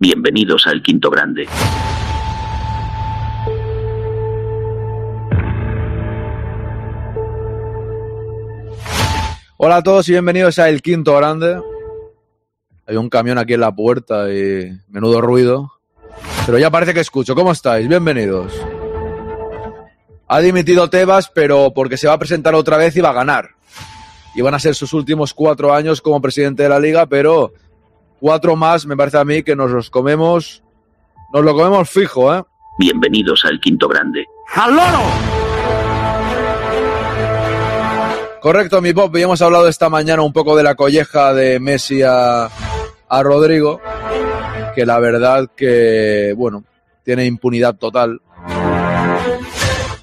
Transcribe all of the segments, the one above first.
Bienvenidos al Quinto Grande. Hola a todos y bienvenidos a El Quinto Grande. Hay un camión aquí en la puerta y menudo ruido. Pero ya parece que escucho. ¿Cómo estáis? Bienvenidos. Ha dimitido Tebas, pero porque se va a presentar otra vez y va a ganar. Y van a ser sus últimos cuatro años como presidente de la liga, pero cuatro más me parece a mí que nos los comemos. Nos lo comemos fijo, ¿eh? Bienvenidos al Quinto Grande. ¡Al loro! Correcto, mi pop. Y hemos hablado esta mañana un poco de la colleja de Messi a, a Rodrigo, que la verdad que, bueno, tiene impunidad total.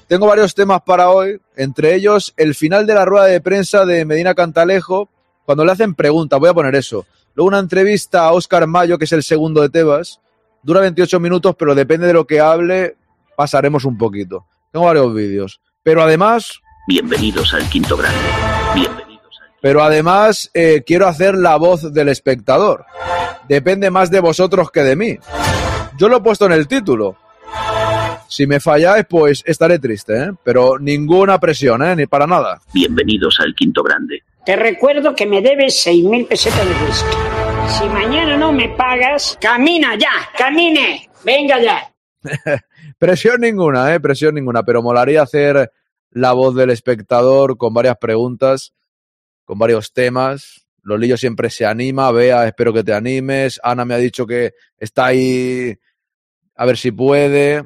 Tengo varios temas para hoy, entre ellos el final de la rueda de prensa de Medina Cantalejo, cuando le hacen preguntas, voy a poner eso. Luego una entrevista a Óscar Mayo, que es el segundo de Tebas, dura 28 minutos, pero depende de lo que hable, pasaremos un poquito. Tengo varios vídeos. Pero además, Bienvenidos al Quinto Grande. Bienvenidos al pero además eh, quiero hacer la voz del espectador. Depende más de vosotros que de mí. Yo lo he puesto en el título. Si me falláis, pues estaré triste, ¿eh? Pero ninguna presión, ¿eh? Ni para nada. Bienvenidos al Quinto Grande. Te recuerdo que me debes seis mil pesetas de whisky. Si mañana no me pagas, camina ya, camine. Venga ya. Presión ninguna, ¿eh? Presión ninguna. Pero molaría hacer la voz del espectador con varias preguntas, con varios temas. Lolillo siempre se anima. Vea, espero que te animes. Ana me ha dicho que está ahí a ver si puede.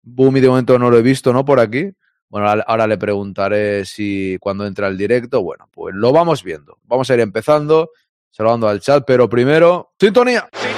Bumi de momento no lo he visto, ¿no? Por aquí. Bueno, ahora- le preguntaré si cuando entra el directo. Bueno, pues lo vamos viendo. Vamos a ir empezando, saludando al chat, pero primero, sintonía. El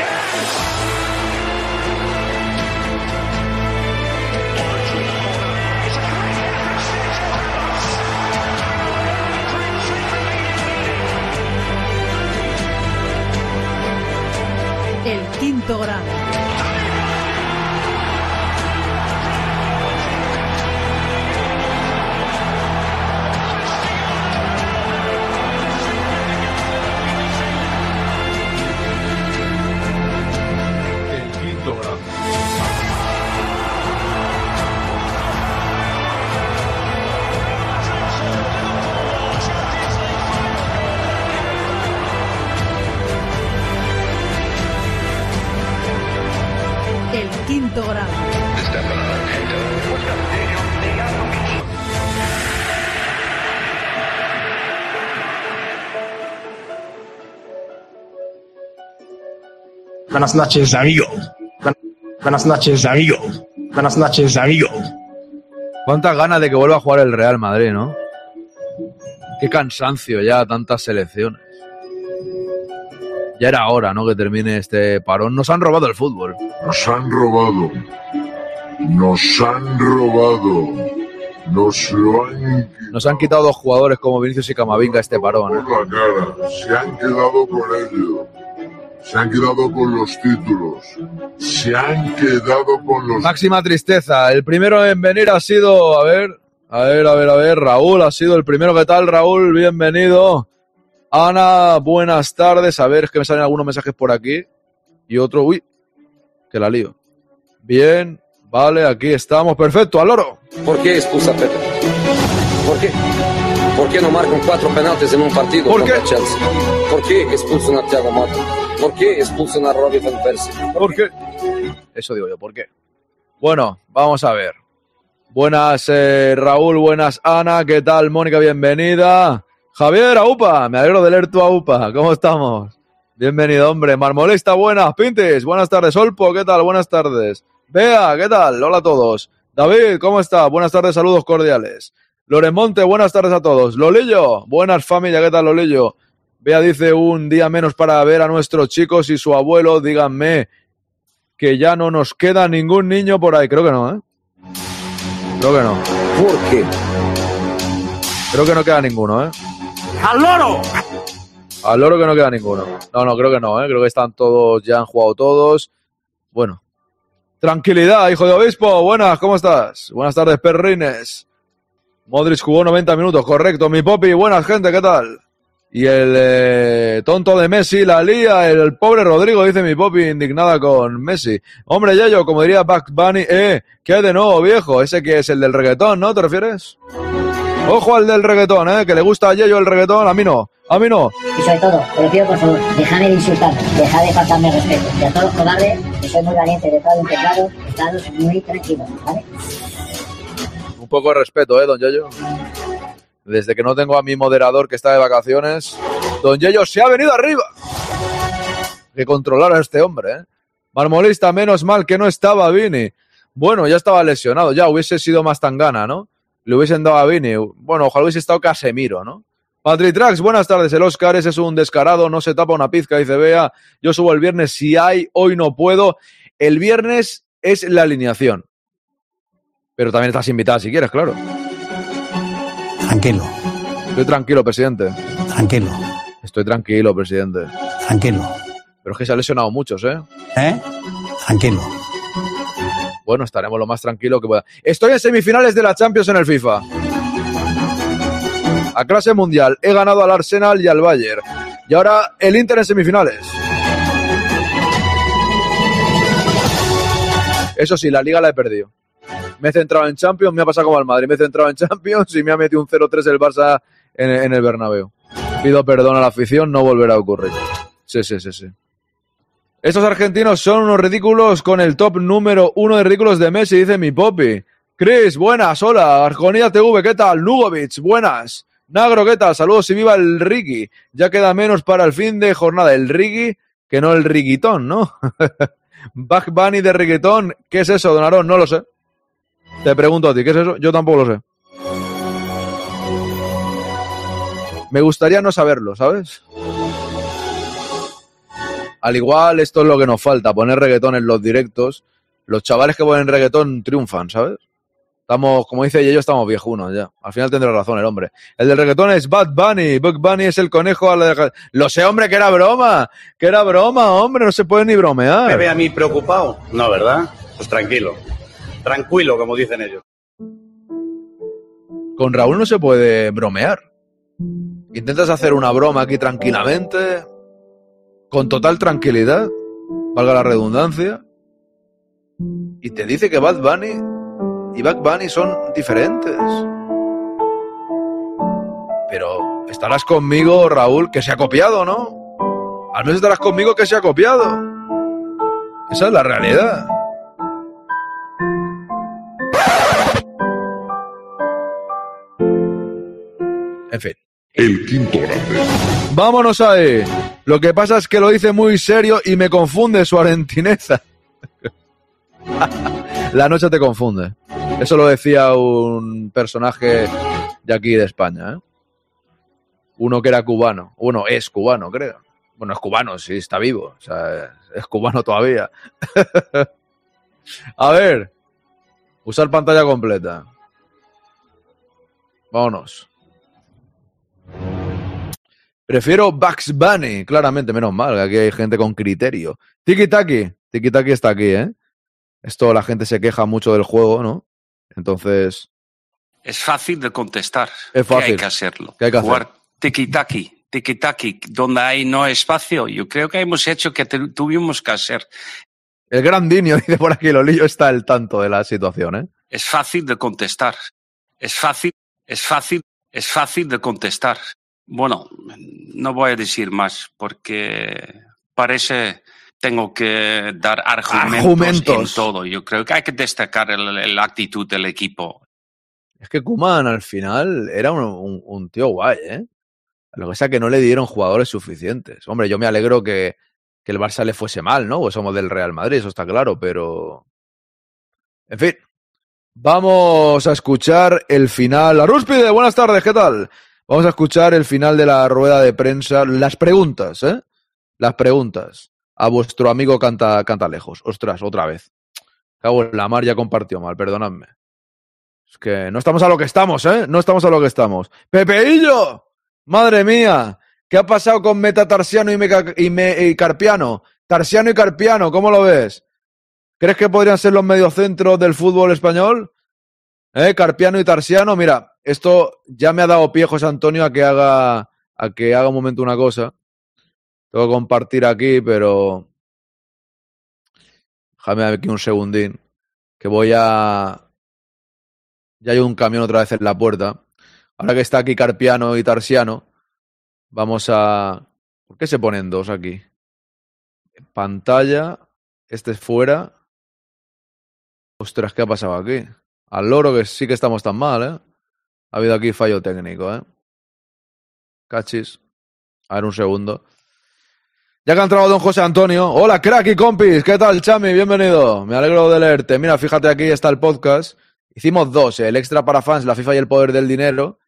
Buenas noches, amigo. Buen- Buenas noches, amigo. Buenas noches, amigo. Cuántas ganas de que vuelva a jugar el Real Madrid, ¿no? Qué cansancio ya, tantas selecciones. Ya era hora, ¿no? Que termine este parón. Nos han robado el fútbol. Nos han robado. Nos han robado. Nos lo han Nos han quitado dos jugadores como Vinicius y Camavinga este parón. ¿eh? por la cara. Se han quedado con ello. Se han quedado con los títulos. Se han quedado con los Máxima tristeza. El primero en venir ha sido, a ver, a ver, a ver, a ver, Raúl ha sido el primero. ¿Qué tal, Raúl? Bienvenido. Ana, buenas tardes. A ver, es que me salen algunos mensajes por aquí. Y otro, uy, que la lío. Bien, vale, aquí estamos. Perfecto, al oro. ¿Por qué expulsa a Pepe? ¿Por qué? ¿Por qué no marcan cuatro penaltis en un partido ¿Por contra qué? Chelsea? ¿Por qué expulsan a Thiago Motta? ¿Por qué expulsan a Robbie Van Persie? ¿Por qué? Eso digo yo, ¿por qué? Bueno, vamos a ver. Buenas, eh, Raúl, buenas, Ana. ¿Qué tal, Mónica? Bienvenida. Javier, Aupa, me alegro de leer tu Aupa. ¿Cómo estamos? Bienvenido, hombre. Marmolesta, buenas. Pintes, buenas tardes. Olpo, ¿qué tal? Buenas tardes. Bea, ¿qué tal? Hola a todos. David, ¿cómo está? Buenas tardes, saludos cordiales. Loremonte, buenas tardes a todos. Lolillo, buenas familia, ¿qué tal, Lolillo? Bea dice un día menos para ver a nuestros chicos y su abuelo. Díganme que ya no nos queda ningún niño por ahí. Creo que no, ¿eh? Creo que no. ¿Por qué? Creo que no queda ninguno, ¿eh? ¡Al loro! Al loro que no queda ninguno. No, no, creo que no, ¿eh? Creo que están todos, ya han jugado todos. Bueno. Tranquilidad, hijo de obispo. Buenas, ¿cómo estás? Buenas tardes, perrines. Modric jugó 90 minutos, correcto. Mi popi, buenas gente, ¿qué tal? Y el eh, tonto de Messi la lía, el pobre Rodrigo, dice mi popi, indignada con Messi. Hombre, Yayo, como diría Bugs Bunny, eh, ¿qué de nuevo, viejo? Ese que es el del reggaetón, ¿no? ¿Te refieres? Ojo al del reggaetón, ¿eh? Que le gusta a Yayo el reggaetón, a mí no, a mí no. Y sobre todo, te pido por favor, déjame de insultarme, deja de faltarme respeto. Y a todos los que soy muy valiente de todo un teclado, estados muy tranquilos, ¿vale? Un poco de respeto, ¿eh, don Yayo? Desde que no tengo a mi moderador que está de vacaciones, don Yayo se ha venido arriba. Que controlar a este hombre, ¿eh? Marmolista, menos mal que no estaba Vini. Bueno, ya estaba lesionado, ya hubiese sido más tangana, ¿no? Le hubiesen dado a Vini. Bueno, ojalá hubiese estado Casemiro, ¿no? Patritrax, buenas tardes. El Oscar ese es un descarado, no se tapa una pizca, dice Bea. Yo subo el viernes si hay, hoy no puedo. El viernes es la alineación. Pero también estás invitada si quieres, claro. Tranquilo, Estoy tranquilo, presidente. tranquilo, Estoy tranquilo, presidente. tranquilo. Pero es que se han lesionado muchos, ¿eh? ¿Eh? Tranquilo. Bueno, estaremos lo más tranquilo que pueda. Estoy en semifinales de la Champions en el FIFA. A clase mundial. He ganado al Arsenal y al Bayern. Y ahora el Inter en semifinales. Eso sí, la liga la he perdido. Me he centrado en Champions, me ha pasado como al Madrid. Me he centrado en Champions y me ha metido un 0-3 el Barça en, el Bernabéu. Pido perdón a la afición, no volverá a ocurrir. Sí, sí, sí, sí. Estos argentinos son unos ridículos con el top número uno de ridículos de Messi, dice mi popi. Chris, buenas, hola. Arjonía TV, ¿qué tal? Lugovic, buenas. Nagro, ¿qué tal? Saludos y viva el Rigi. Ya queda menos para el fin de jornada. El Rigi, que no el Riguitón, ¿no? Back Bunny de reggaetón. ¿Qué es eso, Don Aarón? No lo sé. Te pregunto a ti, ¿qué es eso? Yo tampoco lo sé. Me gustaría no saberlo, ¿sabes? Al igual, esto es lo que nos falta, poner reggaetón en los directos. Los chavales que ponen reggaetón triunfan, ¿sabes? Estamos, como dice yo, estamos viejunos ya. Al final tendrá razón el hombre. El del reggaetón es Bad Bunny. Bad Bunny es el conejo a la. Lo sé, hombre, que era broma. Que era broma, hombre. No se puede ni bromear. ¿Me ve a mí preocupado? No, ¿verdad? Pues tranquilo. Tranquilo, como dicen ellos. Con Raúl no se puede bromear. Intentas hacer una broma aquí tranquilamente, con total tranquilidad, valga la redundancia, y te dice que Bad Bunny y Bad Bunny son diferentes. Pero estarás conmigo, Raúl, que se ha copiado, ¿no? Al menos estarás conmigo que se ha copiado. Esa es la realidad. En fin. El quinto grande. Vámonos ahí. Lo que pasa es que lo dice muy serio y me confunde su arentineza. La noche te confunde. Eso lo decía un personaje de aquí de España. ¿eh? Uno que era cubano. Uno es cubano, creo. Bueno, es cubano, sí, está vivo. O sea, es cubano todavía. A ver. Usar pantalla completa. Vámonos. Prefiero Bugs Bunny, claramente, menos mal, que aquí hay gente con criterio. Tiki Taki, Tiki Taki está aquí, ¿eh? Esto la gente se queja mucho del juego, ¿no? Entonces, Es fácil de contestar. Es Que fácil. hay que hacerlo. ¿Qué hay que hacer? Jugar tiki-taki, tiki-taki, donde hay no espacio. Yo creo que hemos hecho que te- tuvimos que hacer. el gran Dinio dice por aquí, Lolillo está al tanto de la situación, ¿eh? Es fácil de contestar. Es fácil, es fácil, es fácil de contestar. Bueno, no voy a decir más porque parece tengo que dar argumentos, Argumentos. en todo. Yo creo que hay que destacar la actitud del equipo. Es que Kuman al final era un, un- un tío guay, ¿eh? Lo que pasa es que no le dieron jugadores suficientes. Hombre, yo me alegro que, que el Barça le fuese mal, ¿no? Pues somos del Real Madrid, eso está claro, pero... En fin, vamos a escuchar el final. Arúspide, buenas tardes, ¿qué tal? Vamos a escuchar el final de la rueda de prensa, las preguntas, ¿eh? Las preguntas a vuestro amigo Canta, Canta Lejos. Ostras, otra vez. Cabo la mar ya compartió mal, perdonadme. Es que no estamos a lo que estamos, ¿eh? No estamos a lo que estamos. ¡Pepeillo! ¡Madre mía! ¿Qué ha pasado con Metatarsiano y, Meca- y, Me- y Carpiano? Tarsiano y Carpiano, ¿cómo lo ves? ¿Crees que podrían ser los mediocentros del fútbol español? ¿Eh? Carpiano y Tarsiano. Mira, esto ya me ha dado pie José Antonio a que haga, a que haga un momento una cosa. Tengo que compartir aquí, pero. Déjame aquí un segundín. Que voy a. Ya hay un camión otra vez en la puerta. Ahora que está aquí Carpiano y Tarsiano, vamos a. ¿Por qué se ponen dos aquí? Pantalla. Este es fuera. Ostras, ¿qué ha pasado aquí? Al loro que sí que estamos tan mal, ¿eh? Ha habido aquí fallo técnico, ¿eh? Cachis. A ver, un segundo. Ya que ha entrado don José Antonio. Hola, crack y compis. ¿Qué tal, Chami? Bienvenido. Me alegro de leerte. Mira, fíjate, aquí está el podcast. Hicimos dos, ¿eh? el extra para fans, la FIFA y el poder del dinero.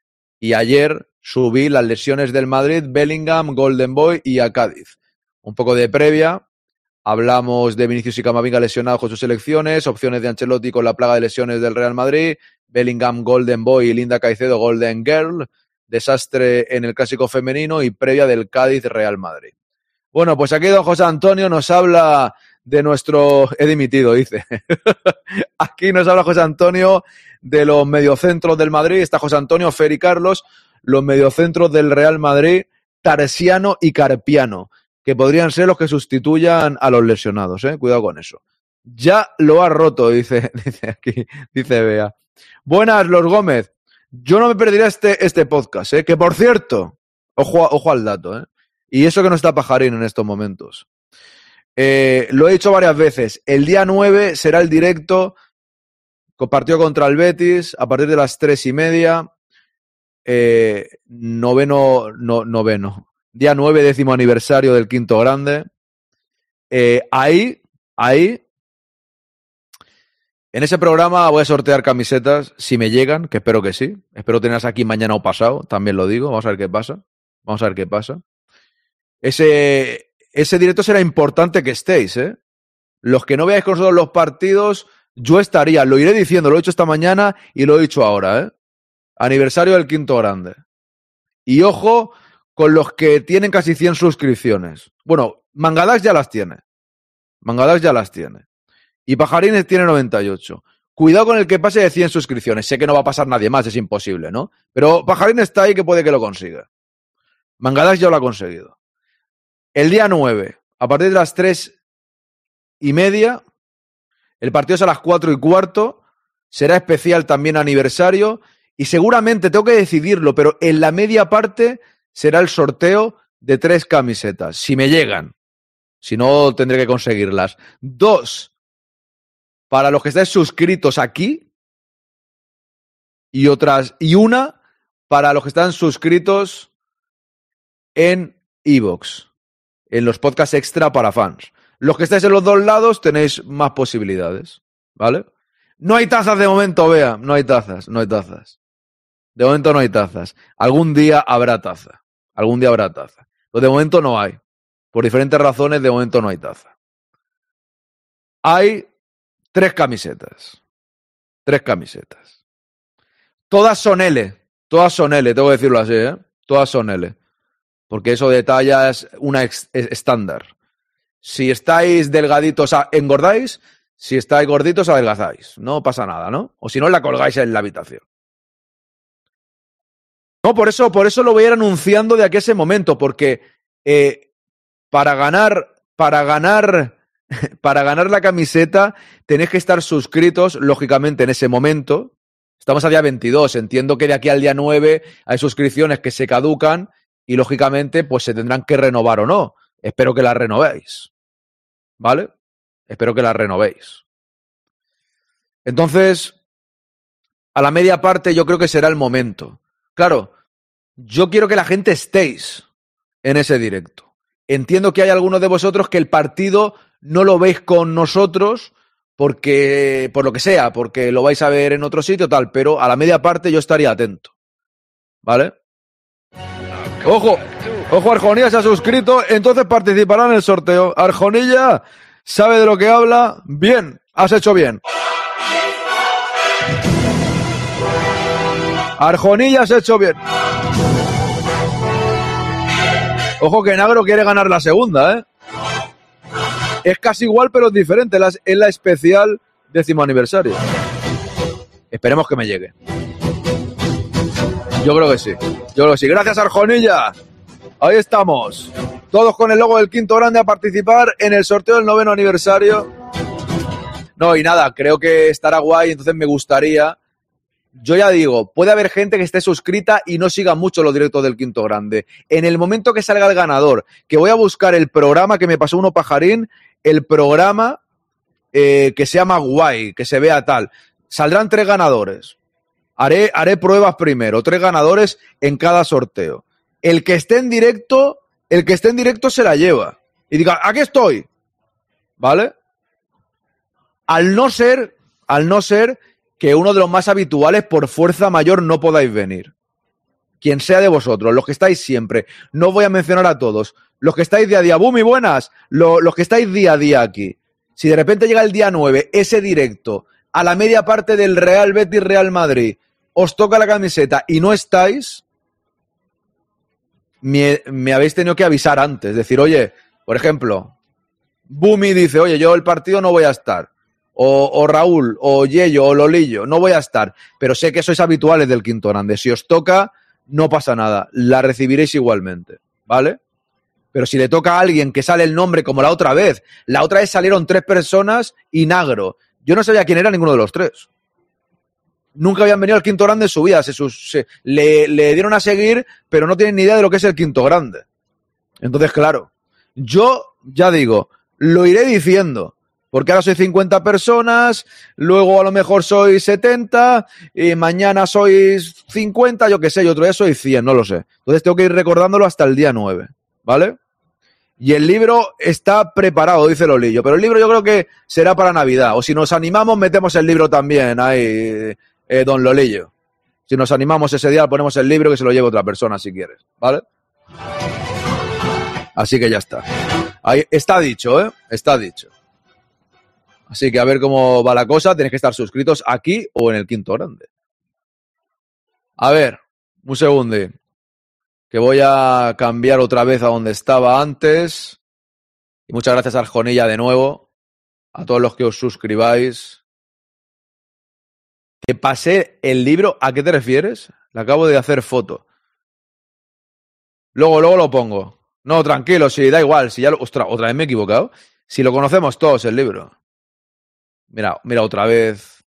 Y ayer subí las lesiones del Madrid, Bellingham, Golden Boy y a Cádiz. Un poco de previa. Hablamos de Vinicius y Camavinga lesionados con sus selecciones, opciones de Ancelotti con la plaga de lesiones del Real Madrid, Bellingham Golden Boy y Linda Caicedo Golden Girl, desastre en el clásico femenino y previa del Cádiz Real Madrid. Bueno, pues aquí don José Antonio nos habla de nuestro... He dimitido, dice. aquí nos habla José Antonio de los mediocentros del Madrid. Está José Antonio, Fer y Carlos, los mediocentros del Real Madrid, Taresiano y Carpiano que podrían ser los que sustituyan a los lesionados, ¿eh? Cuidado con eso. Ya lo ha roto, dice, dice aquí, dice Bea. Buenas, los Gómez. Yo no me perdería este, este podcast, ¿eh? Que por cierto, ojo, al dato, ¿eh? Y eso que no está Pajarín en estos momentos. Eh, lo he dicho varias veces. El día 9 será el directo. Partido contra el Betis a partir de las tres y media. Eh, noveno, no, noveno día 9, décimo aniversario del Quinto Grande. Eh, ahí, ahí, en ese programa voy a sortear camisetas, si me llegan, que espero que sí. Espero tenerlas aquí mañana o pasado, también lo digo. Vamos a ver qué pasa. Vamos a ver qué pasa. Ese, ese directo será importante que estéis, ¿eh? Los que no veáis con nosotros los partidos, yo estaría, lo iré diciendo, lo he dicho esta mañana y lo he dicho ahora, ¿eh? Aniversario del Quinto Grande. Y ojo, con los que tienen casi 100 suscripciones. Bueno, Mangadax ya las tiene. Mangadax ya las tiene. Y Pajarines tiene 98. Cuidado con el que pase de 100 suscripciones. Sé que no va a pasar nadie más, es imposible, ¿no? Pero Pajarín está ahí que puede que lo consiga. Mangadax ya lo ha conseguido. El día 9, a partir de las 3 y media, el partido es a las 4 y cuarto, será especial también aniversario y seguramente tengo que decidirlo, pero en la media parte será el sorteo de tres camisetas, si me llegan. Si no, tendré que conseguirlas. Dos, para los que estáis suscritos aquí. Y otras, y una para los que están suscritos en Evox, en los podcasts extra para fans. Los que estáis en los dos lados tenéis más posibilidades, ¿vale? No hay tazas de momento, vea, no hay tazas, no hay tazas. De momento no hay tazas. Algún día habrá taza. Algún día habrá taza. Pero de momento no hay. Por diferentes razones, de momento no hay taza. Hay tres camisetas. Tres camisetas. Todas son L. Todas son L, tengo que decirlo así, ¿eh? Todas son L. Porque eso de talla es una estándar. Si estáis delgaditos, engordáis. Si estáis gorditos, adelgazáis. No pasa nada, ¿no? O si no, la colgáis en la habitación. No, por eso, por eso lo voy a ir anunciando de aquí ese momento, porque eh, para ganar, para ganar, para ganar la camiseta tenéis que estar suscritos, lógicamente, en ese momento. Estamos a día 22, entiendo que de aquí al día 9 hay suscripciones que se caducan y, lógicamente, pues se tendrán que renovar o no. Espero que las renovéis. ¿Vale? Espero que las renovéis. Entonces, a la media parte yo creo que será el momento. Claro, yo quiero que la gente estéis en ese directo. Entiendo que hay algunos de vosotros que el partido no lo veis con nosotros porque, por lo que sea, porque lo vais a ver en otro sitio, tal, pero a la media parte yo estaría atento. ¿Vale? Ojo, ojo, Arjonilla se ha suscrito, entonces participará en el sorteo. Arjonilla sabe de lo que habla. Bien, has hecho bien. Arjonilla has hecho bien. Ojo que Nagro quiere ganar la segunda, ¿eh? Es casi igual, pero es diferente. Es la especial décimo aniversario. Esperemos que me llegue. Yo creo que sí. Yo creo que sí. Gracias, Arjonilla. Ahí estamos. Todos con el logo del quinto grande a participar en el sorteo del noveno aniversario. No, y nada, creo que estará guay, entonces me gustaría. Yo ya digo, puede haber gente que esté suscrita y no siga mucho los directos del quinto grande. En el momento que salga el ganador, que voy a buscar el programa que me pasó uno pajarín, el programa eh, que se llama guay, que se vea tal. Saldrán tres ganadores. Haré, haré pruebas primero, tres ganadores en cada sorteo. El que esté en directo, el que esté en directo se la lleva. Y diga, aquí estoy. ¿Vale? Al no ser, al no ser que uno de los más habituales por fuerza mayor no podáis venir. Quien sea de vosotros, los que estáis siempre. No voy a mencionar a todos. Los que estáis día a día, boom y buenas. Los, que estáis día a día aquí. Si de repente llega el día 9, ese directo, a la media parte del Real Betis Real Madrid, os toca la camiseta y no estáis, me, habéis tenido que avisar antes. Decir, oye, por ejemplo, Bumi dice, oye, yo el partido no voy a estar. O, o, Raúl, o Yello, o Lolillo, no voy a estar. Pero sé que sois habituales del Quinto Grande. Si os toca, no pasa nada. La recibiréis igualmente. ¿Vale? Pero si le toca a alguien que sale el nombre como la otra vez, la otra vez salieron tres personas y Nagro. Yo no sabía quién era ninguno de los tres. Nunca habían venido al quinto grande en su vida. Se, le, dieron a seguir, pero no tienen ni idea de lo que es el quinto grande. Entonces, claro, yo ya digo, lo iré diciendo. Porque ahora soy 50 personas, luego a lo mejor soy 70, y mañana sois 50, yo qué sé, y otro día soy 100, no lo sé. Entonces tengo que ir recordándolo hasta el día 9, ¿vale? Y el libro está preparado, dice Lolillo, pero el libro yo creo que será para Navidad. O si nos animamos, metemos el libro también ahí, eh, don Lolillo. Si nos animamos ese día, ponemos el libro que se lo lleve otra persona si quieres, ¿vale? Así que ya está. Ahí está dicho, ¿eh? Está dicho. Así que a ver cómo va la cosa. Tenéis que estar suscritos aquí o en el quinto grande. A ver, un segundo. Que voy a cambiar otra vez a donde estaba antes. Y muchas gracias Arjonilla de nuevo. A todos los que os suscribáis. Que pasé el libro. ¿A qué te refieres? Le acabo de hacer foto. Luego, luego lo pongo. No, tranquilo, si da igual. Si ya lo... Ostras, otra vez me he equivocado. Si lo conocemos todos el libro. Mira, mira otra vez.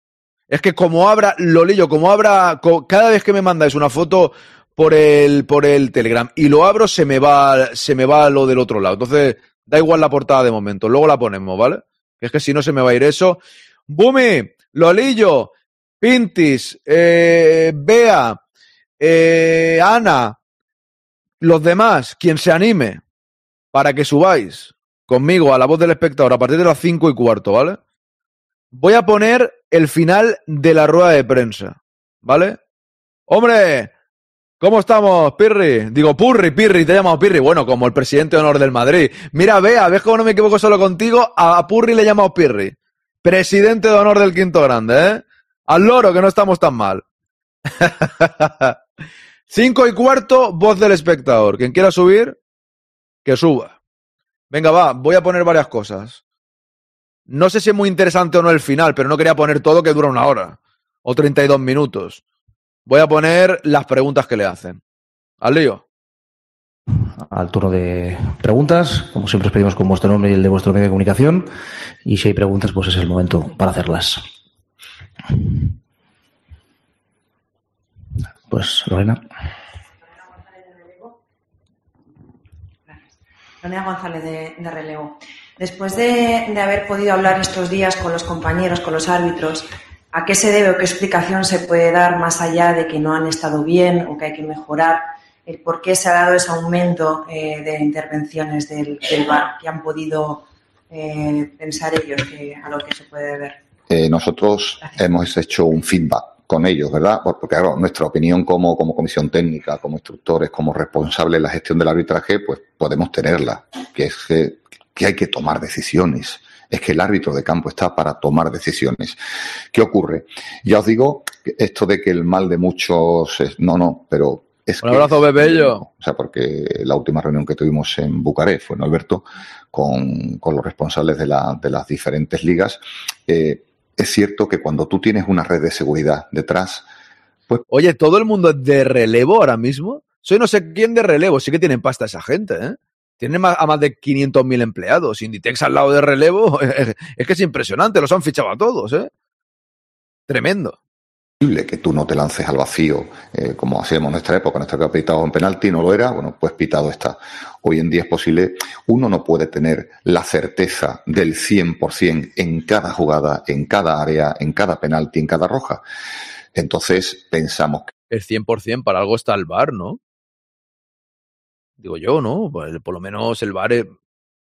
Es que como abra, Lolillo, como abra, cada vez que me mandáis una foto por el, por el Telegram y lo abro, se me va, se me va lo del otro lado. Entonces, da igual la portada de momento. Luego la ponemos, ¿vale? Es que si no se me va a ir eso. Bumi, Lolillo, Pintis, eh, Bea, eh, Ana, los demás, quien se anime, para que subáis conmigo a la voz del espectador a partir de las cinco y cuarto, ¿vale? Voy a poner el final de la rueda de prensa, ¿vale? Hombre, ¿cómo estamos, Pirri? Digo, Purri, Pirri, te he llamado Pirri. Bueno, como el presidente de honor del Madrid. Mira, vea, ves cómo no me equivoco solo contigo, a Purri le he llamado Pirri. Presidente de honor del quinto grande, ¿eh? Al loro, que no estamos tan mal. Cinco y cuarto, voz del espectador. Quien quiera subir, que suba. Venga, va, voy a poner varias cosas. No sé si es muy interesante o no el final, pero no quería poner todo que dura una hora o 32 minutos. Voy a poner las preguntas que le hacen. Al lío. Al turno de preguntas, como siempre os pedimos con vuestro nombre y el de vuestro medio de comunicación. Y si hay preguntas, pues es el momento para hacerlas. Pues, Lorena. Lorena González de, de Relevo. Después de, de, haber podido hablar estos días con los compañeros, con los árbitros, ¿a qué se debe o qué explicación se puede dar más allá de que no han estado bien o que hay que mejorar? El por qué se ha dado ese aumento eh, de intervenciones del, del VAR que han podido eh, pensar ellos que, a lo que se puede ver. Eh, nosotros Gracias. hemos hecho un feedback con ellos, ¿verdad? Porque, claro, nuestra opinión como, como comisión técnica, como instructores, como responsables de la gestión del arbitraje, pues podemos tenerla, que es que, que hay que tomar decisiones. Es que el árbitro de campo está para tomar decisiones. ¿Qué ocurre? Ya os digo, esto de que el mal de muchos es, no, no, pero es Un abrazo, Bebello. O sea, porque la última reunión que tuvimos en Bucarest fue en Alberto con, con los responsables de, la, de las diferentes ligas. Eh, es cierto que cuando tú tienes una red de seguridad detrás, pues... Oye, ¿todo el mundo es de relevo ahora mismo? Soy no sé quién de relevo. Sí que tienen pasta esa gente, ¿eh? Tienen más, a más de 500.000 empleados. Inditex al lado de relevo, es que es impresionante, los han fichado a todos, ¿eh? Tremendo que tú no te lances al vacío, eh, como hacíamos en nuestra época, nuestra época pitado en penalti, no lo era, bueno, pues pitado está. Hoy en día es posible, uno no puede tener la certeza del 100% en cada jugada, en cada área, en cada penalti, en cada roja. Entonces pensamos que... El 100% para algo está el bar, ¿no? Digo yo, ¿no? Pues, por lo menos el bar es...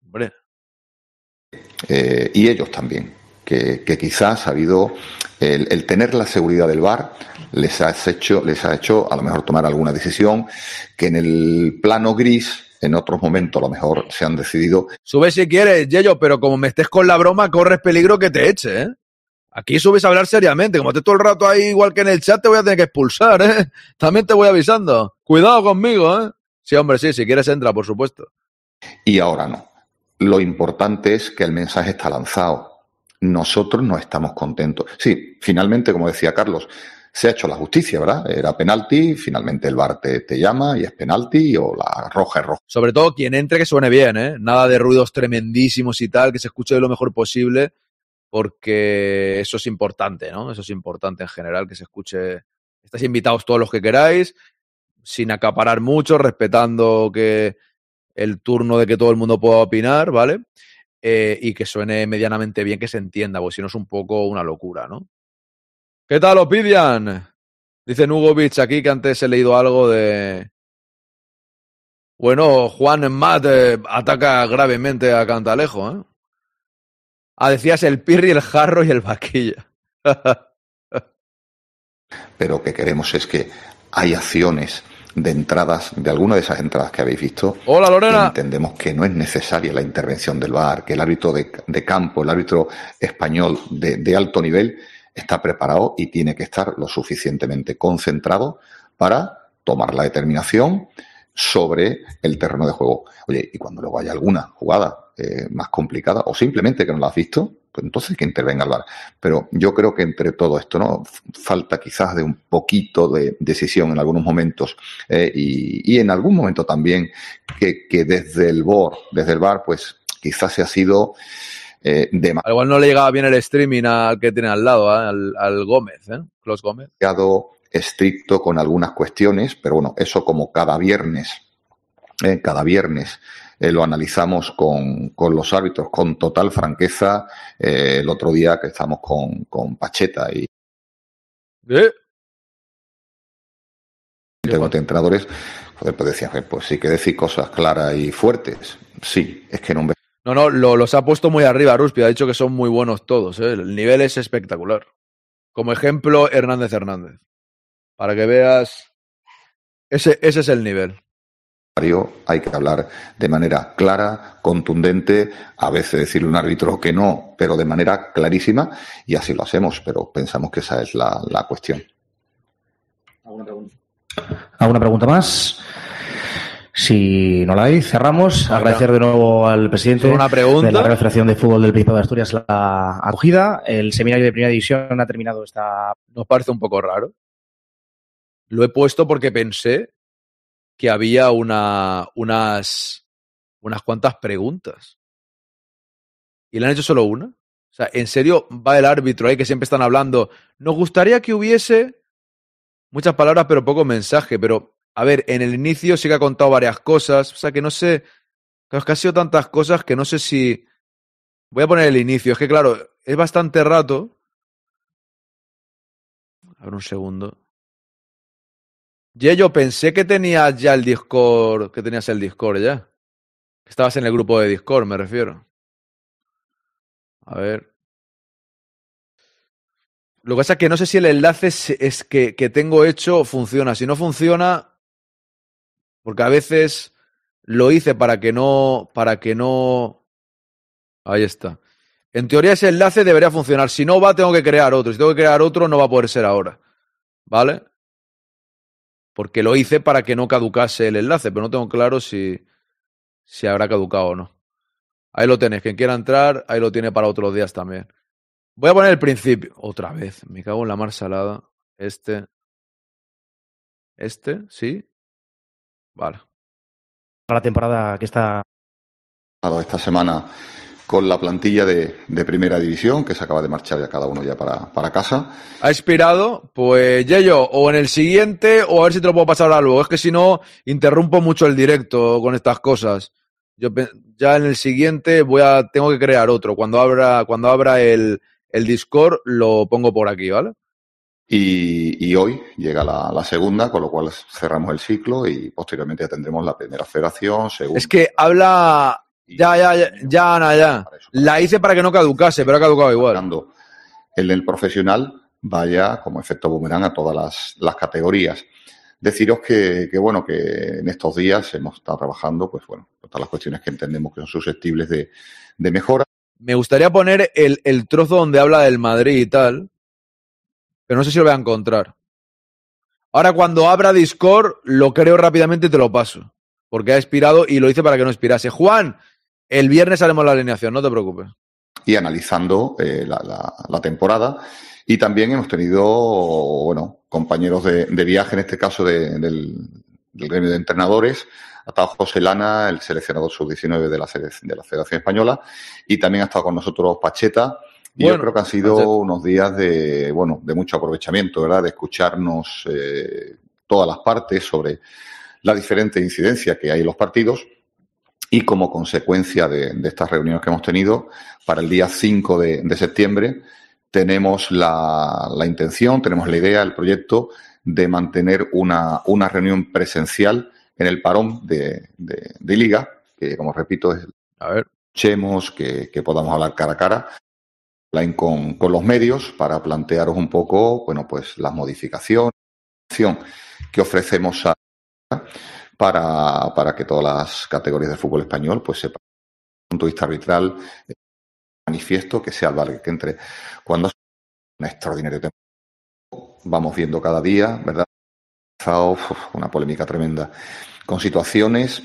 Hombre. Eh, y ellos también, que, que quizás ha habido el, tener la seguridad del bar les ha hecho, les ha hecho a lo mejor tomar alguna decisión que en el plano gris en otros momentos a lo mejor se han decidido. Sube si quieres, Yello, pero como me estés con la broma, corres peligro que te eche, ¿eh? Aquí subes a hablar seriamente. Como estés todo el rato ahí igual que en el chat, te voy a tener que expulsar, ¿eh? También te voy avisando. Cuidado conmigo, ¿eh? Sí, hombre, sí, si quieres entra, por supuesto. Y ahora no. Lo importante es que el mensaje está lanzado nosotros no estamos contentos. Sí, finalmente, como decía Carlos, se ha hecho la justicia, ¿verdad? Era penalti, finalmente el VAR te, llama y es penalti o la roja es roja. Sobre todo quien entre que suene bien, ¿eh? Nada de ruidos tremendísimos y tal, que se escuche lo mejor posible, porque eso es importante, ¿no? Eso es importante en general, que se escuche. Estáis invitados todos los que queráis, sin acaparar mucho, respetando que el turno de que todo el mundo pueda opinar, ¿vale? Eh, y que suene medianamente bien, que se entienda, porque si no es un poco una locura, ¿no? ¿Qué tal, Opidian? Dice Nugovic aquí que antes he leído algo de. Bueno, Juan Matt ataca gravemente a Cantalejo, ¿eh? Ah, decías el pirri, el jarro y el vaquilla. Pero que queremos es que hay acciones de entradas, de alguna de esas entradas que habéis visto, Hola, Lorena. entendemos que no es necesaria la intervención del VAR, que el árbitro de, campo, el árbitro español de, de, alto nivel, está preparado y tiene que estar lo suficientemente concentrado para tomar la determinación sobre el terreno de juego. Oye, y cuando luego haya alguna jugada eh, más complicada o simplemente que no la has visto, pues entonces que intervenga el VAR. Pero yo creo que entre todo esto, ¿no? Falta quizás de un poquito de decisión en algunos momentos eh, y, en algún momento también que, desde el VAR, desde el VAR, pues quizás se ha sido eh, Igual no le llegaba bien el streaming al que tiene al lado, ¿eh? al, al, Gómez, ¿eh? Clos Gómez. estricto con algunas cuestiones, pero bueno, eso como cada viernes, cada viernes eh, lo analizamos con, con, los árbitros con total franqueza. Eh, el otro día que estamos con, con Pacheta y ¿Eh? tengo entrenadores joder, pues decía pues sí que decir cosas claras y fuertes sí es que no me... no no lo, los ha puesto muy arriba Ruspi ha dicho que son muy buenos todos ¿eh? el nivel es espectacular. Como ejemplo Hernández Hernández. Para que veas ese, ese es el nivel hay que hablar de manera clara, contundente, a veces decirle a un árbitro que no, pero de manera clarísima, y así lo hacemos, pero pensamos que esa es la, cuestión. ¿Alguna pregunta? ¿Alguna pregunta más? Si no la hay, cerramos. Agradecer de nuevo al presidente una pregunta? de la Real Federación de Fútbol del Principado de Asturias la acogida. El seminario de primera división ha terminado esta. Nos parece un poco raro. Lo he puesto porque pensé que había una, unas, unas cuantas preguntas. Y le han hecho solo una. O sea, en serio va el árbitro ahí que siempre están hablando. Nos gustaría que hubiese muchas palabras, pero poco mensaje. Pero, a ver, en el inicio sí que ha contado varias cosas. O sea, que no sé. Es que ha sido tantas cosas que no sé si. Voy a poner el inicio. Es que, claro, es bastante rato. A ver un segundo. Yo pensé que tenías ya el Discord, que tenías el Discord ya. Estabas en el grupo de Discord, me refiero. A ver. Lo que pasa es que no sé si el enlace es, que, que tengo hecho funciona. Si no funciona, porque a veces lo hice para que no, para que no. Ahí está. En teoría ese enlace debería funcionar. Si no va, tengo que crear otro. Si tengo que crear otro, no va a poder ser ahora. ¿Vale? Porque lo hice para que no caducase el enlace, pero no tengo claro si, si habrá caducado o no. Ahí lo tenéis, quien quiera entrar, ahí lo tiene para otros días también. Voy a poner el principio. Otra vez, me cago en la mar salada. Este. Este, sí. Vale. Para la temporada que está. Esta semana con la plantilla de, de, primera división, que se acaba de marchar ya cada uno ya para, para casa. ¿Ha expirado? Pues Yello, o en el siguiente, o a ver si te lo puedo pasar ahora luego. Es que si no, interrumpo mucho el directo con estas cosas. Yo ya en el siguiente voy a, tengo que crear otro. Cuando abra, cuando abra el, el Discord, lo pongo por aquí, ¿vale? Y, y hoy llega la, la, segunda, con lo cual cerramos el ciclo y posteriormente ya tendremos la primera federación, segunda. Es que habla, ya, ya, ya, ya, Ana, ya. La hice para que no caducase, pero ha caducado igual. El del profesional vaya como efecto boomerang a todas las, las categorías. Deciros que, que, bueno, que en estos días hemos estado trabajando, pues bueno, todas las cuestiones que entendemos que son susceptibles de, de mejora. Me gustaría poner el, el trozo donde habla del Madrid y tal, pero no sé si lo voy a encontrar. Ahora cuando abra Discord, lo creo rápidamente y te lo paso. Porque ha expirado y lo hice para que no expirase. Juan, el viernes haremos la alineación, no te preocupes. Y analizando eh, la, la, la, temporada. Y también hemos tenido, bueno, compañeros de, de viaje, en este caso de, del, del, gremio de entrenadores. Ha estado José Lana, el seleccionador sub-19 de la, de la Federación Española. Y también ha estado con nosotros Pacheta. Y bueno, yo creo que han sido Pacheta. unos días de, bueno, de mucho aprovechamiento, ¿verdad? De escucharnos eh, todas las partes sobre la diferente incidencia que hay en los partidos y como consecuencia de, de, estas reuniones que hemos tenido, para el día 5 de, de septiembre tenemos la, la, intención, tenemos la idea, el proyecto de mantener una, una reunión presencial en el parón de, de, liga, que como repito es a ver. que, que podamos hablar cara a cara con, con los medios para plantearos un poco, bueno, pues las modificaciones que ofrecemos a para, para que todas las categorías del fútbol español pues sepan desde el punto de vista arbitral eh, manifiesto que sea el que entre cuando es un extraordinario tiempo vamos viendo cada día verdad una polémica tremenda con situaciones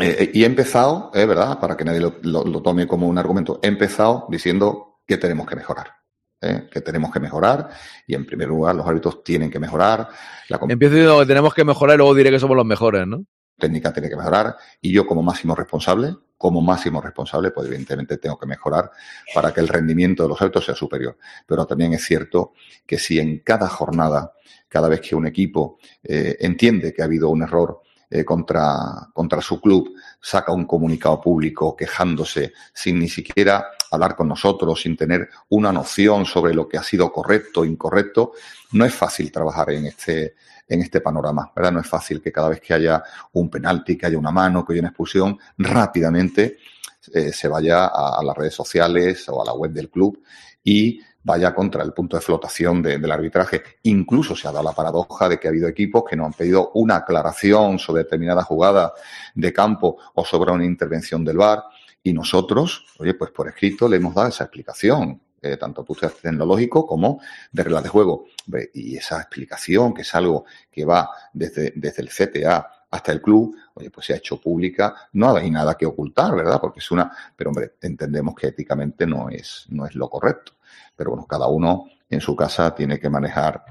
eh, y he empezado eh, verdad para que nadie lo, lo, lo, tome como un argumento he empezado diciendo que tenemos que mejorar ¿eh? que tenemos que mejorar y en primer lugar los árbitros tienen que mejorar. La Empiezo diciendo que tenemos que mejorar y luego diré que somos los mejores, ¿no? Técnica tiene que mejorar y yo como máximo responsable, como máximo responsable, pues evidentemente tengo que mejorar para que el rendimiento de los árbitros sea superior. Pero también es cierto que si en cada jornada, cada vez que un equipo eh, entiende que ha habido un error eh, contra, contra su club, saca un comunicado público quejándose sin ni siquiera hablar con nosotros, sin tener una noción sobre lo que ha sido correcto o incorrecto, no es fácil trabajar en este, en este panorama, ¿verdad? No es fácil que cada vez que haya un penalti, que haya una mano, que haya una expulsión, rápidamente eh, se vaya a, las redes sociales o a la web del club y vaya contra el punto de flotación de, del arbitraje. Incluso se ha dado la paradoja de que ha habido equipos que no han pedido una aclaración sobre determinada jugada de campo o sobre una intervención del VAR y nosotros, oye, pues por escrito le hemos dado esa explicación, eh, tanto punto tecnológico como de reglas de juego. Y esa explicación, que es algo que va desde, desde el CTA hasta el club, oye, pues se ha hecho pública, no hay nada que ocultar, ¿verdad? Porque es una, pero hombre, entendemos que éticamente no es, no es lo correcto. Pero bueno, cada uno en su casa tiene que manejar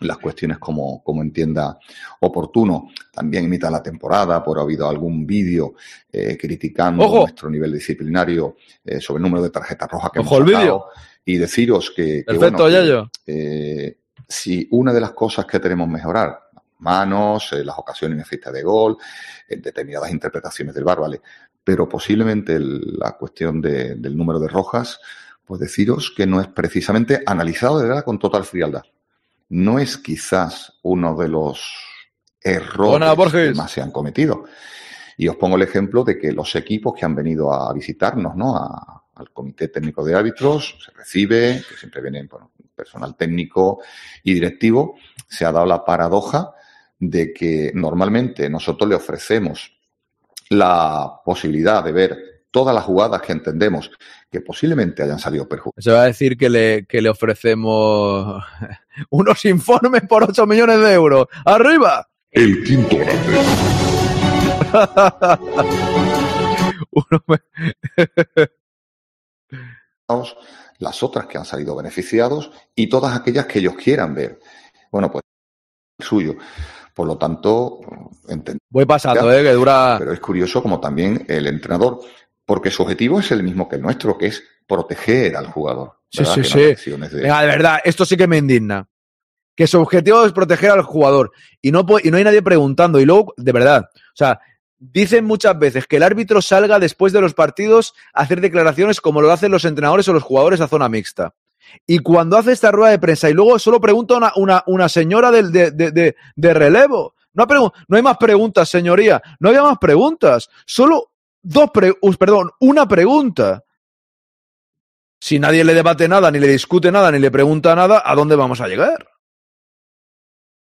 las cuestiones como, como entienda oportuno. También imita la temporada, por ha habido algún vídeo eh, criticando Ojo. nuestro nivel disciplinario eh, sobre el número de tarjetas rojas que Ojo hemos el sacado. Y deciros que, que, Perfecto, bueno, que, Yayo. eh, si una de las cosas que tenemos mejorar, manos, eh, las ocasiones en de gol, determinadas interpretaciones del bar, ¿vale? Pero posiblemente el, la cuestión de, del número de rojas, pues deciros que no es precisamente analizado de verdad con total frialdad. No es quizás uno de los errores que más se han cometido. Y os pongo el ejemplo de que los equipos que han venido a visitarnos, ¿no? A, al Comité Técnico de Árbitros, se recibe, que siempre viene bueno, personal técnico y directivo, se ha dado la paradoja de que normalmente nosotros le ofrecemos la posibilidad de ver todas las jugadas que entendemos que posiblemente hayan salido perjudicadas. Se va a decir que le, que le ofrecemos unos informes por 8 millones de euros. ¡Arriba! El quinto grande. las otras que han salido beneficiados y todas aquellas que ellos quieran ver. Bueno, pues el suyo. Por lo tanto, entendemos. Voy pasando, ¿eh? Que dura. Pero es curioso como también el entrenador, porque su objetivo es el mismo que el nuestro, que es proteger al jugador. Sí, ¿verdad? sí, Que sí. de- Venga, de verdad, esto sí que me indigna. Que su objetivo es proteger al jugador y no, po- y no hay nadie preguntando. Y luego, de verdad, o sea, dicen muchas veces que el árbitro salga después de los partidos a hacer declaraciones como lo hacen los entrenadores o los jugadores a zona mixta. Y cuando hace esta rueda de prensa y luego solo pregunta una, una, una señora del, de, de- de- de relevo. No hay más preguntas, señoría. No había más preguntas. Solo dos pre- perdón, una pregunta. Si nadie le debate nada, ni le discute nada, ni le pregunta nada, ¿a dónde vamos a llegar?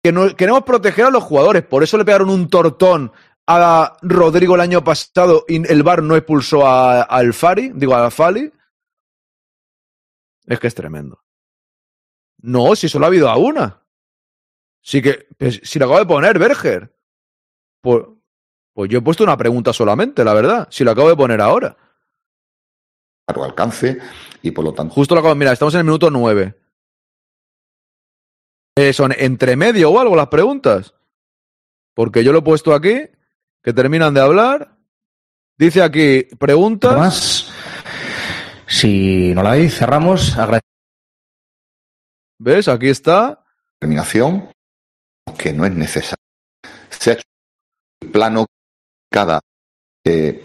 Que no- queremos proteger a los jugadores, por eso le pegaron un tortón a Rodrigo el año pasado y el VAR no expulsó a, a Alfari, digo a Fali. Es que es tremendo. No, si solo ha habido a una. Sí que, pues, si lo acabo de poner, Berger. Pues, pues yo he puesto una pregunta solamente, la verdad. Si lo acabo de poner ahora. claro alcance y por lo tanto Justo lo acabo. Mira, estamos en el minuto 9. Eh, ¿Son entre medio o algo las preguntas? Porque yo lo he puesto aquí, que terminan de hablar. Dice aquí, preguntas. Más. Si no la hay, cerramos. ¿Ves? Aquí está. terminación que no es necesario. Se ha hecho el plano cada eh,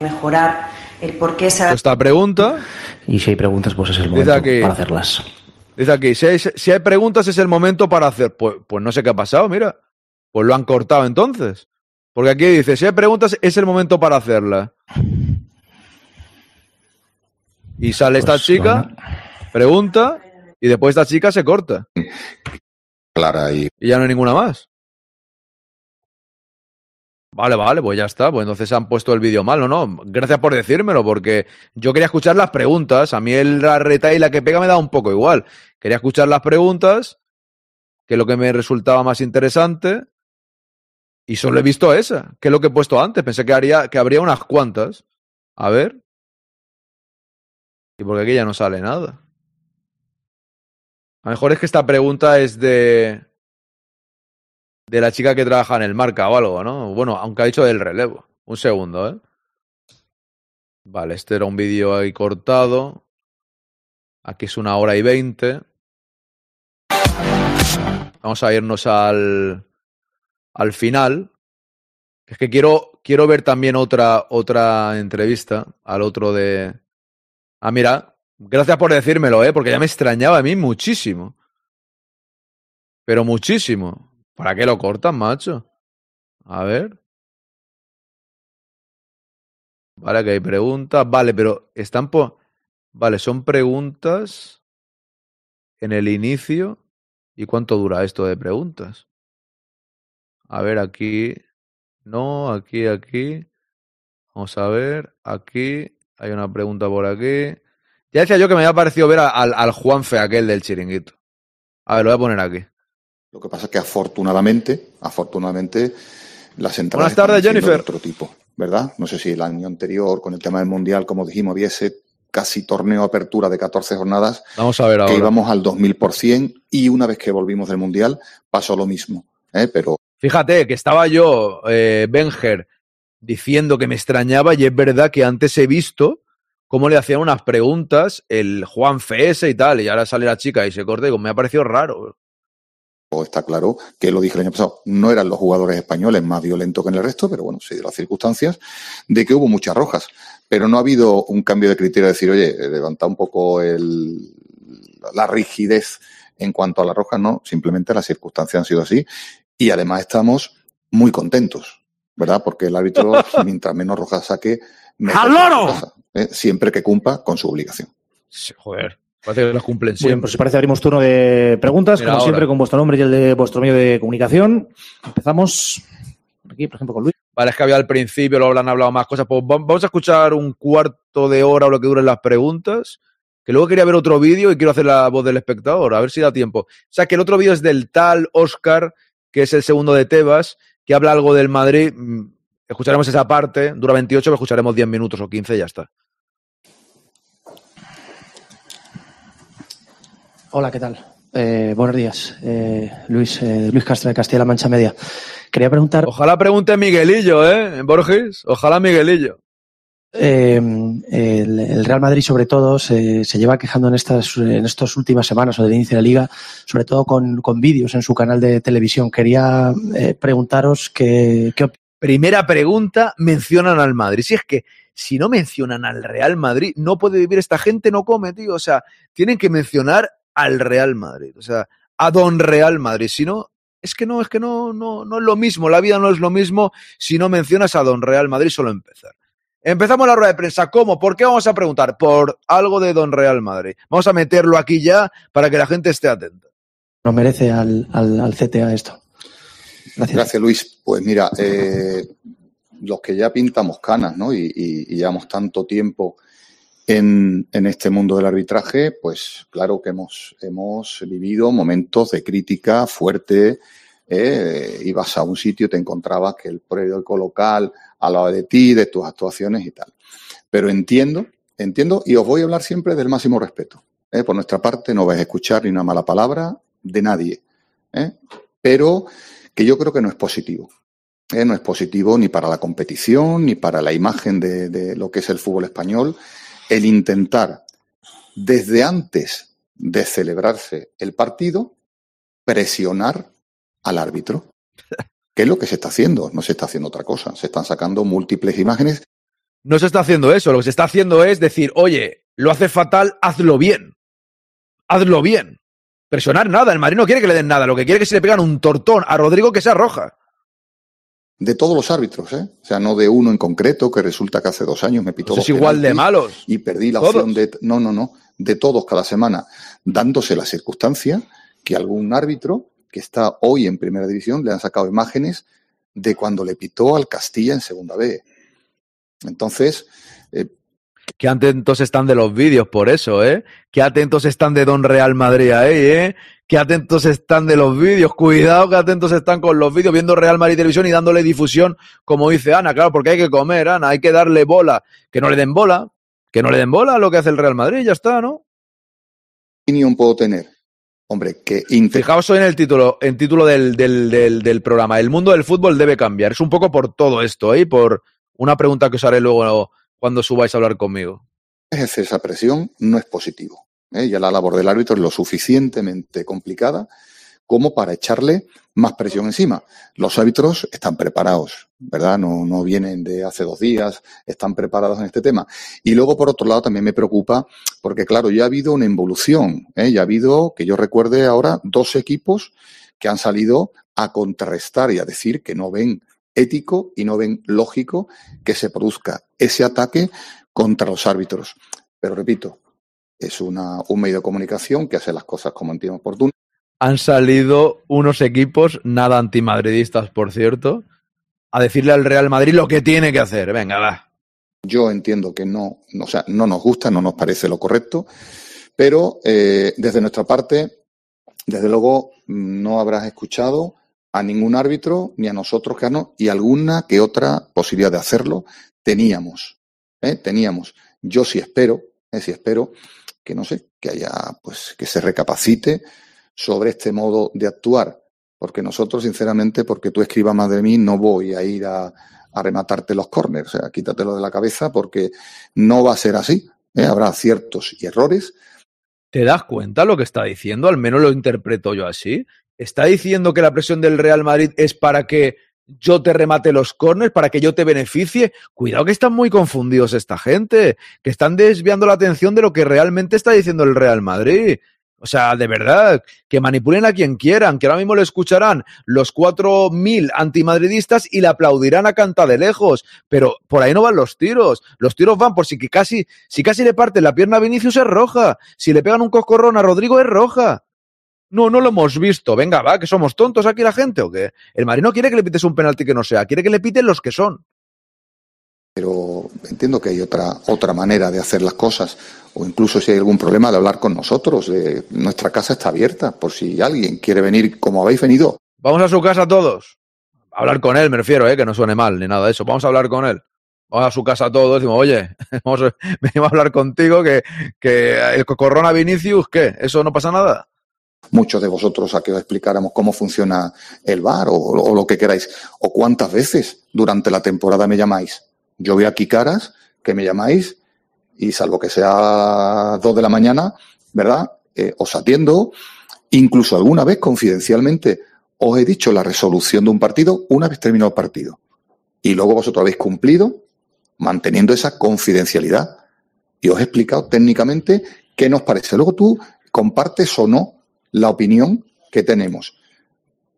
mejorar el por qué se ha Esta pregunta. Y si hay preguntas, pues es el momento aquí. para hacerlas. Dice aquí, si hay, si hay preguntas es el momento para hacer. Pues, pues no sé qué ha pasado, mira. Pues lo han cortado entonces. Porque aquí dice, si hay preguntas es el momento para hacerlas. Y sale esta Pues, chica, pregunta, y después esta chica se corta. clara y Y ya no hay ninguna más. Vale, vale, pues ya está. Pues entonces han puesto el vídeo mal, ¿no? no. Gracias por decírmelo, porque yo quería escuchar las preguntas. A mí el la reta y la que pega me da un poco igual. Quería escuchar las preguntas, que es lo que me resultaba más interesante. Y solo he visto esa, que es lo que he puesto antes. Pensé que, que habría unas cuantas. A ver. Y porque aquí ya no sale nada. A lo mejor es que esta pregunta es de. De la chica que trabaja en el marca o algo, ¿no? Bueno, aunque ha dicho del relevo. Un segundo, ¿eh? Vale, este era un vídeo ahí cortado. Aquí es una hora y veinte. Vamos a irnos al. al final. Es que quiero, quiero ver también otra, otra entrevista al otro de. Ah, mira, gracias por decírmelo, ¿eh? Porque ya me extrañaba a mí muchísimo. Pero muchísimo. ¿Para qué lo cortan, macho? A ver. Vale, que hay preguntas. Vale, pero están por. Vale, son preguntas en el inicio. ¿Y cuánto dura esto de preguntas? A ver, aquí. No, aquí, aquí. Vamos a ver. Aquí. Hay una pregunta por aquí. Ya decía yo que me había parecido ver al, al Juanfe aquel del chiringuito. A ver, lo voy a poner aquí. Lo que pasa es que afortunadamente, afortunadamente, las entradas Buenas tardes, de Jennifer. otro tipo, ¿verdad? No sé si el año anterior, con el tema del Mundial, como dijimos, había ese casi torneo apertura de 14 jornadas, Vamos a ver que ahora. íbamos al 2000% y una vez que volvimos del Mundial pasó lo mismo, ¿eh? Pero Fíjate que estaba yo, eh, Benger, diciendo que me extrañaba y es verdad que antes he visto cómo le hacían unas preguntas el Juan FS y tal, y ahora sale la chica y se corta y digo, me ha parecido raro. Está claro que lo dije el año pasado, no eran los jugadores españoles más violentos que en el resto, pero bueno, se dio las circunstancias de que hubo muchas rojas. Pero no ha habido un cambio de criterio de decir, oye, levanta un poco el, la rigidez en cuanto a las rojas, no, simplemente las circunstancias han sido así. Y además estamos muy contentos, ¿verdad? Porque el árbitro, mientras menos rojas saque, mejor ¡Al loro! ¿eh? siempre que cumpla con su obligación. Joder, parece que los cumplen bien, pues si parece, abrimos turno de preguntas, Mira, como ahora. siempre, con vuestro nombre y el de vuestro medio de comunicación. Empezamos aquí, por ejemplo, con Luis. Vale, es que había al principio, luego han hablado más cosas. Pues va- vamos a escuchar un cuarto de hora o lo que duren las preguntas. Que luego quería ver otro vídeo y quiero hacer la voz del espectador, a ver si da tiempo. O sea, que el otro vídeo es del tal Oscar, que es el segundo de Tebas, que habla algo del Madrid. Mm, Escucharemos esa parte, dura 28, pero escucharemos 10 minutos o 15 y ya está. Hola, ¿qué tal? Eh, buenos días, eh, Luis, eh, Luis Castro de Castilla-La Mancha Media. Quería preguntar. Ojalá pregunte Miguelillo, ¿eh? Borges. Ojalá Miguelillo. El, el Real Madrid, sobre todo, se, se lleva quejando en estas, en estas últimas semanas o del inicio de la liga, sobre todo con, con vídeos en su canal de televisión. Quería preguntaros qué, qué Primera pregunta, mencionan al Madrid. Si es que si no mencionan al Real Madrid, no puede vivir esta gente, no come, tío. O sea, tienen que mencionar al Real Madrid. O sea, a Don Real Madrid. Si no, es que no, es que no, no, no es lo mismo. La vida no es lo mismo si no mencionas a Don Real Madrid, solo empezar. Empezamos la rueda de prensa. ¿Cómo? ¿Por qué vamos a preguntar? Por algo de Don Real Madrid. Vamos a meterlo aquí ya para que la gente esté atenta. nos merece al, al, al CTA esto. Gracias. Luis. Pues mira, eh, los que ya pintamos canas, ¿no? Y, y- y llevamos tanto tiempo en, este mundo del arbitraje, pues claro que hemos, hemos vivido momentos de crítica fuerte. ¿eh? Ibas a un sitio te encontrabas que el periódico local hablaba de ti, de tus actuaciones y tal. Pero entiendo, entiendo, y os voy a hablar siempre del máximo respeto. ¿eh? Por nuestra parte, no vais a escuchar ni una mala palabra de nadie. ¿eh? Pero que yo creo que no es positivo. ¿eh? No es positivo ni para la competición, ni para la imagen de lo que es el fútbol español, el intentar, desde antes de celebrarse el partido, presionar al árbitro. ¿Qué es lo que se está haciendo? No se está haciendo otra cosa. Se están sacando múltiples imágenes. No se está haciendo eso. Lo que se está haciendo es decir, oye, lo hace fatal, hazlo bien. Hazlo bien. Presionar nada. El Madrid no quiere que le den nada. Lo que quiere es que se le pegan un tortón a Rodrigo que sea roja. De todos los árbitros, ¿eh? O sea, no de uno en concreto, que resulta que hace dos años me pitó Pues es igual de malos. Y perdí la Todos. opción de. No, no, no. De todos cada semana, dándose la circunstancia que algún árbitro que está hoy en primera división le han sacado imágenes de cuando le pitó al Castilla en segunda B. Entonces, Qué atentos están de los vídeos por eso, ¿eh? Qué atentos están de Don Real Madrid ahí, ¿eh? Qué atentos están de los vídeos. Cuidado, que atentos están con los vídeos, viendo Real Madrid Televisión y dándole difusión, como dice Ana, claro, porque hay que comer, Ana, hay que darle bola. Que no le den bola, que no le den bola a lo que hace el Real Madrid, ya está, ¿no? opinión puedo tener? Hombre, que Fijaos hoy en el título, en título del, del, del, del programa. El mundo del fútbol debe cambiar. Es un poco por todo esto, ¿eh? Y por una pregunta que os haré luego cuando subáis a hablar conmigo. esa presión no es positivo. ¿eh? Ya la labor del árbitro es lo suficientemente complicada como para echarle más presión encima. Los árbitros están preparados, ¿verdad? No, no vienen de hace dos días, están preparados en este tema. Y luego, por otro lado, también me preocupa porque, claro, ya ha habido una involución, ¿eh? ya ha habido, que yo recuerde ahora, dos equipos que han salido a contrarrestar y a decir que no ven ético y no ven lógico que se produzca ese ataque contra los árbitros. Pero repito, es una, un medio de comunicación que hace las cosas como entiende oportuno. Han salido unos equipos nada antimadridistas, por cierto, a decirle al Real Madrid lo que tiene que hacer. Venga, va. Yo entiendo que no, o sea, no nos gusta, no nos parece lo correcto, pero eh, desde nuestra parte, desde luego, no habrás escuchado a ningún árbitro, ni a nosotros, que no, y alguna que otra posibilidad de hacerlo teníamos. ¿eh? Teníamos. Yo sí espero, eh, sí espero que no sé, que haya, pues, que se recapacite sobre este modo de actuar. Porque nosotros, sinceramente, porque tú escribas más de mí, no voy a ir a, a rematarte los corners. O sea, quítatelo de la cabeza porque no va a ser así. ¿eh? Habrá ciertos y errores. ¿Te das cuenta lo que está diciendo? Al menos lo interpreto yo así. Está diciendo que la presión del Real Madrid es para que yo te remate los corners, para que yo te beneficie. Cuidado que están muy confundidos esta gente, que están desviando la atención de lo que realmente está diciendo el Real Madrid. O sea, de verdad, que manipulen a quien quieran, que ahora mismo le escucharán los 4.000 antimadridistas y le aplaudirán a canta de lejos. Pero por ahí no van los tiros. Los tiros van por si casi, si casi le parten la pierna a Vinicius es roja. Si le pegan un coscorrón a Rodrigo es roja. No, no lo hemos visto. Venga, va, que somos tontos aquí la gente o qué. El Madrid no quiere que le pites un penalti que no sea, quiere que le piten los que son. Pero entiendo que hay otra, otra manera de hacer las cosas, o incluso si hay algún problema de hablar con nosotros. nuestra casa está abierta, por si alguien quiere venir como habéis venido. Vamos a su casa todos. A hablar con él, me refiero, ¿eh? que no suene mal ni nada de eso. Vamos a hablar con él. Vamos a su casa todos, decimos, oye, vamos a, venimos a hablar contigo que, que el cocorrón a Vinicius, ¿qué? ¿Eso no pasa nada? Muchos de vosotros a que os explicáramos cómo funciona el bar o, lo que queráis. O cuántas veces durante la temporada me llamáis. Yo veo aquí caras que me llamáis y salvo que sea dos de la mañana, ¿verdad? Eh, os atiendo. Incluso alguna vez confidencialmente os he dicho la resolución de un partido una vez terminado el partido. Y luego vosotros habéis cumplido manteniendo esa confidencialidad. Y os he explicado técnicamente qué nos parece. Luego tú compartes o no la opinión que tenemos.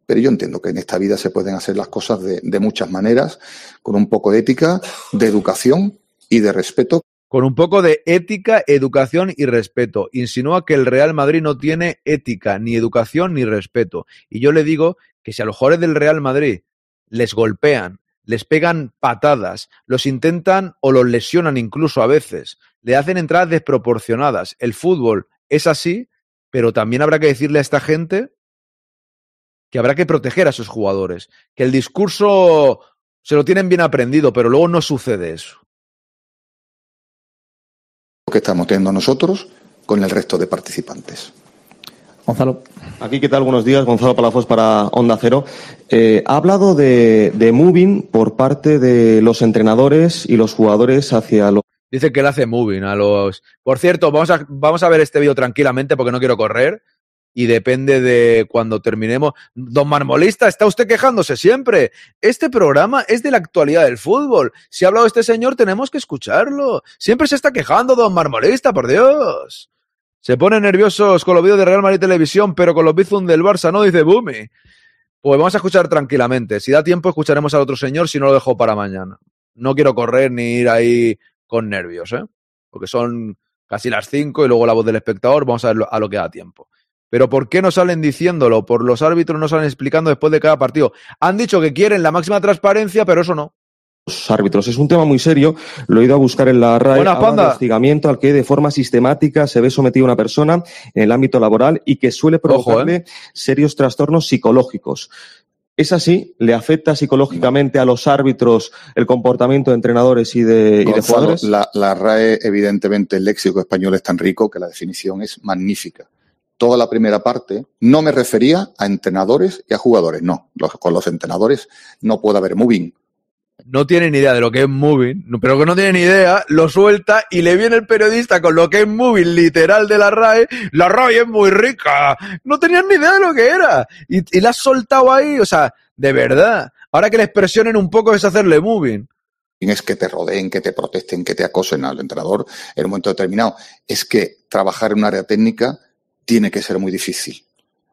Pero yo entiendo que en esta vida se pueden hacer las cosas de, muchas maneras, con un poco de ética, de educación y de respeto con un poco de ética, educación y respeto. Insinúa que el Real Madrid no tiene ética, ni educación, ni respeto. Y yo le digo que si a los jugadores del Real Madrid les golpean, les pegan patadas, los intentan o los lesionan incluso a veces, le hacen entradas desproporcionadas. El fútbol es así, pero también habrá que decirle a esta gente que habrá que proteger a esos jugadores, que el discurso se lo tienen bien aprendido, pero luego no sucede eso que estamos teniendo nosotros con el resto de participantes. Gonzalo. Aquí, ¿qué tal? Buenos días. Gonzalo Palafos para Onda Cero. Eh, ha hablado de, de, moving por parte de los entrenadores y los jugadores hacia los. Dice que él hace moving a los. Por cierto, vamos a, vamos a ver este vídeo tranquilamente porque no quiero correr y depende de cuando terminemos. Don Marmolista, está usted quejándose siempre. Este programa es de la actualidad del fútbol. Si ha hablado este señor, tenemos que escucharlo. Siempre se está quejando, don Marmolista, por Dios. Se pone nerviosos con los vídeos de Real Madrid Televisión, pero con los bizum del Barça, ¿no? Dice Bumi. Pues vamos a escuchar tranquilamente. Si da tiempo, escucharemos al otro señor, si no lo dejo para mañana. No quiero correr ni ir ahí con nervios, ¿eh? Porque son casi las cinco y luego la voz del espectador. Vamos a ver a lo que da tiempo. Pero ¿por qué no salen diciéndolo? Por los árbitros no salen explicando después de cada partido. Han dicho que quieren la máxima transparencia, pero eso no. Los árbitros es un tema muy serio. Lo he ido a buscar en la RAE. De hostigamiento al que de forma sistemática se ve sometido una persona en el ámbito laboral y que suele provocarle Ojo, ¿eh? serios trastornos psicológicos. ¿Es así? ¿Le afecta psicológicamente a los árbitros el comportamiento de entrenadores y de, y de Gonzalo, jugadores? la, la RAE, evidentemente, el léxico español es tan rico que la definición es magnífica toda la primera parte, no me refería a entrenadores y a jugadores. No, los, con los entrenadores no puede haber moving. No tiene ni idea de lo que es moving, pero que no tiene ni idea, lo suelta y le viene el periodista con lo que es moving literal de la RAE. La RAE es muy rica. No tenían ni idea de lo que era. Y, la has soltado ahí, o sea, de verdad. Ahora que les presionen un poco es hacerle moving es que te rodeen, que te protesten, que te acosen al entrenador en un momento determinado. Es que trabajar en un área técnica tiene que ser muy difícil.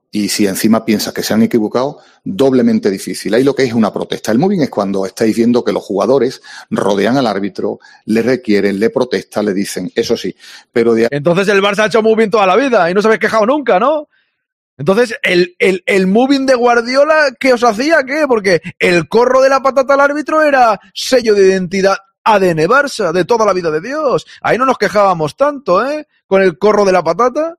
Y si encima piensas que se han equivocado, doblemente difícil. Ahí lo que es una protesta. El moving es cuando estáis viendo que los jugadores rodean al árbitro, le requieren, le protestan, le dicen, eso sí. Pero. Entonces el Barça ha hecho moving toda la vida y no se habéis quejado nunca, ¿no? Entonces, el, el, el moving de Guardiola, ¿qué os hacía? ¿Qué? Porque el corro de la patata al árbitro era sello de identidad ADN Barça de toda la vida de Dios. Ahí no nos quejábamos tanto, ¿eh? Con el corro de la patata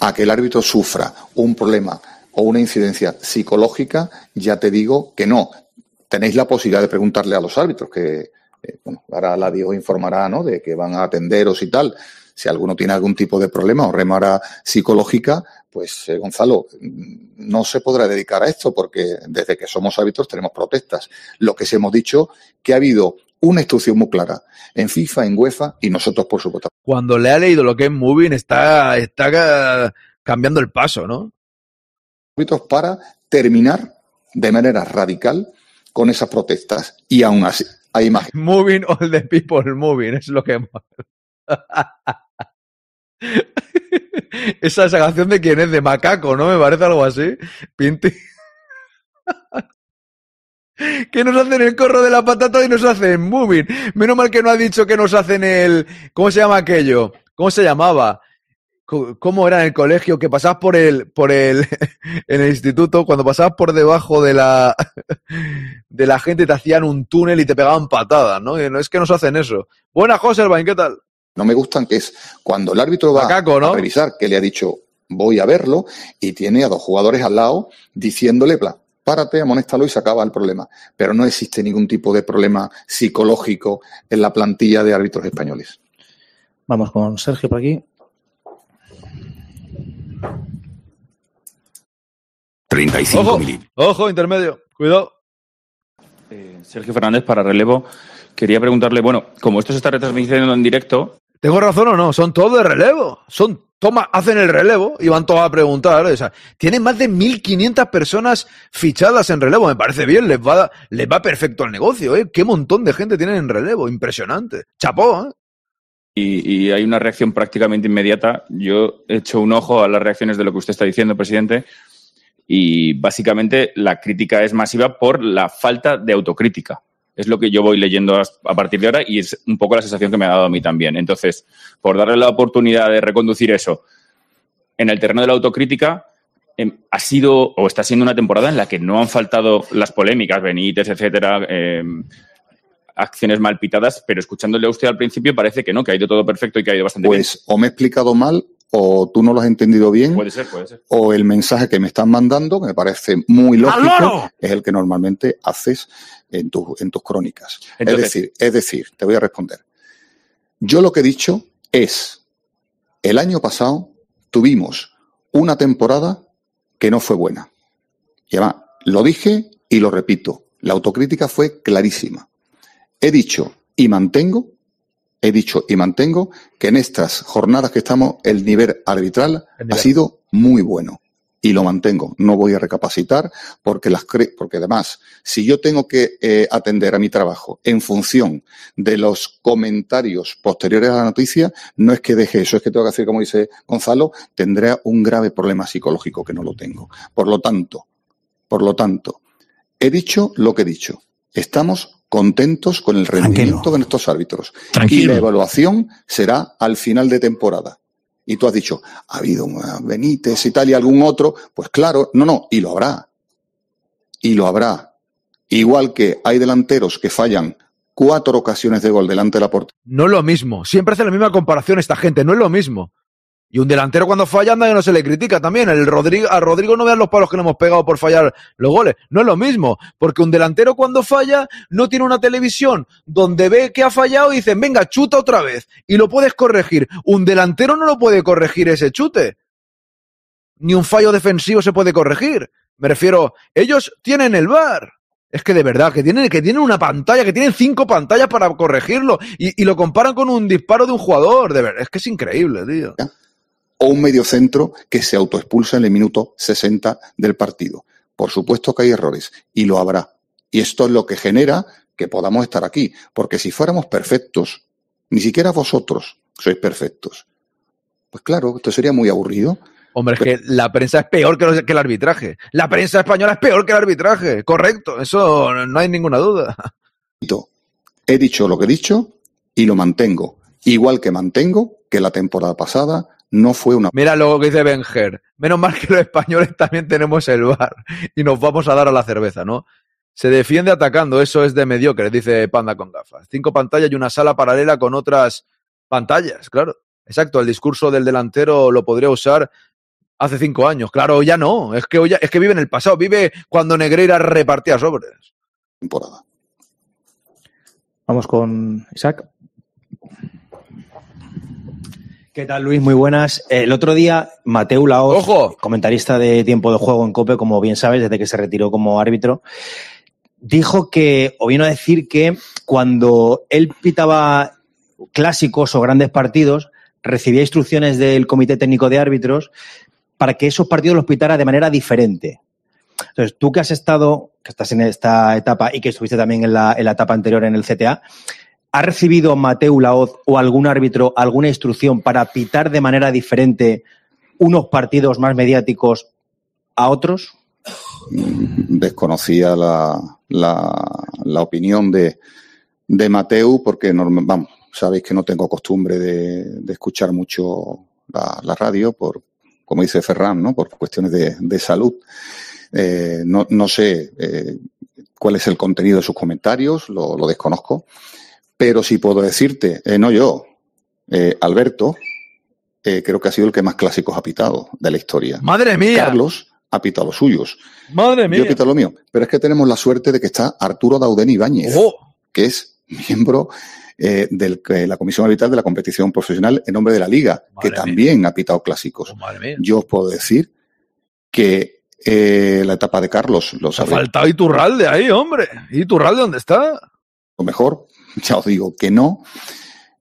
a que el árbitro sufra un problema o una incidencia psicológica, ya te digo que no. Tenéis la posibilidad de preguntarle a los árbitros, que eh, bueno, ahora la Dios informará ¿no? de que van a atenderos y tal. Si alguno tiene algún tipo de problema o remora psicológica, pues eh, Gonzalo, no se podrá dedicar a esto porque desde que somos árbitros tenemos protestas. Lo que sí hemos dicho que ha habido una instrucción muy clara en FIFA, en UEFA y nosotros, por supuesto. Cuando le ha leído lo que es Moving, está, está cambiando el paso, ¿no? Para terminar de manera radical con esas protestas. Y aún así, hay imágenes. Moving all the people moving, es lo que hemos. Esa, esa canción de quién es, de Macaco, ¿no? Me parece algo así. Pinti. que nos hacen el corro de la patata y nos hacen moving. Menos mal que no ha dicho que nos hacen el. ¿Cómo se llama aquello? ¿Cómo se llamaba? ¿Cómo era en el colegio? Que pasabas por el, por el, en el instituto, cuando pasabas por debajo de la, de la gente te hacían un túnel y te pegaban patadas, ¿no? Es que nos hacen eso. Buena, Joselbain, ¿qué tal? No me gustan que es cuando el árbitro va Macaco, ¿no? a revisar que le ha dicho voy a verlo y tiene a dos jugadores al lado diciéndole, plan, párate, amonéstalo y se acaba el problema. Pero no existe ningún tipo de problema psicológico en la plantilla de árbitros españoles. Vamos con Sergio por aquí. 35 ojo, ojo, intermedio, cuidado. Eh, Sergio Fernández para relevo. Quería preguntarle, bueno, como esto se está retransmitiendo en directo, ¿Tengo razón o no? Son todos de relevo. Son, toma, hacen el relevo y van todos a preguntar. O sea, tienen más de 1.500 personas fichadas en relevo. Me parece bien, les va, les va perfecto el negocio, ¿eh? Qué montón de gente tienen en relevo. Impresionante. Chapó, ¿eh? y, y hay una reacción prácticamente inmediata. Yo he hecho un ojo a las reacciones de lo que usted está diciendo, presidente, y básicamente la crítica es masiva por la falta de autocrítica. Es lo que yo voy leyendo a partir de ahora y es un poco la sensación que me ha dado a mí también. Entonces, por darle la oportunidad de reconducir eso en el terreno de la autocrítica, em, ha sido o está siendo una temporada en la que no han faltado las polémicas, Benítez, etcétera, em, acciones mal pitadas, pero escuchándole a usted al principio parece que no, que ha ido todo perfecto y que ha ido bastante Pues o me he explicado mal, o tú no lo has entendido bien, bien. Puede ser, puede ser. o el mensaje que me están mandando, que me parece muy lógico, es el que normalmente haces en, tu- en tus crónicas. Entonces- es decir, es decir, te voy a responder. Yo lo que he dicho es, el año pasado tuvimos una temporada que no fue buena. Y además, lo dije y lo repito, la autocrítica fue clarísima. He dicho y mantengo, he dicho y mantengo que en estas jornadas que estamos el nivel arbitral El ha sido muy bueno. Y lo mantengo. No voy a recapacitar porque las cre- porque además, si yo tengo que eh, atender a mi trabajo en función de los comentarios posteriores a la noticia, no es que deje eso, es que tengo que hacer, como dice Gonzalo, tendré un grave problema psicológico que no lo tengo. Por lo tanto, por lo tanto, he dicho lo que he dicho. Estamos contentos con el rendimiento de nuestros árbitros. Y Tranquilo. la evaluación será al final de temporada. Y tú has dicho, ha habido un Benítez y tal y algún otro. Pues claro, no, no, y lo habrá. Y lo habrá. Igual que hay delanteros que fallan cuatro ocasiones de gol delante de la portería. No es lo mismo. Siempre hace la misma comparación esta gente. No es lo mismo. Y un delantero cuando falla anda que no se le critica también. El Rodrigo, a Rodrigo no vean los palos que le hemos pegado por fallar los goles. No es lo mismo. Porque un delantero cuando falla no tiene una televisión donde ve que ha fallado y dicen, venga, chuta otra vez. Y lo puedes corregir. Un delantero no lo puede corregir ese chute. Ni un fallo defensivo se puede corregir. Me refiero, ellos tienen el VAR. Es que de verdad, que tienen, que tienen una pantalla, que tienen cinco pantallas para corregirlo y, y lo comparan con un disparo de un jugador. De verdad, es que es increíble, tío. O un mediocentro que se autoexpulsa en el minuto 60 del partido. Por supuesto que hay errores y lo habrá. Y esto es lo que genera que podamos estar aquí. Porque si fuéramos perfectos, ni siquiera vosotros sois perfectos. Pues claro, esto sería muy aburrido. Hombre, es que la prensa es peor que, los- que el arbitraje. La prensa española es peor que el arbitraje. Correcto, eso no hay ninguna duda. He dicho lo que he dicho y lo mantengo. Igual que mantengo que la temporada pasada no fue una Mira lo que dice Benger. Menos mal que los españoles también tenemos el bar y nos vamos a dar a la cerveza, ¿no? Se defiende atacando, eso es de mediocre, dice Panda con gafas. Cinco pantallas y una sala paralela con otras pantallas, claro. Exacto, el discurso del delantero lo podría usar hace cinco años. Claro, ya no. Es que, hoy ya- es que vive en el pasado, vive cuando Negreira repartía sobres. temporada. Vamos con Isaac. ¿Qué tal, Luis? Muy buenas. El otro día, Mateu Laoz, comentarista de tiempo de juego en COPE, como bien sabes, desde que se retiró como árbitro, dijo que, o vino a decir que cuando él pitaba clásicos o grandes partidos, recibía instrucciones del Comité Técnico de Árbitros para que esos partidos los pitara de manera diferente. Entonces, tú que has estado, que estás en esta etapa y que estuviste también en la, en la etapa anterior en el CTA, ¿ha recibido Mateu Laoz o algún árbitro alguna instrucción para pitar de manera diferente unos partidos más mediáticos a otros? desconocía la, la, la opinión de, de Mateu porque norm- vamos, sabéis que no tengo costumbre de, escuchar mucho la, radio por, como dice Ferran, ¿no? por cuestiones de, salud. Eh, no, no sé eh, cuál es el contenido de sus comentarios, lo desconozco, pero sí puedo decirte, eh, no yo, eh, Alberto, eh, creo que ha sido el que más clásicos ha pitado de la historia. ¡Madre mía! Carlos ha pitado los suyos. Madre Yo mía. he pitado lo mío. Pero es que tenemos la suerte de que está Arturo Dauden Ibáñez, que es miembro eh, de la Comisión Arbitral de la Competición Profesional en nombre de la Liga, que también ha pitado clásicos. Yo os puedo decir que Eh, la etapa de Carlos, lo Ha sabré. faltado Iturralde ahí, hombre. ¿Iturralde dónde está? lo mejor, ya os digo que no.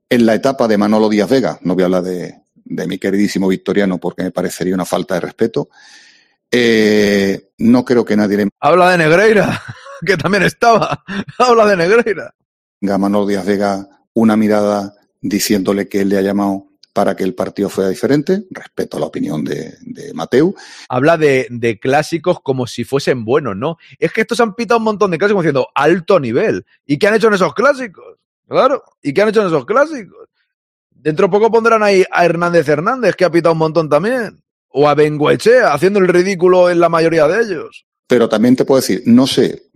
En la etapa de Manolo Díaz Vega, no voy a hablar de, de mi queridísimo Victoriano porque me parecería una falta de respeto. Eh, no creo que nadie le Habla de Negreira, que también estaba. Habla de Negreira. Manolo Díaz Vega una mirada diciéndole que él le ha llamado para que el partido fuera diferente. Respeto la opinión de, de Mateu. Habla de, de clásicos como si fuesen buenos, ¿no? Es que estos han pitado un montón de clásicos diciendo alto nivel. ¿Y qué han hecho en esos clásicos? Claro. ¿Y qué han hecho en esos clásicos? Dentro de poco pondrán ahí a Hernández Hernández, que ha pitado un montón también. O a Benguechea, haciendo el ridículo en la mayoría de ellos. Pero también te puedo decir, no sé,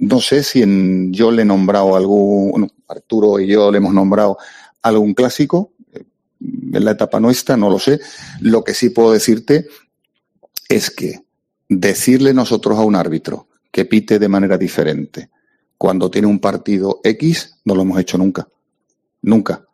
no sé si en, yo le he nombrado algún, bueno, Arturo y yo le hemos nombrado algún clásico, en la etapa nuestra, no lo sé. Lo que sí puedo decirte es que decirle nosotros a un árbitro que pite de manera diferente cuando tiene un partido X, no lo hemos hecho nunca. Nunca.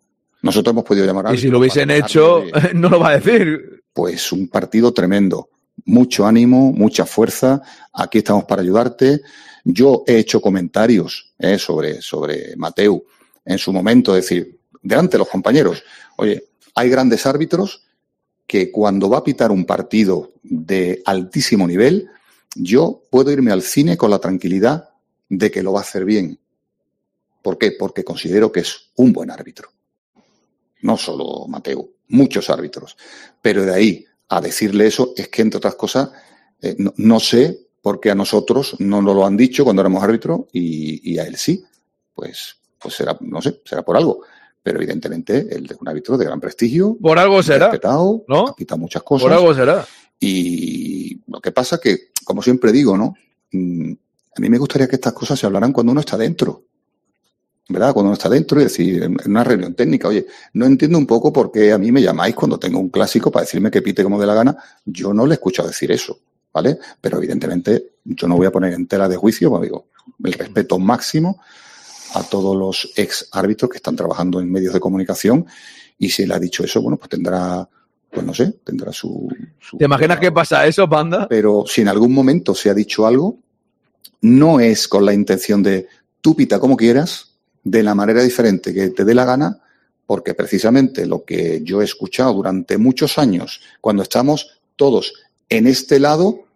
Nosotros hemos podido llamar a Y si lo hubiesen hecho, no lo va a decir. pues un partido tremendo. Mucho ánimo, mucha fuerza. Aquí estamos para ayudarte. Yo he hecho comentarios eh, sobre, sobre Mateu en su momento, es decir, delante de los compañeros. Oye, hay grandes árbitros que cuando va a pitar un partido de altísimo nivel, yo puedo irme al cine con la tranquilidad de que lo va a hacer bien. ¿Por qué? Porque considero que es un buen árbitro. No solo Mateo, muchos árbitros. Pero de ahí a decirle eso es que, entre otras cosas, eh, no, sé por qué a nosotros no nos lo han dicho cuando éramos árbitros y, y a él sí. Pues, pues será, no sé, será por algo. Pero evidentemente él es un árbitro de gran prestigio. Por algo será. Respetado, ¿no? pitado muchas cosas. Por algo será. Y lo que pasa que, como siempre digo, ¿no? Mm, A mí me gustaría que estas cosas se hablaran cuando uno está dentro. ¿Verdad? Cuando uno está dentro y decir, en una reunión técnica, oye, no entiendo un poco por qué a mí me llamáis cuando tengo un clásico para decirme que pite como de la gana. Yo no le he escuchado decir eso, ¿vale? Pero evidentemente yo no voy a poner en tela de juicio, digo, el respeto máximo a todos los ex árbitros que están trabajando en medios de comunicación y si él ha dicho eso, bueno, pues tendrá, pues no sé, tendrá su, su ¿Te imaginas qué pasa eso, panda? pero si en algún momento se ha dicho algo, no es con la intención de tú pita como quieras, de la manera diferente que te dé la gana, porque precisamente lo que yo he escuchado durante muchos años, cuando estamos todos en este lado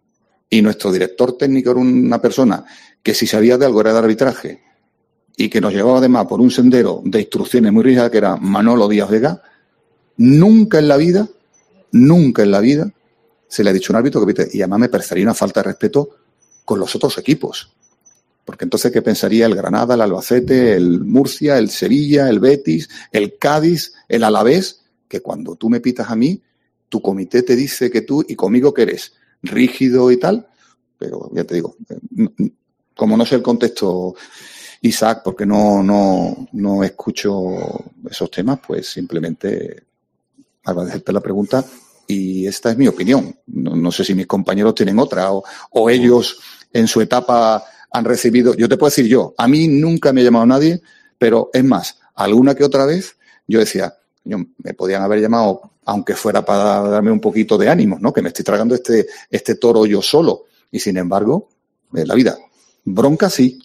y nuestro director técnico era una persona que si sabía de algo era de arbitraje y que nos llevaba además por un sendero de instrucciones muy rígidas que era Manolo Díaz Vega, nunca en la vida, nunca en la vida se le ha dicho a un árbitro que pite. Y además me parecería una falta de respeto con los otros equipos. Porque entonces, ¿qué pensaría el Granada, el Albacete, el Murcia, el Sevilla, el Betis, el Cádiz, el Alavés? Que cuando tú me pitas a mí, tu comité te dice que tú y conmigo que eres rígido y tal. Pero ya te digo, eh, como no sé el contexto, Isaac, porque no, no, no escucho esos temas, pues simplemente agradecerte la pregunta y esta es mi opinión. No, no sé si mis compañeros tienen otra o, o ellos en su etapa han recibido. Yo te puedo decir yo, a mí nunca me ha llamado nadie, pero es más, alguna que otra vez yo decía, "Coño, me podían haber llamado, aunque fuera para darme un poquito de ánimo, ¿no? Que me estoy tragando este, este toro yo solo. Y sin embargo, es la vida. Bronca sí.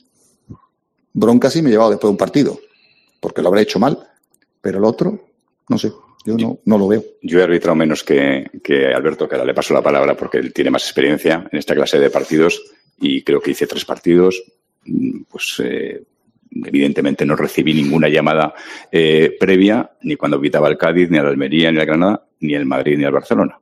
Bronca sí me he llevado después de un partido, porque lo habré hecho mal, pero el otro, no sé, yo no, lo veo. Yo he arbitrado menos que, Alberto, que le paso la palabra porque él tiene más experiencia en esta clase de partidos y creo que hice tres partidos. Mm, Pues eh, evidentemente no recibí ninguna llamada eh, previa, ni cuando pitaba el Cádiz, ni al Almería, ni al Granada, ni el Madrid, ni al Barcelona.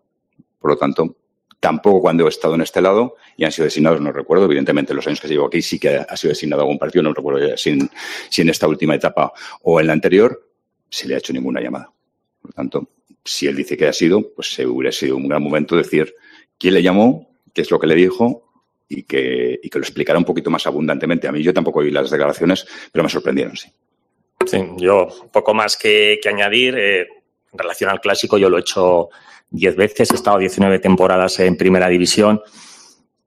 Por lo tanto, tampoco cuando he estado en este lado y han sido designados, no recuerdo, evidentemente los años que llevo aquí sí que ha sido designado algún partido, no recuerdo si en, esta última etapa o en la anterior se le ha hecho ninguna llamada. Por lo tanto, si él dice que ha sido, pues se hubiera sido un gran momento decir quién le llamó, qué es lo que le dijo y que, y que lo explicara un poquito más abundantemente. A mí yo tampoco oí las declaraciones, pero me sorprendieron, sí. Sí, yo poco más que, que añadir. eh, en relación al clásico, yo lo he hecho 10 veces, he estado 19 temporadas en primera división.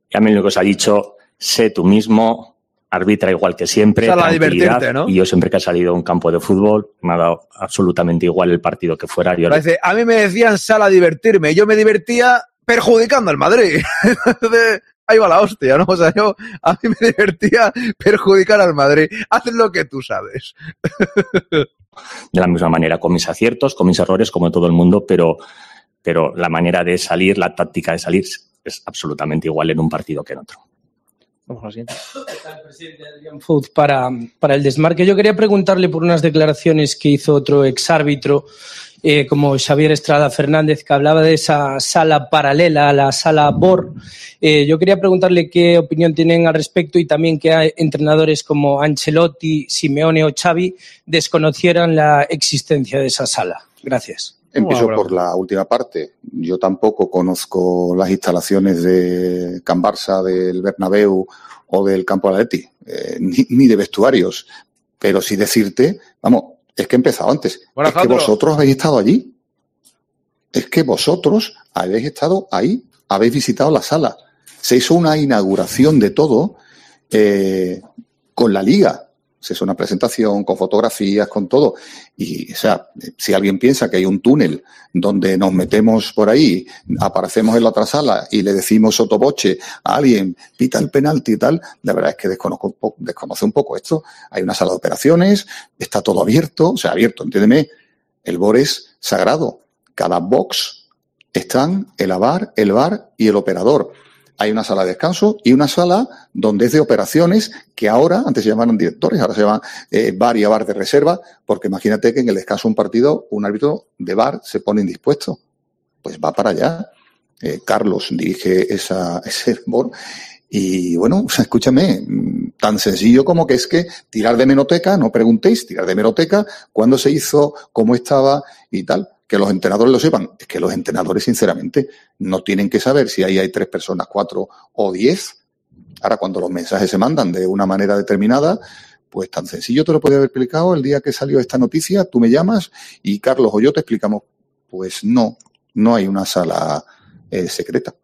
Y a mí lo que os ha dicho, sé tú mismo, arbitra igual que siempre. Tranquilidad, divertirte, ¿no? Y yo siempre que he salido a un campo de fútbol, me ha dado absolutamente igual el partido que fuera. Yo Parece, a mí me decían sal a divertirme. Yo me divertía perjudicando al Madrid. Ahí va la hostia, ¿no? O sea, yo, a mí me divertía perjudicar al Madrid. Haz lo que tú sabes. de la misma manera, con mis aciertos, con mis errores, como todo el mundo, pero, pero la manera de salir, la táctica de salir es absolutamente igual en un partido que en otro. Vamos a la siguiente. Para, para el desmarque, yo quería preguntarle por unas declaraciones que hizo otro exárbitro, eh, como Xavier Estrada Fernández, que hablaba de esa sala paralela a la sala BOR. Eh, yo quería preguntarle qué opinión tienen al respecto y también que entrenadores como Ancelotti, Simeone o Xavi desconocieran la existencia de esa sala. Gracias. Empiezo por la última parte. Yo tampoco conozco las instalaciones de Can Barça, del Bernabéu o del Campo Atleti, eh, ni, ni, de vestuarios. Pero sí decirte, vamos, es que he empezado antes. Bueno, es que vosotros habéis estado allí. Es que vosotros habéis estado ahí, habéis visitado la sala. Se hizo una inauguración de todo eh, con la liga se hizo una presentación con fotografías, con todo. Y, o sea, si alguien piensa que hay un túnel donde nos metemos por ahí, aparecemos en la otra sala y le decimos sotoboche a alguien, pita el penalti y tal, la verdad es que desconozco, desconoce un poco esto. Hay una sala de operaciones, está todo abierto, o sea, abierto, entiéndeme. El BOR es sagrado. Cada box están el AVAR, el VAR y el operador hay una sala de descanso y una sala donde es de operaciones que ahora, antes se llamaban directores, ahora se llaman eh, bar y bar de reserva, porque imagínate que en el descanso de un partido un árbitro de bar se pone indispuesto. Pues va para allá. Eh, Carlos dirige esa, ese board y bueno, escúchame, tan sencillo como que es que tirar de menoteca, no preguntéis, tirar de menoteca, cuándo se hizo, cómo estaba y tal que los entrenadores lo sepan. Es que los entrenadores, sinceramente, no tienen que saber si ahí hay tres personas, cuatro o diez. Ahora, cuando los mensajes se mandan de una manera determinada, pues tan sencillo te lo podía haber explicado el día que salió esta noticia, tú me llamas y Carlos o yo te explicamos. Pues no, no hay una sala eh, secreta.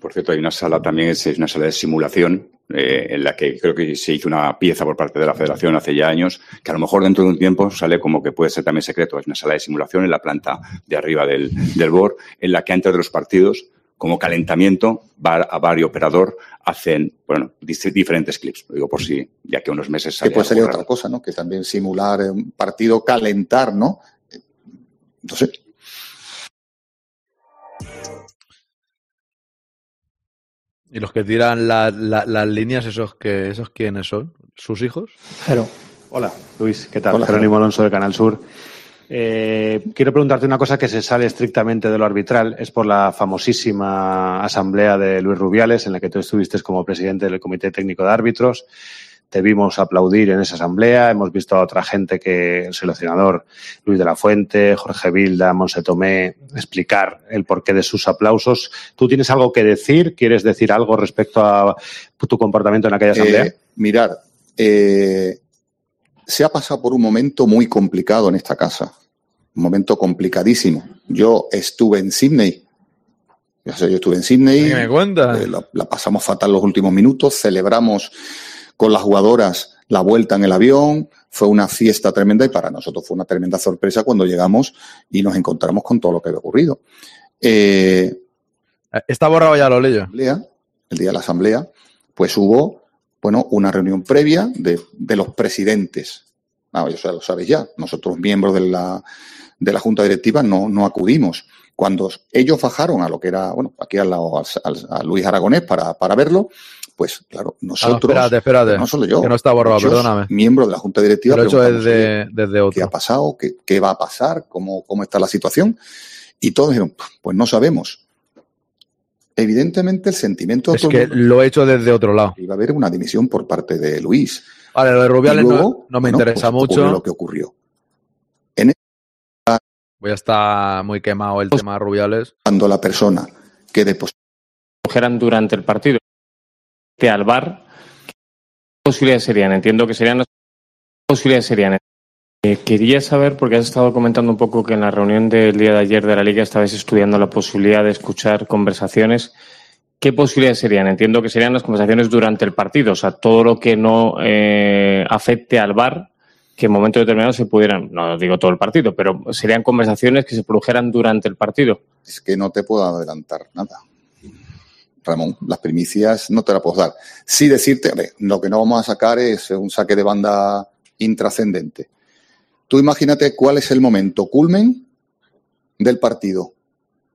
Por cierto, hay una sala también, es una sala de simulación eh, en la que creo que se hizo una pieza por parte de la Federación hace ya años, que a lo mejor dentro de un tiempo sale como que puede ser también secreto. Es una sala de simulación en la planta de arriba del, del BOR, en la que antes de los partidos, como calentamiento, bar a bar y operador hacen, bueno, diferentes clips. Lo digo por si, ya que unos meses Que puede salir otra cosa, ¿no? Que también simular un partido, calentar, ¿no? No sé. ¿Y los que tiran la, la, las líneas, esos que esos quiénes son? ¿Sus hijos? Hola, Luis, ¿qué tal? Hola, Jerónimo Alonso de Canal Sur. Eh, quiero preguntarte una cosa que se sale estrictamente de lo arbitral. Es por la famosísima asamblea de Luis Rubiales, en la que tú estuviste como presidente del Comité Técnico de Árbitros te vimos aplaudir en esa asamblea, hemos visto a otra gente que el seleccionador Luis de la Fuente, Jorge Vilda, Monse Tomé, explicar el porqué de sus aplausos. ¿Tú tienes algo que decir? ¿Quieres decir algo respecto a tu comportamiento en aquella asamblea? Eh, mirar, eh, se ha pasado por un momento muy complicado en esta casa, un momento complicadísimo. Yo estuve en Sydney. Yo estuve en Sydney. Me cuenta? Eh, la, la pasamos fatal los últimos minutos, celebramos con las jugadoras la vuelta en el avión, fue una fiesta tremenda y para nosotros fue una tremenda sorpresa cuando llegamos y nos encontramos con todo lo que había ocurrido. Eh, Está borrado ya, lo leyo. El día de la asamblea, pues hubo, bueno, una reunión previa de, de los presidentes. Ah, eso lo sabéis ya. Nosotros, miembros de la, de la Junta Directiva, no, no acudimos. Cuando ellos bajaron a lo que era, bueno, aquí al lado, a Luis Aragonés para, para verlo, pues claro, nosotros, ah, no, espérate, espérate, no solo yo, que no está borrado, perdóname. miembro de la Junta Directiva, Lo he hecho desde, desde otro. qué ha pasado, ¿Qué, qué, va a pasar, cómo, cómo está la situación, y todos dijeron, pues no sabemos. Evidentemente el sentimiento... Es que lo he hecho desde otro lado. Iba a haber una dimisión por parte de Luis. Vale, lo de Rubiales luego, no, no, me bueno, interesa pues mucho. Lo que ocurrió. En Voy a estar muy quemado el tema de Rubiales. Cuando la persona que depositó... durante el partido al bar, ¿qué posibilidades serían? Entiendo que serían posibilidades serían. Eh, quería saber, porque has estado comentando un poco que en la reunión del día de ayer de la Liga estabais estudiando la posibilidad de escuchar conversaciones. ¿Qué posibilidades serían? Entiendo que serían las conversaciones durante el partido, o sea, todo lo que no eh, afecte al bar, que en momento determinado se pudieran, no digo todo el partido, pero serían conversaciones que se produjeran durante el partido. es que no te puedo adelantar nada. Ramón, las primicias no te las puedo dar. Sí decirte, hombre, lo que no vamos a sacar es un saque de banda intrascendente. Tú imagínate cuál es el momento culmen del partido.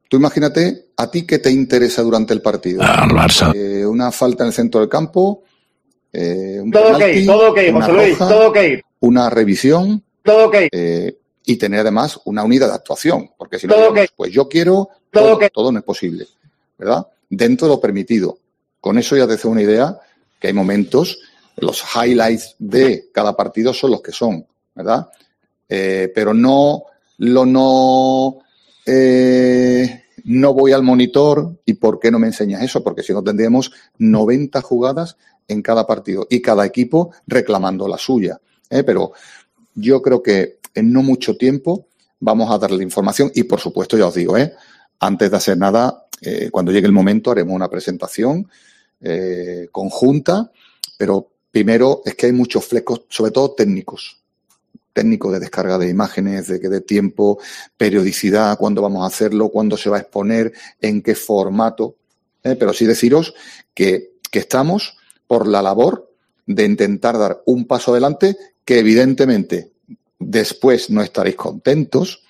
Tú imagínate a ti qué te interesa durante el partido. Eh, una falta en el centro del campo. eh, un Todo ok, todo ok, una José Luis, roja, todo ok. Una revisión. Todo ok. eh, y tener además una unidad de actuación. Porque si no, Todo pues yo quiero, todo, todo no es posible. ¿Verdad? Dentro de lo permitido. Con eso ya te hace una idea que hay momentos, los highlights de cada partido son los que son, ¿verdad? Eh, pero no lo no eh, no voy al monitor y por qué no me enseñas eso porque si no tendríamos 90 jugadas en cada partido y cada equipo reclamando la suya ¿eh? pero yo creo que en no mucho tiempo vamos a darle información y por supuesto ya os digo ¿eh? antes de hacer nada eh, cuando llegue el momento haremos una presentación eh, conjunta pero primero es que hay muchos flecos sobre todo técnicos técnico de descarga de imágenes, de, de tiempo, periodicidad, cuándo vamos a hacerlo, cuándo se va a exponer, en qué formato. ¿eh? Pero sí deciros que, que estamos por la labor de intentar dar un paso adelante que evidentemente después no estaréis contentos,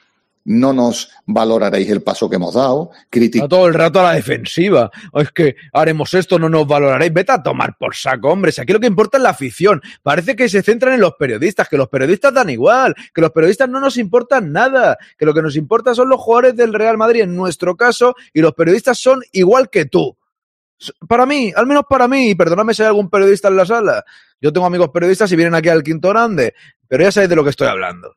no nos valoraréis el paso que hemos dado, Está todo el rato a la defensiva. O es que haremos esto, no nos valoraréis. Vete a tomar por saco, hombre. Si aquí lo que importa es la afición. Parece que se centran en los periodistas, que los periodistas dan igual, que los periodistas no nos importan nada, que lo que nos importa son los jugadores del Real Madrid en nuestro caso y los periodistas son igual que tú. Para mí, al menos para mí, y perdóname si hay algún periodista en la sala. Yo tengo amigos periodistas y vienen aquí al Quinto Grande, pero ya sabéis de lo que estoy hablando.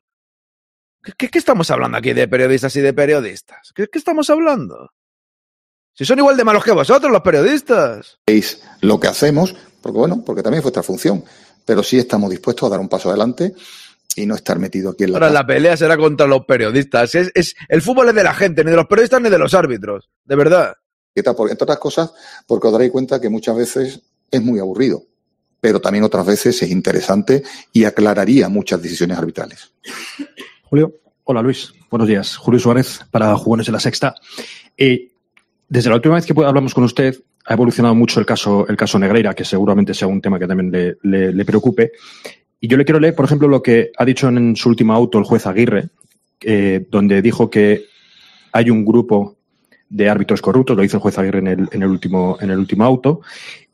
¿Qué, estamos hablando aquí de periodistas y de periodistas? ¿Qué, qué estamos hablando? Si son igual de malos que vosotros, los periodistas. veis lo que hacemos, porque bueno, porque también es vuestra función, pero sí estamos dispuestos a dar un paso adelante y no estar metido aquí en la Ahora la pelea será contra los periodistas. Es, es- el fútbol es de la gente, ni de los periodistas ni de los árbitros. De verdad. porque, entre otras cosas, porque os daréis cuenta que muchas veces es muy aburrido, pero también otras veces es interesante y aclararía muchas decisiones arbitrales. Julio. Hola Luis, buenos días. Julio Suárez para Jugones de la Sexta. Eh, desde la última vez que hablamos con usted, ha evolucionado mucho el caso, el caso Negreira, que seguramente sea un tema que también le, preocupe. Y yo le quiero leer, por ejemplo, lo que ha dicho en su último auto el juez Aguirre, eh, donde dijo que hay un grupo de árbitros corruptos, lo dice el juez Aguirre en el, en el último, en el último auto,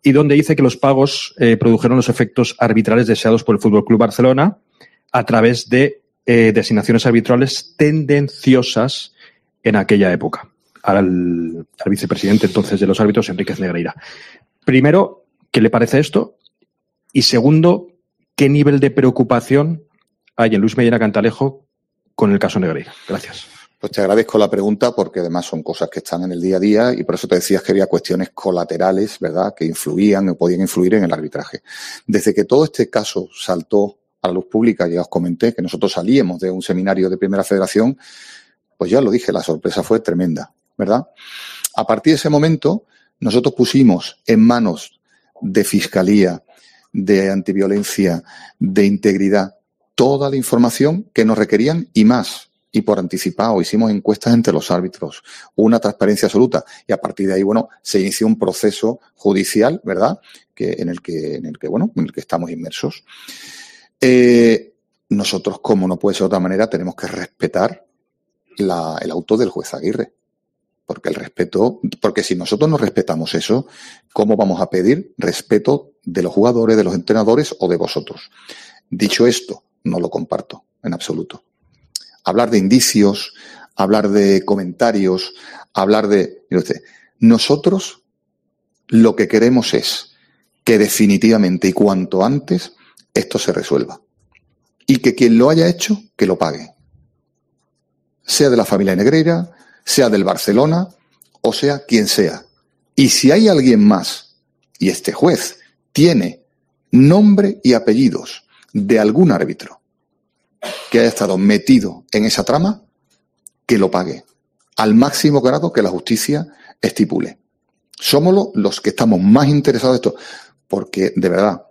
y donde dice que los pagos eh, produjeron los efectos arbitrales deseados por el Fútbol Club Barcelona a través de eh, designaciones arbitrales tendenciosas en aquella época al, al vicepresidente entonces de los árbitros, Enríquez Negreira. Primero, ¿qué le parece esto? Y segundo, ¿qué nivel de preocupación hay en Luis Medina Cantalejo con el caso Negreira? Gracias. Pues te agradezco la pregunta porque además son cosas que están en el día a día y por eso te decías que había cuestiones colaterales, ¿verdad?, que influían o podían influir en el arbitraje. Desde que todo este caso saltó a la luz pública, ya os comenté que nosotros salíamos de un seminario de Primera Federación, pues ya lo dije, la sorpresa fue tremenda, ¿verdad? A partir de ese momento, nosotros pusimos en manos de Fiscalía, de antiviolencia, de integridad, toda la información que nos requerían y más. Y por anticipado hicimos encuestas entre los árbitros, una transparencia absoluta. Y a partir de ahí, bueno, se inició un proceso judicial, ¿verdad? Que, en el que, en el que, bueno, en el que estamos inmersos. Eh, nosotros, como no puede ser de otra manera, tenemos que respetar la- el auto del juez Aguirre. Porque el respeto, porque si nosotros no respetamos eso, ¿cómo vamos a pedir respeto de los jugadores, de los entrenadores o de vosotros? Dicho esto, no lo comparto en absoluto. Hablar de indicios, hablar de comentarios, hablar de. nosotros lo que queremos es que definitivamente y cuanto antes esto se resuelva. Y que quien lo haya hecho, que lo pague. Sea de la familia Negreira, sea del Barcelona, o sea quien sea. Y si hay alguien más, y este juez tiene nombre y apellidos de algún árbitro que haya estado metido en esa trama, que lo pague al máximo grado que la justicia estipule. Somos lo- los que estamos más interesados en esto, porque de verdad,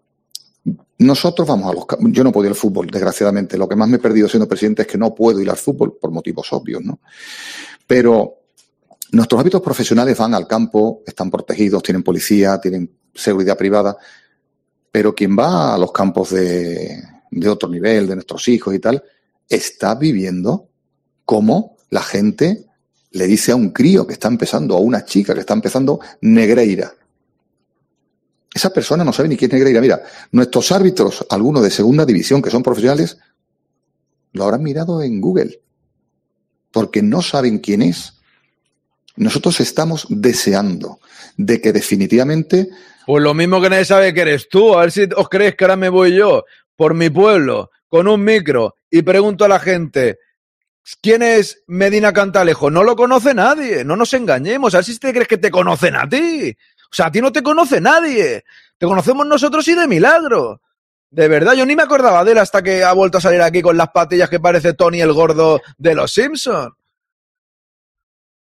nosotros vamos a los... Yo no puedo ir al fútbol, desgraciadamente. Lo que más me he perdido siendo presidente es que no puedo ir al fútbol por motivos obvios, ¿no? Pero Nuestros hábitos profesionales van al campo, están protegidos, tienen policía, tienen seguridad privada, pero quien va a los campos de, de otro nivel, de nuestros hijos y tal, está viviendo como la gente le dice a un crío que está empezando, a una chica que está empezando, Negreira. Esa persona no sabe ni quién es Negreira. Mira, nuestros árbitros, algunos de segunda división que son profesionales, lo habrán mirado en Google, porque no saben quién es. Nosotros estamos deseando de que definitivamente... Pues lo mismo que nadie sabe que eres tú. A ver si os creéis que ahora me voy yo por mi pueblo con un micro y pregunto a la gente, ¿quién es Medina Cantalejo? No lo conoce nadie, no nos engañemos. A ver si te crees que te conocen a ti. O sea, a ti no te conoce nadie. Te conocemos nosotros y de milagro. De verdad, yo ni me acordaba de él hasta que ha vuelto a salir aquí con las patillas que parece Tony el gordo de los Simpsons.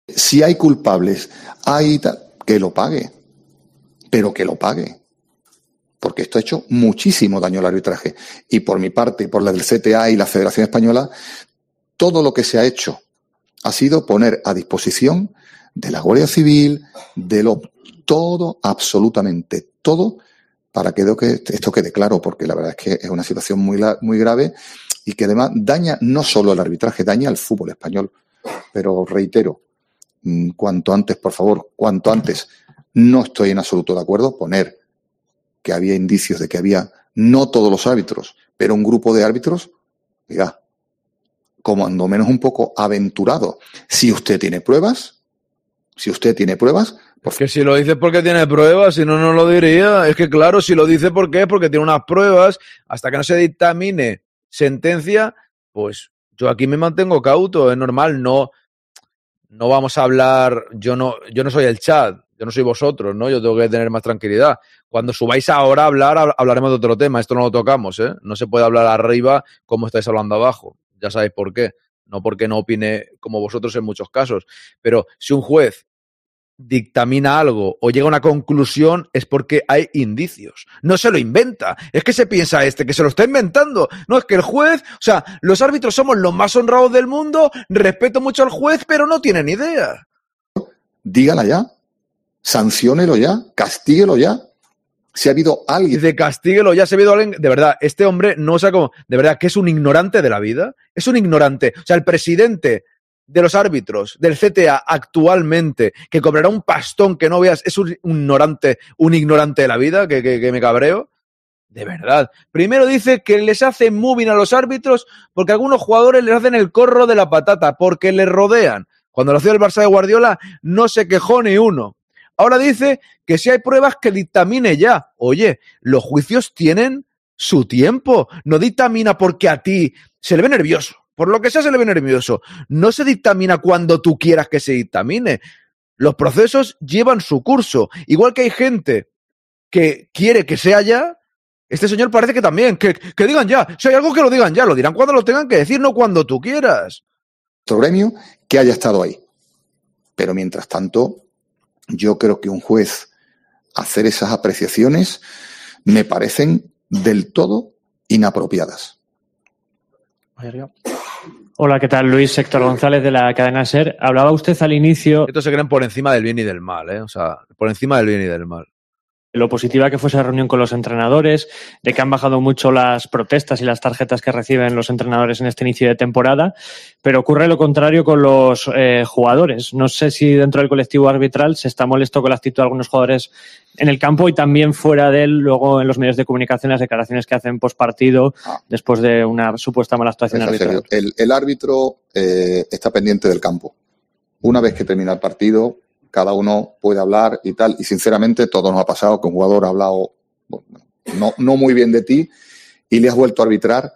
Si hay culpables, hay que lo pague. Pero que lo pague. Porque esto ha hecho muchísimo daño al arbitraje. Y por mi parte, por la del CTA y la Federación Española, todo lo que se ha hecho ha sido poner a disposición de la Guardia Civil, de lo todo, absolutamente todo, para que esto quede claro, porque la verdad es que es una situación muy, muy grave y que además daña no solo al arbitraje, daña al fútbol español. Pero reitero, mm, cuanto antes, por favor, cuanto antes, no estoy en absoluto de acuerdo poner que había indicios de que había no todos los árbitros, pero un grupo de árbitros, diga, como ando menos un poco aventurado. Si usted tiene pruebas, si usted tiene pruebas, porque si lo dice porque tiene pruebas, si no, no lo diría. Es que claro, si lo dice porque es porque tiene unas pruebas, hasta que no se dictamine sentencia, pues yo aquí me mantengo cauto, es normal, no, no vamos a hablar, yo no, yo no soy el chat, yo no soy vosotros, ¿no? Yo tengo que tener más tranquilidad. Cuando subáis ahora a hablar, hablaremos de otro tema, esto no lo tocamos, ¿eh? No se puede hablar arriba como estáis hablando abajo, ya sabéis por qué. No porque no opine como vosotros en muchos casos. Pero si un juez dictamina algo o llega a una conclusión es porque hay indicios. No se lo inventa. Es que se piensa este, que se lo está inventando. No, es que el juez, o sea, los árbitros somos los más honrados del mundo, respeto mucho al juez, pero no tienen idea. Dígala ya. Sanciónelo ya. Castíguelo ya. Si ha habido alguien. De castíguelo ya, se ha habido alguien. De verdad, este hombre no sé cómo. De verdad, que es un ignorante de la vida. Es un ignorante. O sea, el presidente de los árbitros del CTA actualmente, que cobrará un pastón que no veas, es un ignorante, un ignorante de la vida, que, que, me cabreo. De verdad. Primero dice que les hace moving a los árbitros porque algunos jugadores les hacen el corro de la patata, porque le rodean. Cuando lo hacía el Barça de Guardiola, no se quejó ni uno. Ahora dice que si hay pruebas que dictamine ya. Oye, los juicios tienen su tiempo. No dictamina porque a ti se le ve nervioso por lo que sea se le ve nervioso. No se dictamina cuando tú quieras que se dictamine. Los procesos llevan su curso. Igual que hay gente que quiere que sea ya, este señor parece que también, que, digan ya. Si hay algo que lo digan ya, lo dirán cuando lo tengan que decir, no cuando tú quieras. Nuestro gremio que haya estado ahí. Pero mientras tanto, yo creo que un juez hacer esas apreciaciones me parecen del todo inapropiadas. Hola, ¿qué tal? Luis Héctor González de la cadena SER. Hablaba usted al inicio. Estos se creen por encima del bien y del mal, ¿eh? O sea, por encima del bien y del mal lo positiva que fue esa reunión con los entrenadores, de que han bajado mucho las protestas y las tarjetas que reciben los entrenadores en este inicio de temporada, pero ocurre lo contrario con los eh, jugadores. No sé si dentro del colectivo arbitral se está molesto con la actitud de algunos jugadores en el campo y también fuera de él, luego en los medios de comunicación, las declaraciones que hacen post partido ah. después de una supuesta mala actuación arbitral. El, árbitro eh, está pendiente del campo. Una vez que termina el partido, cada uno puede hablar y tal. Y sinceramente, todo nos ha pasado que un jugador ha hablado no, no muy bien de ti y le has vuelto a arbitrar.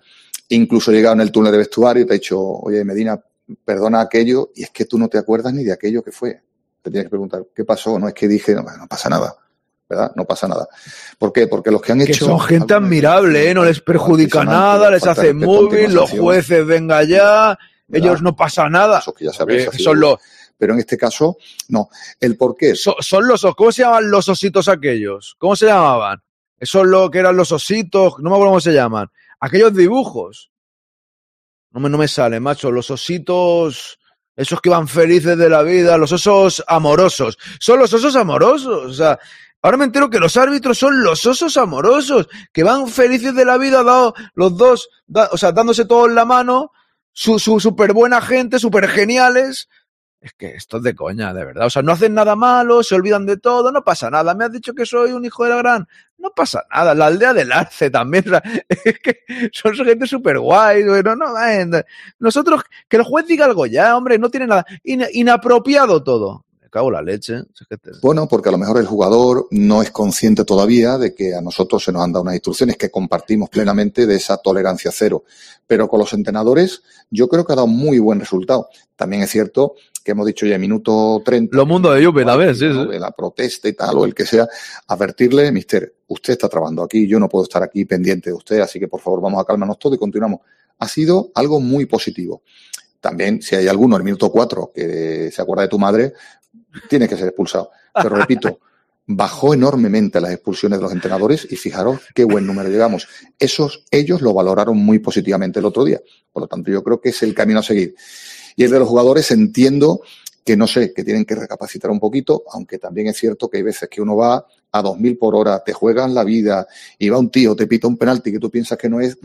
Incluso llegado en el túnel de vestuario y te ha dicho, oye, Medina, perdona aquello, y es que tú no te acuerdas ni de aquello que fue. Te tienes que preguntar, ¿qué pasó? No es que dije, no, pasa nada. ¿verdad? No pasa nada. ¿Por qué? Porque los que han hecho. son gente admirable, ¿eh? No les perjudica nada, les hace móvil, los jueces venga ya, ellos no pasa nada. Que ya sabes, son los, pero en este caso no. ¿El por qué? son los, ¿cómo se llaman los ositos aquellos? ¿Cómo se llamaban? Eso es lo que eran los ositos, no me acuerdo cómo se llaman. Aquellos dibujos. No me, no me sale, macho. Los ositos. Esos que van felices de la vida, los osos amorosos. Son los osos amorosos. O sea, ahora me entero que los árbitros son los osos amorosos, que van felices de la vida, dado los dos, o sea, dándose todos la mano, su, su super buena gente, súper geniales. Es que esto es de coña, de verdad. O sea, no hacen nada malo, se olvidan de todo, no pasa nada. Me has dicho que soy un hijo de la gran. No pasa nada. La aldea del Arce también. es que son gente súper guay. Bueno, no, eh, nosotros, que el juez diga algo ya, hombre, no tiene nada. In- inapropiado todo. Me cago en la leche. Te- Bueno, porque a lo mejor el jugador no es consciente todavía de que a nosotros se nos han dado unas instrucciones que compartimos plenamente de esa tolerancia cero. Pero con los entrenadores yo creo que ha dado muy buen resultado. También es cierto que hemos dicho ya minuto 30. Lo mundo de Juve. Sí, ¿no? sí. de la protesta y tal, o el que sea, advertirle, mister, usted está trabajando aquí, yo no puedo estar aquí pendiente de usted, así que por favor vamos a calmarnos todo y continuamos. Ha sido algo muy positivo. También, si hay alguno en el minuto 4 que se acuerda de tu madre, tiene que ser expulsado. Pero repito, bajó enormemente las expulsiones de los entrenadores y fijaros qué buen número llegamos. Esos, ellos lo valoraron muy positivamente el otro día. Por lo tanto, yo creo que es el camino a seguir. Y el de los jugadores entiendo que no sé, que tienen que recapacitar un poquito, aunque también es cierto que hay veces que uno va a 2000 por hora, te juegan la vida y va un tío, te pita un penalti que tú piensas que no es,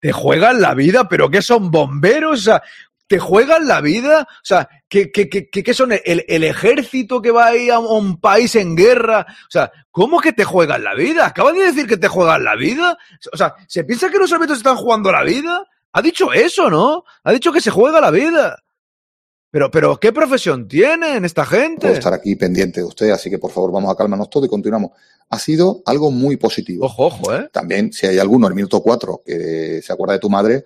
te juegan la vida, pero ¿qué son bomberos? O sea, te juegan la vida. O sea, ¿qué, qué, qué, qué- son el, el ejército que va ahí a un país en guerra? O sea, ¿cómo que te juegan la vida? Acaban de decir que te juegan la vida. O sea, ¿se piensa que los árbitros están jugando la vida? Ha dicho eso, ¿no? Ha dicho que se juega la vida. Pero, pero, ¿qué profesión tienen esta gente? puedo estar aquí pendiente de usted, así que por favor vamos a calmarnos todo y continuamos. Ha sido algo muy positivo. Ojo, ojo, ¿eh? También, si hay alguno en el minuto 4 que se acuerda de tu madre,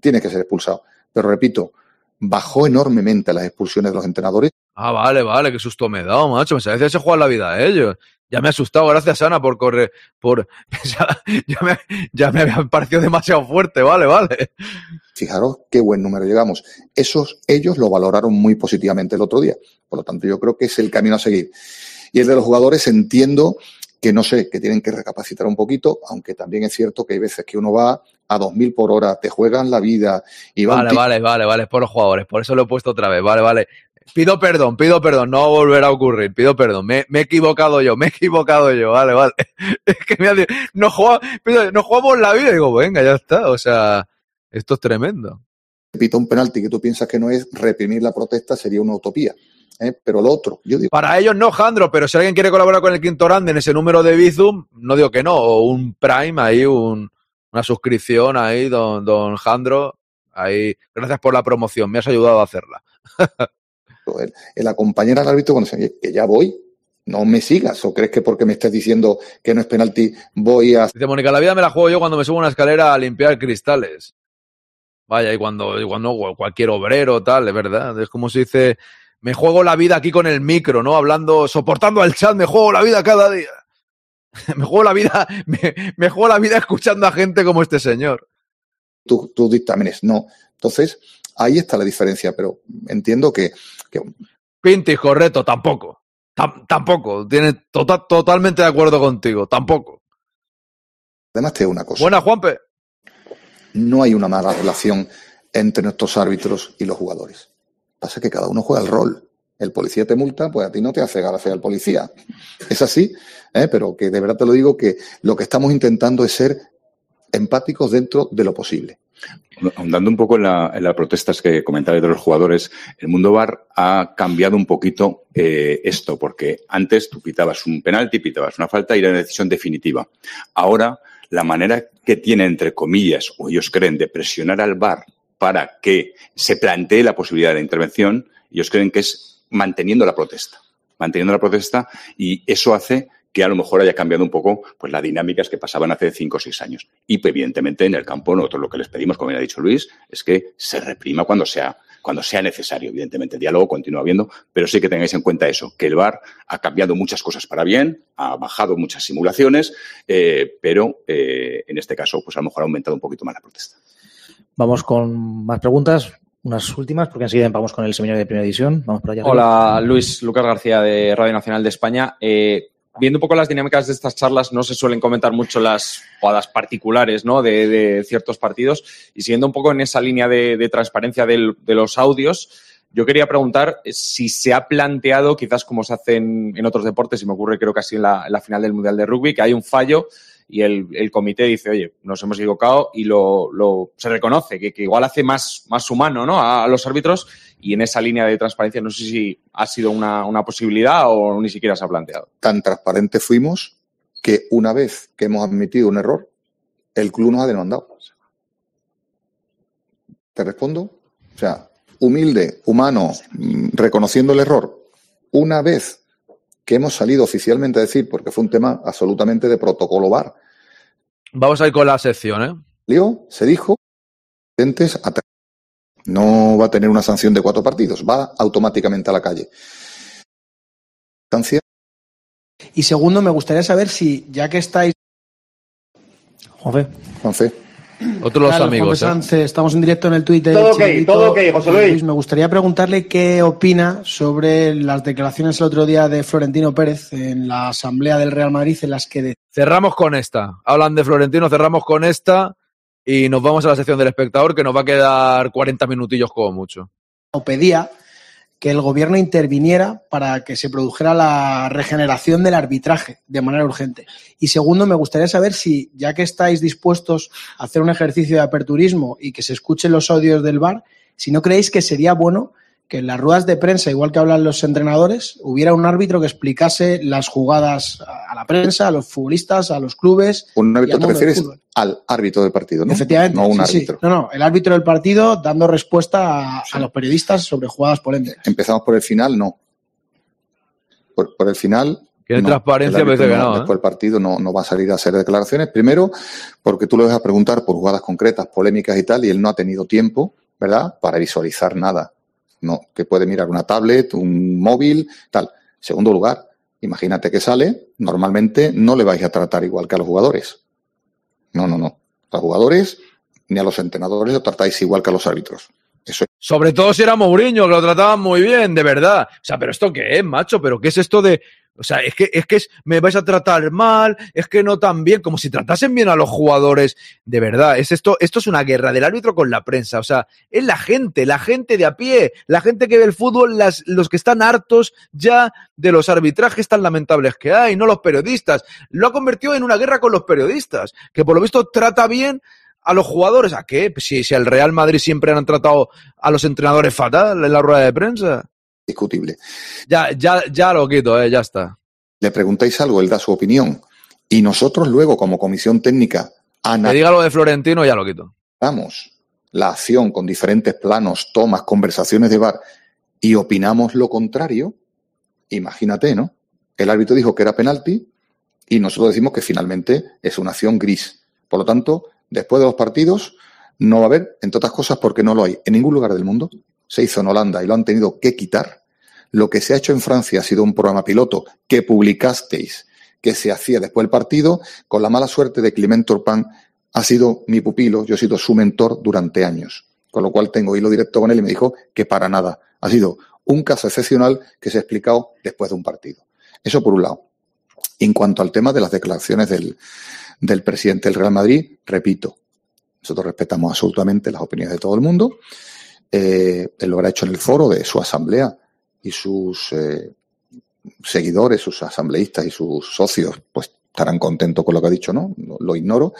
tiene que ser expulsado. Pero repito, bajó enormemente las expulsiones de los entrenadores. Ah, vale, vale, qué susto me he dado, macho. Me sabía que se juega la vida a ellos. Ya me ha asustado, gracias Ana por correr, por ya, ya me, ya me había parecido demasiado fuerte, vale, vale. Fijaros qué buen número llegamos. Esos, ellos lo valoraron muy positivamente el otro día. Por lo tanto, yo creo que es el camino a seguir. Y el de los jugadores entiendo que no sé, que tienen que recapacitar un poquito, aunque también es cierto que hay veces que uno va a 2000 por hora, te juegan la vida y va Vale, vale, vale, vale, es por los jugadores, por eso lo he puesto otra vez, vale, vale. Pido perdón, pido perdón, no volverá a ocurrir, pido perdón, me, me he equivocado yo, me he equivocado yo, vale, vale. Es que me ha dicho, no, no jugamos la vida, digo, venga, ya está, o sea, esto es tremendo. pita un penalti que tú piensas que no es reprimir la protesta sería una utopía. ¿eh? Pero lo otro, yo digo, Para ellos no, Jandro, pero si alguien quiere colaborar con el Quinto Grande en ese número de Bizum, no digo que no, o un Prime ahí, un, una suscripción ahí, don, don Jandro, ahí, gracias por la promoción, me has ayudado a hacerla. el, el acompañar al árbitro cuando se "Oye, que ya voy, no me sigas, o crees que porque me estés diciendo que no es penalti voy a Dice Mónica, la vida me la juego yo cuando me subo a una escalera a limpiar cristales. Vaya, y cuando, y cuando cualquier obrero, tal, es verdad. Es como se dice, me juego la vida aquí con el micro, ¿no? Hablando, soportando al chat, me juego la vida cada día. me juego la vida, me, me juego la vida escuchando a gente como este señor. tus tus dictámenes. No. Entonces, ahí está la diferencia, pero entiendo que, que Pintis, correcto, tampoco. Tam- tampoco. Tiene tota- totalmente de acuerdo contigo, tampoco. además te digo una cosa. Buena, Juanpe. No hay una mala relación entre nuestros árbitros y los jugadores. Pasa que cada uno juega el rol. El policía te multa, pues a ti no te hace gracia el policía. Es así, ¿eh? pero que de verdad te lo digo que lo que estamos intentando es ser empáticos dentro de lo posible. Ahondando un poco en, la- las protestas que comentaba de los jugadores, el mundo bar ha cambiado un poquito eh, esto, porque antes tú pitabas un penalti, pitabas una falta y era una decisión definitiva. Ahora, la manera que tiene, entre comillas, o ellos creen, de presionar al bar para que se plantee la posibilidad de intervención, ellos creen que es manteniendo la protesta. Manteniendo la protesta y eso hace que a lo mejor haya cambiado un poco pues las dinámicas que pasaban hace cinco o seis años. Y evidentemente en el campo nosotros lo que les pedimos, como ya ha dicho Luis, es que se reprima cuando sea, cuando sea necesario. Evidentemente el diálogo continúa habiendo, pero sí que tengáis en cuenta eso, que el VAR ha cambiado muchas cosas para bien, ha bajado muchas simulaciones, eh, pero eh, en este caso pues a lo mejor ha aumentado un poquito más la protesta. Vamos con más preguntas, unas últimas, porque enseguida vamos con el seminario de primera división. Vamos por allá. Hola, Luis Lucas García de Radio Nacional de España. Eh, viendo un poco las dinámicas de estas charlas, no se suelen comentar mucho las jugadas particulares ¿no? de, ciertos partidos y siguiendo un poco en esa línea de, transparencia de los audios, Yo quería preguntar si se ha planteado, quizás como se hace en, otros deportes, y me ocurre creo que así en la final del Mundial de Rugby, que hay un fallo y el, comité dice, oye, nos hemos equivocado y lo, lo- se reconoce, que, que igual hace más, más humano ¿no? a, a los árbitros y en esa línea de transparencia no sé si ha sido una, una posibilidad o ni siquiera se ha planteado. Tan transparentes fuimos que una vez que hemos admitido un error, el club nos ha demandado. ¿Te respondo? O sea, humilde, humano, mm, reconociendo el error. Una vez que hemos salido oficialmente a decir, porque fue un tema absolutamente de protocolo VAR, Vamos a ir con la sección, ¿eh? Lío, se dijo, no va a tener una sanción de cuatro partidos, va automáticamente a la calle. Sanción Y segundo, me gustaría saber si, ya que estáis. Juanfe. Juanfe. Otros los Claro, amigos. ¿eh? Sánchez, estamos en directo en el Twitter. Todo ok, todo ok, José Luis. Me gustaría preguntarle qué opina sobre las declaraciones el otro día de Florentino Pérez en la Asamblea del Real Madrid, en las que de- Cerramos con esta. Hablan de Florentino, cerramos con esta y nos vamos a la sección del espectador que nos va a quedar 40 minutillos como mucho. o pedía que el gobierno interviniera para que se produjera la regeneración del arbitraje de manera urgente. Y segundo, me gustaría saber si, ya que estáis dispuestos a hacer un ejercicio de aperturismo y que se escuchen los audios del bar, si no creéis que sería bueno que en las ruedas de prensa, igual que hablan los entrenadores, hubiera un árbitro que explicase las jugadas a la prensa, a los futbolistas, a los clubes. Un árbitro al te refieres al árbitro del partido, ¿no? Efectivamente. No un sí, sí. árbitro. No, no, el árbitro del partido dando respuesta a, a los periodistas sobre jugadas polémicas. Empezamos por el final, no. Por, por el final. Quiere no. transparencia, parece que no, ¿eh? Después del partido no, no va a salir a hacer declaraciones. Primero, porque tú lo vas a preguntar por jugadas concretas, polémicas y tal, y él no ha tenido tiempo, ¿verdad?, para visualizar nada. No, que puede mirar una tablet, un móvil, tal. Segundo lugar, imagínate que sale, normalmente no le vais a tratar igual que a los jugadores. No, no, no. A los jugadores ni a los entrenadores lo tratáis igual que a los árbitros. Eso es Sobre todo si era Mourinho, que lo trataban muy bien, de verdad. O sea, pero ¿esto qué es, macho? ¿Pero qué es esto de...? O sea, es que, es que me vais a tratar mal, es que no tan bien, como si tratasen bien a los jugadores. De verdad, es esto, esto es una guerra del árbitro con la prensa. O sea, es la gente, la gente de a pie, la gente que ve el fútbol, las, los que están hartos ya de los arbitrajes tan lamentables que hay, no los periodistas. Lo ha convertido en una guerra con los periodistas, que por lo visto trata bien a los jugadores. ¿A qué? Si, si al Real Madrid siempre han tratado a los entrenadores fatal en la rueda de prensa. Discutible. Ya, ya, ya lo quito, eh, ya está. le preguntáis algo, él da su opinión. Y nosotros luego, como comisión técnica, diga lo de Florentino, ya lo quito. analizamos la acción con diferentes planos, tomas, conversaciones de bar y opinamos lo contrario, imagínate, ¿no? El árbitro dijo que era penalti y nosotros decimos que finalmente es una acción gris. Por lo tanto, después de los partidos, no va a haber, entre otras cosas, porque no lo hay en ningún lugar del mundo. Se hizo en Holanda y lo han tenido que quitar. Lo que se ha hecho en Francia ha sido un programa piloto que publicasteis, que se hacía después del partido, con la mala suerte de Clement Turpin, ha sido mi pupilo, yo he sido su mentor durante años. Con lo cual tengo hilo directo con él y me dijo que para nada. Ha sido un caso excepcional que se ha explicado después de un partido. Eso por un lado. En cuanto al tema de las declaraciones del, del presidente del Real Madrid, repito, nosotros respetamos absolutamente las opiniones de todo el mundo. Eh, él lo habrá hecho en el foro de su asamblea y sus eh, seguidores, sus asambleístas y sus socios, pues estarán contentos con lo que ha dicho, ¿no? Lo, ignoro.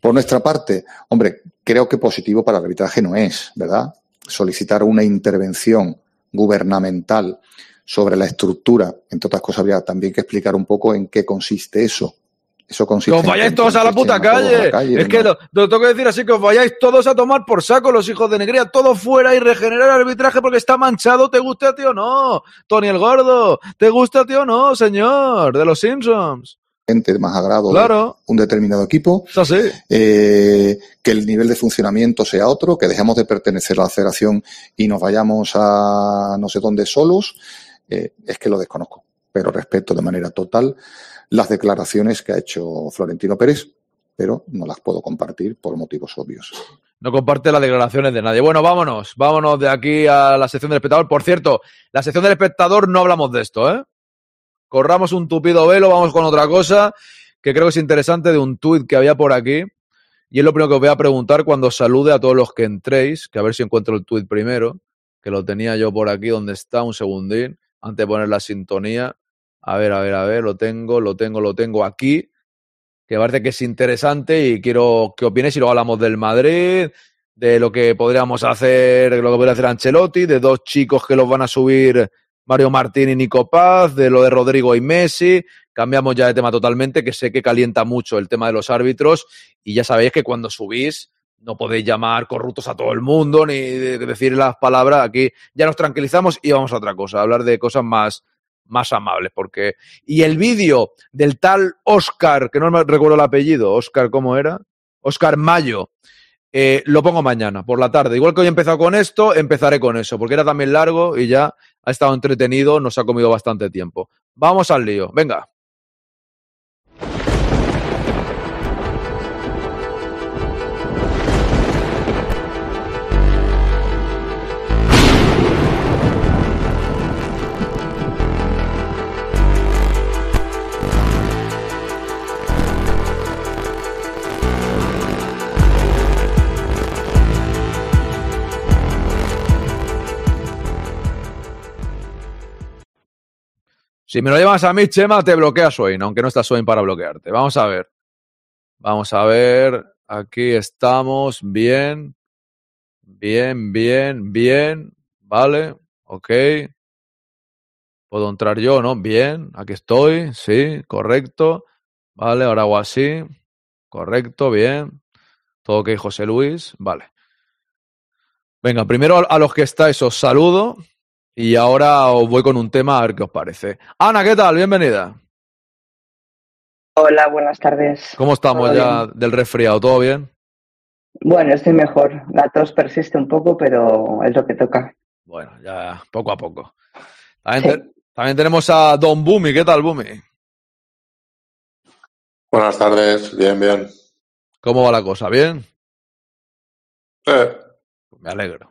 Por nuestra parte, hombre, creo que positivo para el arbitraje no es, ¿verdad? Solicitar una intervención gubernamental sobre la estructura, entre otras cosas, habría también que explicar un poco en qué consiste eso. Eso consiste Que os vayáis todos a la puta la calle. Es que lo, lo tengo que decir así, que os vayáis todos a tomar por saco los hijos de Negría, todos fuera y regenerar el arbitraje porque está manchado, te guste a ti o no. Tony el Gordo, te gusta a ti o no, señor, de los Simpsons. gente más agrado de Claro. un determinado equipo, así. eh, que el nivel de funcionamiento sea otro, que dejemos de pertenecer a la federación y nos vayamos a no sé dónde solos, eh, es que lo desconozco, pero respeto de manera total las declaraciones que ha hecho Florentino Pérez, pero no las puedo compartir por motivos obvios. No comparte las declaraciones de nadie. Bueno, vámonos. Vámonos de aquí a la sección del espectador. Por cierto, la sección del espectador no hablamos de esto, ¿eh? Corramos un tupido velo, vamos con otra cosa que creo que es interesante de un tuit que había por aquí. Y es lo primero que os voy a preguntar cuando salude a todos los que entréis, que a ver si encuentro el tuit primero. que lo tenía yo por aquí donde está, un segundín, antes de poner la sintonía. A ver, a ver, a ver, lo tengo, lo tengo, lo tengo aquí, que parece que es interesante y quiero que opines y luego hablamos del Madrid, de lo que podríamos hacer, lo que podría hacer Ancelotti, de dos chicos que los van a subir Mario Martín y Nico Paz, de lo de Rodrigo y Messi. Cambiamos ya de tema totalmente, que sé que calienta mucho el tema de los árbitros y ya sabéis que cuando subís no podéis llamar corruptos a todo el mundo ni de- de decir las palabras. Aquí ya nos tranquilizamos y vamos a otra cosa, a hablar de cosas más, más amables. Porque... Y el vídeo del tal Oscar, que no me recuerdo el apellido, Oscar, ¿cómo era? Oscar Mayo. eh, lo pongo mañana, por la tarde. Igual que hoy he empezado con esto, empezaré con eso, porque era también largo y ya ha estado entretenido, nos ha comido bastante tiempo. Vamos al lío, venga. Si me lo llevas a mí, Chema, te bloquea Swain, aunque no está Swain para bloquearte. Vamos a ver. Vamos a ver. Aquí estamos. Bien. Bien, bien, bien. Vale. Ok. Puedo entrar yo, ¿no? Bien. Aquí estoy. Sí, correcto. Vale, ahora hago así. Correcto, bien. Todo ok, José Luis. Vale. Venga, primero a- a los que estáis os saludo. Y ahora os voy con un tema a ver qué os parece. Ana, ¿qué tal? Bienvenida. Hola, buenas tardes. ¿Cómo estamos ¿Todo ya del resfriado? ¿Todo bien? Bueno, estoy mejor. La tos persiste un poco, pero es lo que toca. Bueno, ya poco a poco. También, te- también tenemos a Don Bumi. ¿Qué tal, Bumi? Buenas tardes, bien, bien. ¿Cómo va la cosa? ¿Bien? Eh, Me alegro.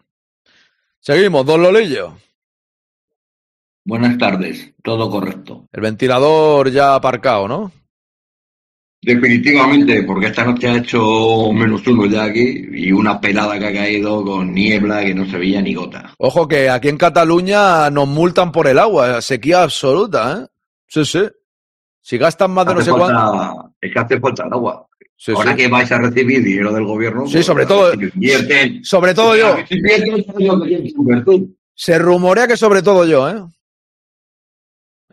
Seguimos, Don Lolillo. Buenas tardes, todo correcto. El ventilador ya aparcado, ¿no? Definitivamente, porque esta noche ha hecho menos uno ya aquí y una pelada que ha caído con niebla que no se veía ni gota. Ojo que aquí en Cataluña nos multan por el agua, sequía absoluta, ¿eh? Sí, sí. Si gastan más de no Hace sé falta- cuánto. Es que hace falta el agua. Sí, Ahora sí. que vais a recibir dinero del gobierno. Sí, pues, sobre todo- invierten. Sobre todo yo. Se rumorea que sobre todo yo, ¿eh?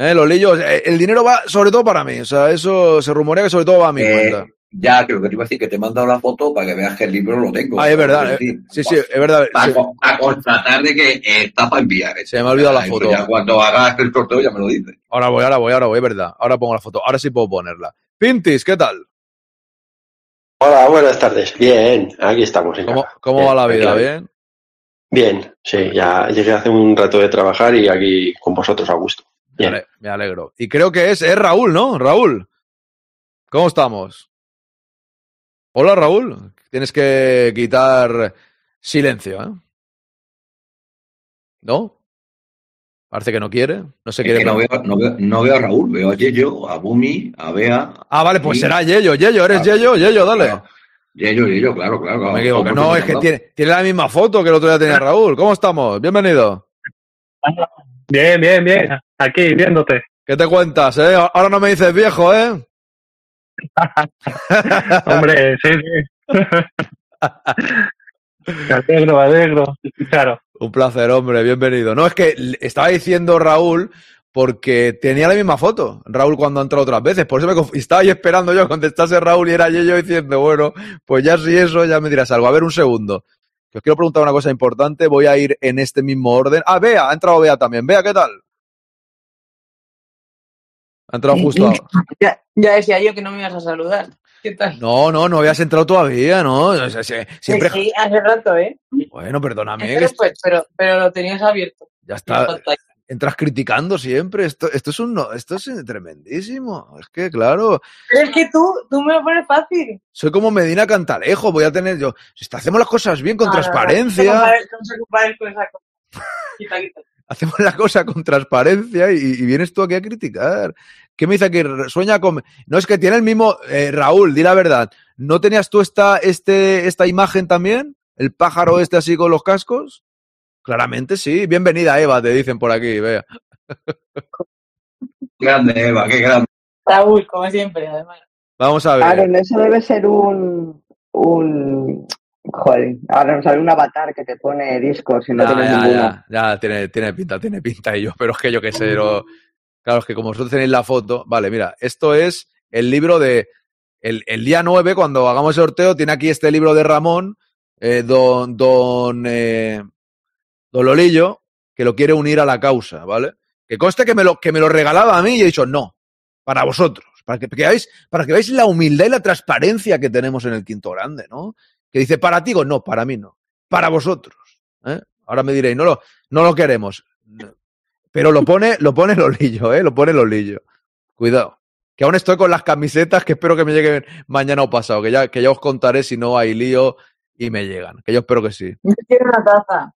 ¿Eh, Lolillo? Eh, El dinero va sobre todo para mí. O sea, eso se rumorea que sobre todo va a mi Eh, cuenta. ya, creo que te iba a decir que te he mandado la foto para que veas que el libro lo tengo. Ah, es verdad. eh. Sí, sí, es verdad. A, Sí. co- a constatar de que está para enviar. eh. Se me ha olvidado la Eso foto. Ya cuando hagas el sorteo ya me lo dices. Ahora voy, ahora voy, ahora voy, es verdad. Ahora pongo la foto. Ahora sí puedo ponerla. Pintis, ¿qué tal? Hola, buenas tardes. Bien, aquí estamos. en ¿Cómo, cómo Bien, va la vida? ¿Bien? Bien, sí, ya llegué hace un rato de trabajar y aquí con vosotros a gusto. Me ale- me alegro. Y creo que es, es Raúl, ¿no? Raúl. ¿Cómo estamos? Hola, Raúl. Tienes que quitar silencio, ¿eh? ¿No? Parece que no quiere. No se Es quiere. que no veo, no, veo, no veo a Raúl, veo a Yello, a Bumi, a Bea. Ah, vale, pues y- será Yello. Yello, eres Ah, Yello, Yello, dale. Yello, Yello, claro, claro. No claro. me equivoco. ¿Cómo No, es que tiene, tiene la misma foto que el otro día tenía Raúl. ¿Cómo estamos? Bienvenido. Bien, bien, bien. Aquí, viéndote. ¿Qué te cuentas, eh? Ahora no me dices viejo, ¿eh? Hombre, sí, sí. Me alegro, me alegro. Claro. Un placer, hombre, bienvenido. No, es que estaba diciendo Raúl porque tenía la misma foto, Raúl cuando ha entrado otras veces, por eso me estaba ahí esperando yo a contestase Raúl y era yo, yo diciendo, bueno, pues ya si eso, ya me dirás algo. A ver, un segundo. Que os quiero preguntar una cosa importante, voy a ir en este mismo orden. Ah, Bea, ha entrado Bea también. Bea, ¿qué tal? Ha entrado justo ahora. Ya, ya decía yo que no me ibas a saludar. ¿Qué tal? No, no, no habías entrado todavía, ¿no? O sea, se- siempre... Sí, hace rato, ¿eh? Bueno, perdóname, que pues, pero, pero lo tenías abierto. ya está... Entras criticando siempre. Esto, esto es un no- esto es tremendísimo. Es que, claro, Pero es que tú, tú me lo pones fácil. soy como Medina Cantalejo. Voy a tener yo. Si está- hacemos las cosas bien con no, transparencia, No, con esa cosa. Quita, quita. hacemos la cosa con transparencia y, y vienes tú aquí a criticar. ¿Qué me dice aquí? Sueña con. No es que tiene el mismo. eh, Raúl, di la verdad. ¿No tenías tú esta, este, esta imagen también? ¿El pájaro este así con los cascos? Claramente sí. Bienvenida, Eva, te dicen por aquí, vea. Grande, Eva, qué grande. Raúl, como siempre, además. Vamos a ver. Aaron, eso debe ser un. un joder, ahora nos sale un avatar que te pone discos y no Ya, tienes ya, ninguno. ya, ya, tiene, tiene pinta, tiene pinta ello, pero es que yo qué sé, lo- claro, es que como vosotros tenéis la foto, vale, mira, esto es el libro de, el, el día 9, cuando hagamos el sorteo, tiene aquí este libro de Ramón, eh, don, don, eh, don Lolillo, que lo quiere unir a la causa, ¿vale? Que conste que me lo, que me lo regalaba a mí y he dicho, no, para vosotros, para que, veáis, para que veáis la humildad y la transparencia que tenemos en el quinto grande, ¿no? Que dice, para ti, no, para mí no, para vosotros. ¿eh? Ahora me diréis, no lo, no lo queremos. Pero lo pone, lo pone Lolillo, ¿eh? Lo pone Lolillo. Cuidado. Que aún estoy con las camisetas que espero que me lleguen mañana o pasado, que ya, que ya os contaré si no hay lío y me llegan. Que yo espero que sí. Yo quiero una taza.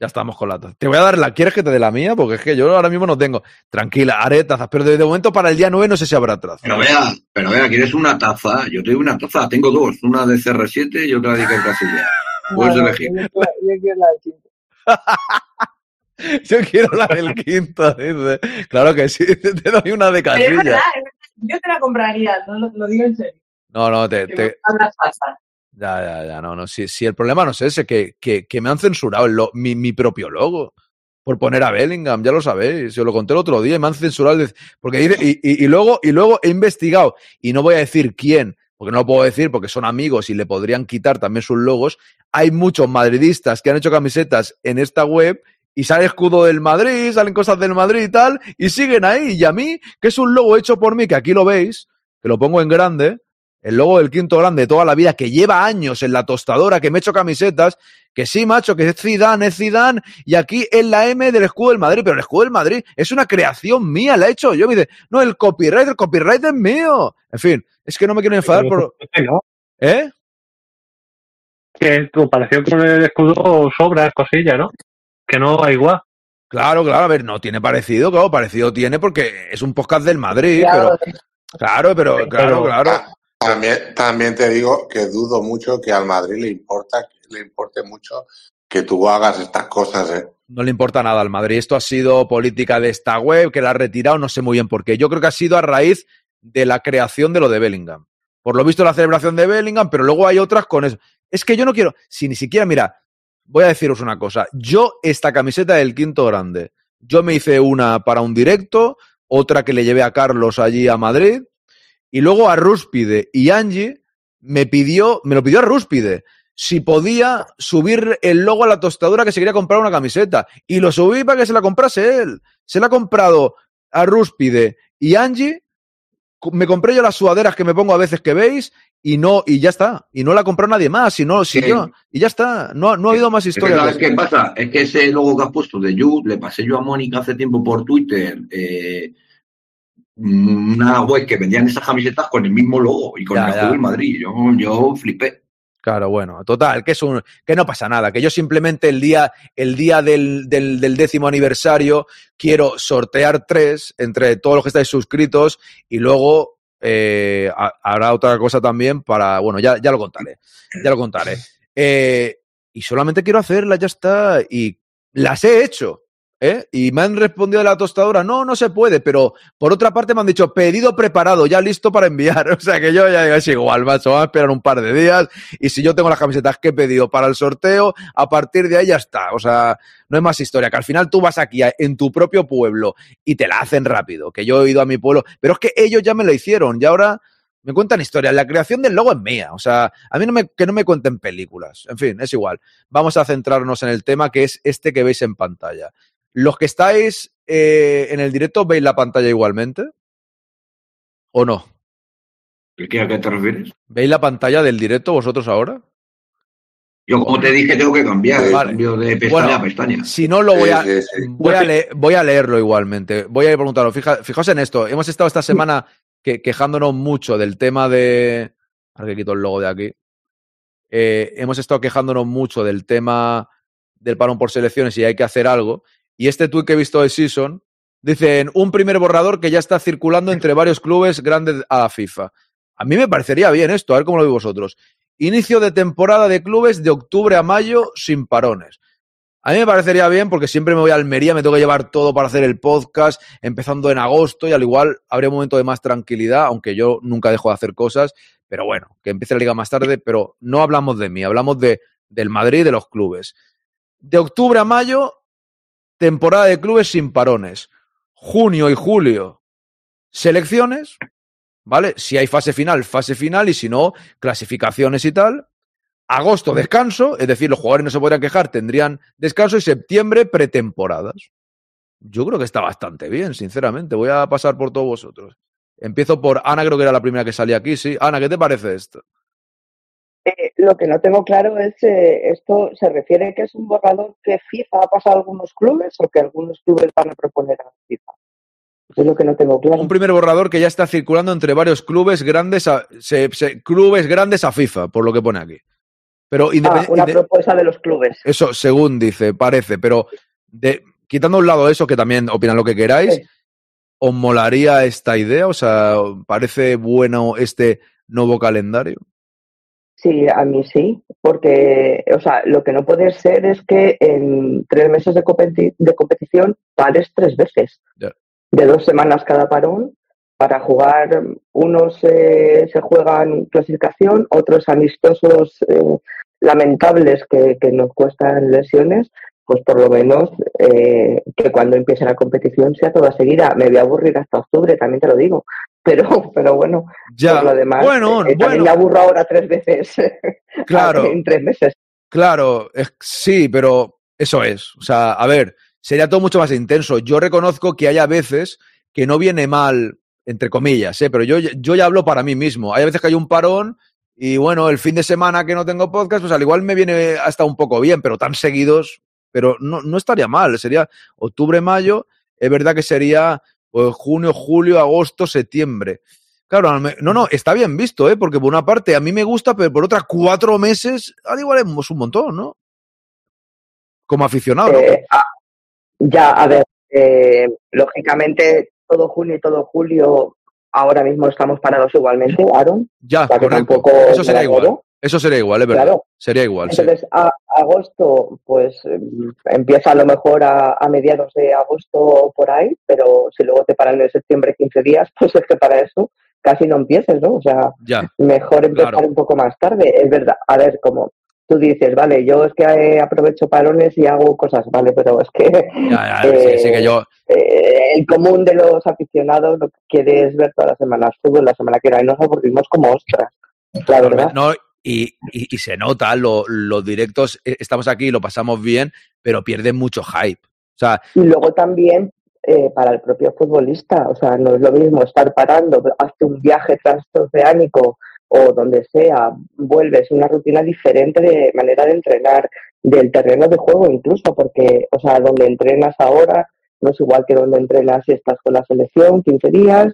Ya estamos con la taza. Te voy a dar la. ¿Quieres que te dé la mía? Porque es que yo ahora mismo no tengo. Tranquila, haré tazas. Pero de, de momento para el día 9 no sé si habrá tazas. Pero vea, pero vea, ¿quieres una taza? Yo te doy una taza. Tengo dos. Una de CR7 y otra de Iker Casillas. Puedes No, elegir. Yo quiero, yo quiero la del quinto. Yo quiero la del quinto, dice. Claro que sí. Te doy una de Pero es casilla. verdad, es verdad, yo te la compraría, no lo, lo digo en serio. No, no, te, te- Ya, ya, ya, no, no. Si, si el problema no es ese, que, que, que me han censurado el mi, mi propio logo por poner a Bellingham, ya lo sabéis. Yo lo conté el otro día me han censurado. Porque y, y luego, y luego he investigado, y no voy a decir quién, porque no lo puedo decir porque son amigos y le podrían quitar también sus logos. Hay muchos madridistas que han hecho camisetas en esta web y sale escudo del Madrid, salen cosas del Madrid y tal, y siguen ahí. Y a mí, que es un logo hecho por mí, que aquí lo veis, que lo pongo en grande, el logo del quinto grande de toda la vida, que lleva años en la tostadora, que me he hecho camisetas, que sí, macho, que es Zidane, es Zidane, y aquí es la M del escudo del Madrid, pero el escudo del Madrid es una creación mía, la he hecho yo. Me dice, no, el copyright, el copyright es mío. En fin, es que no me quiero enfadar por... ¿no? ¿Eh? Que en comparación con el escudo sobra cosillas, ¿no? Que no hay igual. Claro, claro, a ver, no tiene parecido, claro, parecido tiene porque es un podcast del Madrid, Claro, pero... Claro, pero, claro, claro. También, también te digo que dudo mucho que al Madrid le importa, le importe mucho que tú hagas estas cosas, ¿eh? No le importa nada al Madrid. Esto ha sido política de esta web, que la ha retirado, no sé muy bien por qué. Yo creo que ha sido a raíz de la creación de lo de Bellingham. Por lo visto, la celebración de Bellingham, pero luego hay otras con eso. Es que yo no quiero, si ni siquiera, mira, voy a deciros una cosa. Yo, esta camiseta del quinto grande, yo me hice una para un directo, otra que le llevé a Carlos allí a Madrid, y luego a Rúspide y Angie me pidió, me lo pidió a Rúspide, si podía subir el logo a la tostadora que se quería comprar una camiseta. Y lo subí para que se la comprase él. Se la ha comprado a Rúspide y Angie. Me compré yo las sudaderas que me pongo a veces que veis y no, y ya está. Y no la compró nadie más, y no, si Sí. yo, y ya está. No, no ha habido más Es que, historias. ¿sabes de qué pasa? Es que ese logo que has puesto de You, le pasé yo a Mónica hace tiempo por Twitter, eh, una web que vendían esas camisetas con el mismo logo y con Ya, el ya. del Madrid. Yo, yo flipé. Claro, bueno, total, que es un, que no pasa nada, que yo simplemente el día, el día del, del, del décimo aniversario quiero sortear tres entre todos los que estáis suscritos y luego eh, ha- habrá otra cosa también para, bueno, ya, ya lo contaré, ya lo contaré. Eh, y solamente quiero hacerlas, ya está, y las he hecho. ¿Eh? Y me han respondido de la tostadora, no, no se puede, pero por otra parte me han dicho, pedido preparado, ya listo para enviar. O sea que yo ya digo, es igual, macho, vamos a esperar un par de días y si yo tengo las camisetas que he pedido para el sorteo, a partir de ahí ya está. O sea, no hay más historia, que al final tú vas aquí en tu propio pueblo y te la hacen rápido, que yo he ido a mi pueblo, pero es que ellos ya me lo hicieron y ahora me cuentan historias. La creación del logo es mía, o sea, a mí no me, que no me cuenten películas. En fin, es igual. Vamos a centrarnos en el tema que es este que veis en pantalla. Los que estáis eh, en el directo, ¿veis la pantalla igualmente? ¿O no? ¿El qué, ¿A qué te refieres? ¿Veis la pantalla del directo vosotros ahora? Yo, como te dije, tengo que cambiar. Vale. Cambio de pestaña Bueno, a pestaña. Si no, lo voy a, sí, sí. voy a, le- voy a leerlo igualmente. Voy a preguntarlo. Fija- fijaos en esto. Hemos estado esta semana que- quejándonos mucho del tema de. Ahora que quito el logo de aquí. Eh, hemos estado quejándonos mucho del tema del parón por selecciones y hay que hacer algo. Y este tuit que he visto de Season dicen un primer borrador que ya está circulando entre varios clubes grandes a la FIFA. A mí me parecería bien esto, a ver cómo lo veis vosotros. Inicio de temporada de clubes de octubre a mayo sin parones. A mí me parecería bien porque siempre me voy a Almería, me tengo que llevar todo para hacer el podcast, empezando en agosto y al igual habría un momento de más tranquilidad, aunque yo nunca dejo de hacer cosas, pero bueno, que empiece la liga más tarde, pero no hablamos de mí, hablamos de, del Madrid y de los clubes. De octubre a mayo, temporada de clubes sin parones. Junio y julio, selecciones, ¿vale? Si hay fase final, fase final, y si no, clasificaciones y tal. Agosto, descanso, es decir, los jugadores no se podrían quejar, tendrían descanso, y septiembre, pretemporadas. Yo creo que está bastante bien, sinceramente. Voy a pasar por todos vosotros. Empiezo por Ana, creo que era la primera que salía aquí, sí. Ana, ¿qué te parece esto? Eh, lo que no tengo claro es, eh, ¿esto se refiere que es un borrador que FIFA ha pasado a algunos clubes o que algunos clubes van a proponer a FIFA? Eso es lo que no tengo claro. Un primer borrador que ya está circulando entre varios clubes grandes a, se- se- clubes grandes a FIFA, por lo que pone aquí. Pero Ah, una propuesta de los clubes. Eso, según dice, parece, pero de, quitando a un lado eso, que también opinan lo que queráis, ¿os molaría esta idea? O sea, ¿parece bueno este nuevo calendario? Sí, a mí sí, porque, o sea, lo que no puede ser es que en tres meses de, competi- de competición pares tres veces, de dos semanas cada parón, para jugar, unos eh, se juegan clasificación, otros amistosos eh, lamentables que, que nos cuestan lesiones, pues por lo menos eh, que cuando empiece la competición sea toda seguida. Me voy a aburrir hasta octubre, también te lo digo, pero, pero bueno, Ya, por lo demás, bueno, eh, también bueno. me aburro ahora tres veces Claro. en tres meses. Claro, es- sí, pero eso es. O sea, a ver, sería todo mucho más intenso. Yo reconozco que hay a veces que no viene mal, entre comillas, ¿eh? pero yo, yo ya hablo para mí mismo. Hay veces que hay un parón y bueno, el fin de semana que no tengo podcast, pues al igual me viene hasta un poco bien, pero tan seguidos, pero no, no estaría mal. Sería octubre, mayo, es verdad que sería pues, junio, julio, agosto, septiembre. Claro, no, no, está bien visto, ¿eh? Porque por una parte a mí me gusta, pero por otra cuatro meses, al igual es un montón, ¿no? Como aficionado, ¿no? Eh, ya, a ver, eh, lógicamente todo junio y todo julio ahora mismo estamos parados igualmente, Aaron. Ya, o correcto. tampoco Eso sería igual. miedo. Eso sería igual, es verdad. Claro. Sería igual, sí. Entonces, a, agosto, pues em, empieza a lo mejor a, a mediados de agosto o por ahí, pero si luego te paran en septiembre 15 días, pues es que para eso casi no empieces, ¿no? O sea, Ya. mejor empezar Claro. un poco más tarde. Es verdad, a ver, como tú dices, vale, yo es que eh, aprovecho parones y hago cosas, vale, pero es que, Ya, ya, sí, sí que yo. eh, el común de los aficionados lo que quiere es ver todas las semanas fútbol, la semana que viene, y nos aburrimos como ostras, la verdad. No, y, y- y se nota, lo- los directos, eh, estamos aquí lo pasamos bien, pero pierden mucho hype. O sea, Y luego también eh, para el propio futbolista, o sea, no es lo mismo estar parando, hazte un viaje transoceánico o donde sea, vuelves una rutina diferente de manera de entrenar, del terreno de juego incluso, porque, o sea, donde entrenas ahora no es igual que donde entrenas si estás con la selección 15 días,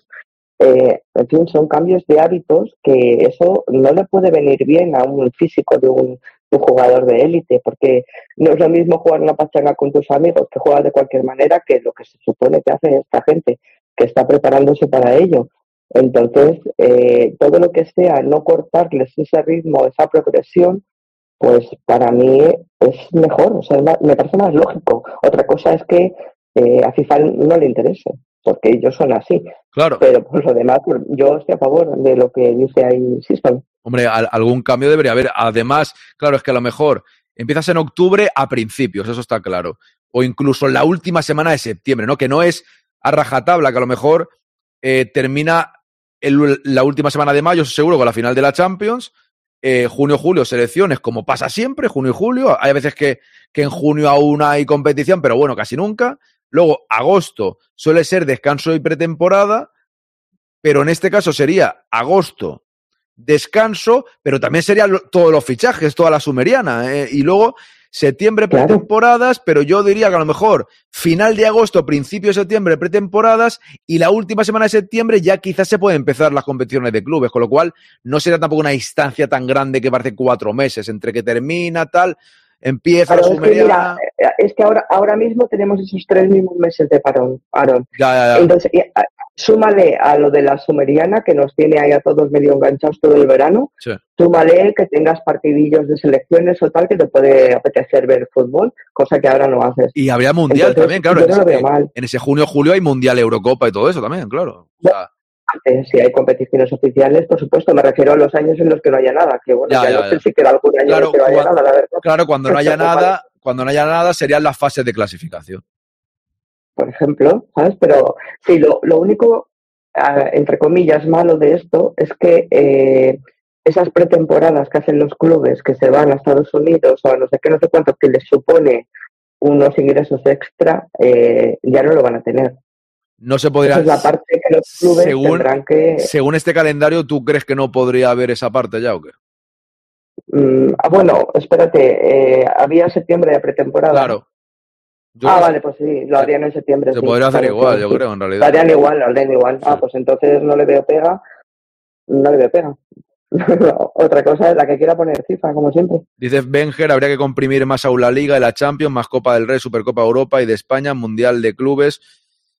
eh, en fin, son cambios de hábitos que eso no le puede venir bien a un físico de un, jugador de élite, porque no es lo mismo jugar una pachanga con tus amigos que juegas de cualquier manera que lo que se supone que hace esta gente, que está preparándose para ello. Entonces, eh, todo lo que sea no cortarles ese ritmo, esa progresión, pues para mí es mejor, o sea, me parece más lógico. Otra cosa es que eh, a FIFA no le interese, porque ellos son así. Claro. Pero por lo demás, pues, yo estoy a favor de lo que dice ahí System. Hombre, al- algún cambio debería haber. Además, claro, es que a lo mejor empiezas en octubre a principios, eso está claro. O incluso la última semana de septiembre, ¿no? Que no es a rajatabla, que a lo mejor eh, termina el- la última semana de mayo, seguro, con la final de la Champions. Eh, junio, julio, selecciones, como pasa siempre, junio y julio. Hay veces que, que en junio aún hay competición, pero bueno, casi nunca. Luego, agosto suele ser descanso y pretemporada, pero en este caso sería agosto, descanso, pero también serían todos los fichajes, toda la sumeriana. ¿eh? Y luego septiembre pretemporadas, pero yo diría que a lo mejor final de agosto, principio de septiembre pretemporadas y la última semana de septiembre ya quizás se pueden empezar las competiciones de clubes, con lo cual no sería tampoco una instancia tan grande que parece cuatro meses, entre que termina tal, empieza la Claro, es que, sumeriana. mira, eh, es que ahora, ahora mismo tenemos esos tres mismos meses de parón, Aaron. Ya, ya, ya. Entonces, y, a- súmale a lo de la sumeriana que nos tiene ahí a todos medio enganchados todo el verano, Sí. súmale que tengas partidillos de selecciones o tal que te puede apetecer ver fútbol, cosa que ahora no haces. Y habría mundial Entonces, también, claro. yo En no lo ese, veo mal. en ese junio-julio hay mundial Eurocopa y todo eso también, claro. O sea, Si hay competiciones oficiales, por supuesto, me refiero a los años en los que no haya nada, que bueno, Ya, ya, ya, no sé si queda algún año Claro, en el que no haya cua- nada, la verdad. claro, cuando no haya nada, cuando no haya nada serían las fases de clasificación. por ejemplo, ¿sabes? Pero sí, lo, lo único, ah, entre comillas, malo de esto es que eh, esas pretemporadas que hacen los clubes que se van a Estados Unidos o a no sé qué, no sé cuánto, que les supone unos ingresos extra, eh, ya no lo van a tener. No se podría. Esa es la parte que los clubes según, tendrán que... según este calendario, ¿tú crees que no podría haber esa parte ya o qué? Mm, ah, bueno, espérate, eh, había septiembre de pretemporada. Claro. Yo ah, vale, pues sí, lo harían en septiembre. Se sí, podría hacer claro, igual, yo creo, en realidad. Lo harían igual, lo harían igual. Ah, pues entonces no le veo pega. No le veo pega. Otra cosa es la que quiera poner FIFA, como siempre. Dices Benger, habría que comprimir más aún la Liga y la Champions, más Copa del Rey, Supercopa Europa y de España, Mundial de Clubes.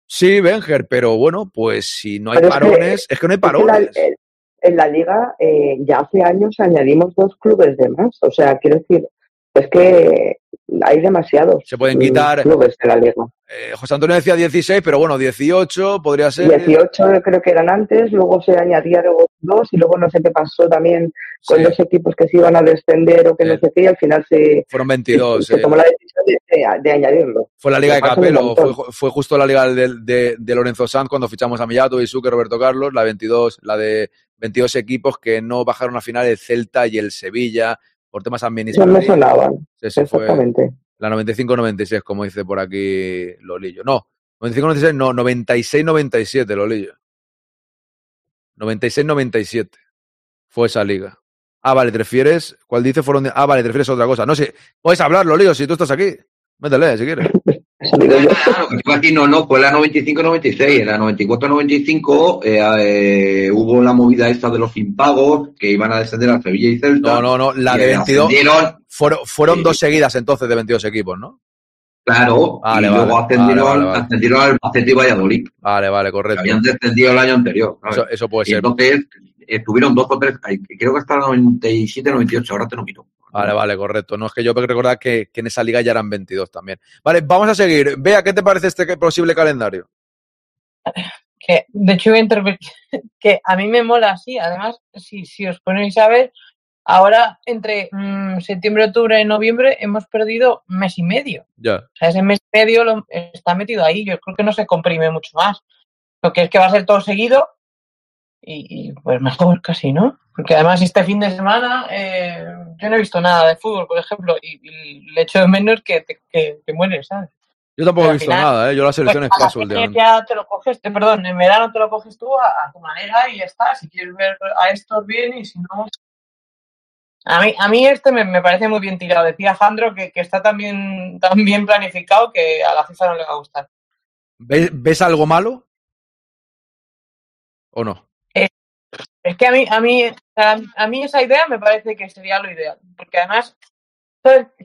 Sí, Benger, pero bueno, pues si no hay Pero es que- parones, es que no hay la- parones. en la liga eh, ya hace años añadimos dos clubes de más. O sea, quiero decir, es que hay demasiados Se pueden mm, quitar- clubes de la liga. Eh, José Antonio decía 16, pero bueno, 18 podría ser. 18 creo que eran antes, luego se añadieron dos y luego no sé qué pasó también con Sí. los equipos que se iban a descender o que no sé qué y al final se, Fueron 22. se eh. tomó la decisión de, de- de añadirlo. Fue la Liga de Capello, fue, fue justo la Liga de, de- Lorenzo Sanz cuando fichamos a Millato, Isuque, Roberto Carlos, la 22, la de 22 equipos que no bajaron a final el Celta y el Sevilla por temas administrativos. me sonaban. Fue Exactamente. La 95-96, como dice por aquí Lolillo. No, 95-96, no, 96-97, Lolillo. 96-97 fue esa liga. Ah, vale, te refieres. ¿Cuál dice? Fueron Ah, vale, te refieres a otra cosa. No sé, puedes hablar, Lolillo, si tú estás aquí. Métele, si quieres. Claro, aquí, no, no, fue la 95-96, en la 94-95 eh, eh, hubo la movida esta de los impagos que iban a descender a Sevilla y Celta. No, no, no, la de 22. ascendieron, Fueron, fueron Sí. dos seguidas entonces de 22 equipos, ¿no? claro, Vale, y vale, luego ascendieron, vale, vale, vale. ascendieron al Albacete y Valladolid. Vale, vale, correcto. Habían descendido el año anterior. Eso, eso puede y ser. entonces estuvieron dos o tres, creo que hasta el 97-98, ahora te lo miro. Vale, vale, correcto. No es que yo recordar que, que en esa liga ya eran 22 también. Vale, vamos a seguir. Vea, ¿qué te parece este posible calendario? que de hecho voy a intervenir, que a mí me mola así. Además, si, si os ponéis a ver, ahora entre mm, septiembre, octubre y noviembre hemos perdido mes y medio. Ya. O sea, ese mes y medio lo, está metido ahí. Yo creo que no se comprime mucho más. Lo que es que va a ser todo seguido y, y, pues mejor casi, ¿no? Porque además este fin de semana eh, yo no he visto nada de fútbol, por ejemplo, y, y le echo de menos que te, que te mueres, ¿sabes? Yo tampoco he visto final, nada, ¿eh? Yo las selecciones Pues, paso a últimamente. ya te lo coges, te- perdón, en verano te lo coges tú a, a tu manera y ya está. Si quieres ver a estos bien y si no. A mí, a mí este me, me parece muy bien tirado. Decía Jandro que, que está tan bien, tan bien planificado que a la FIFA no le va a gustar. ¿Ves, ves algo malo? ¿O no? Es que a mí, a mí, a, a mí esa idea me parece que sería lo ideal. Porque además,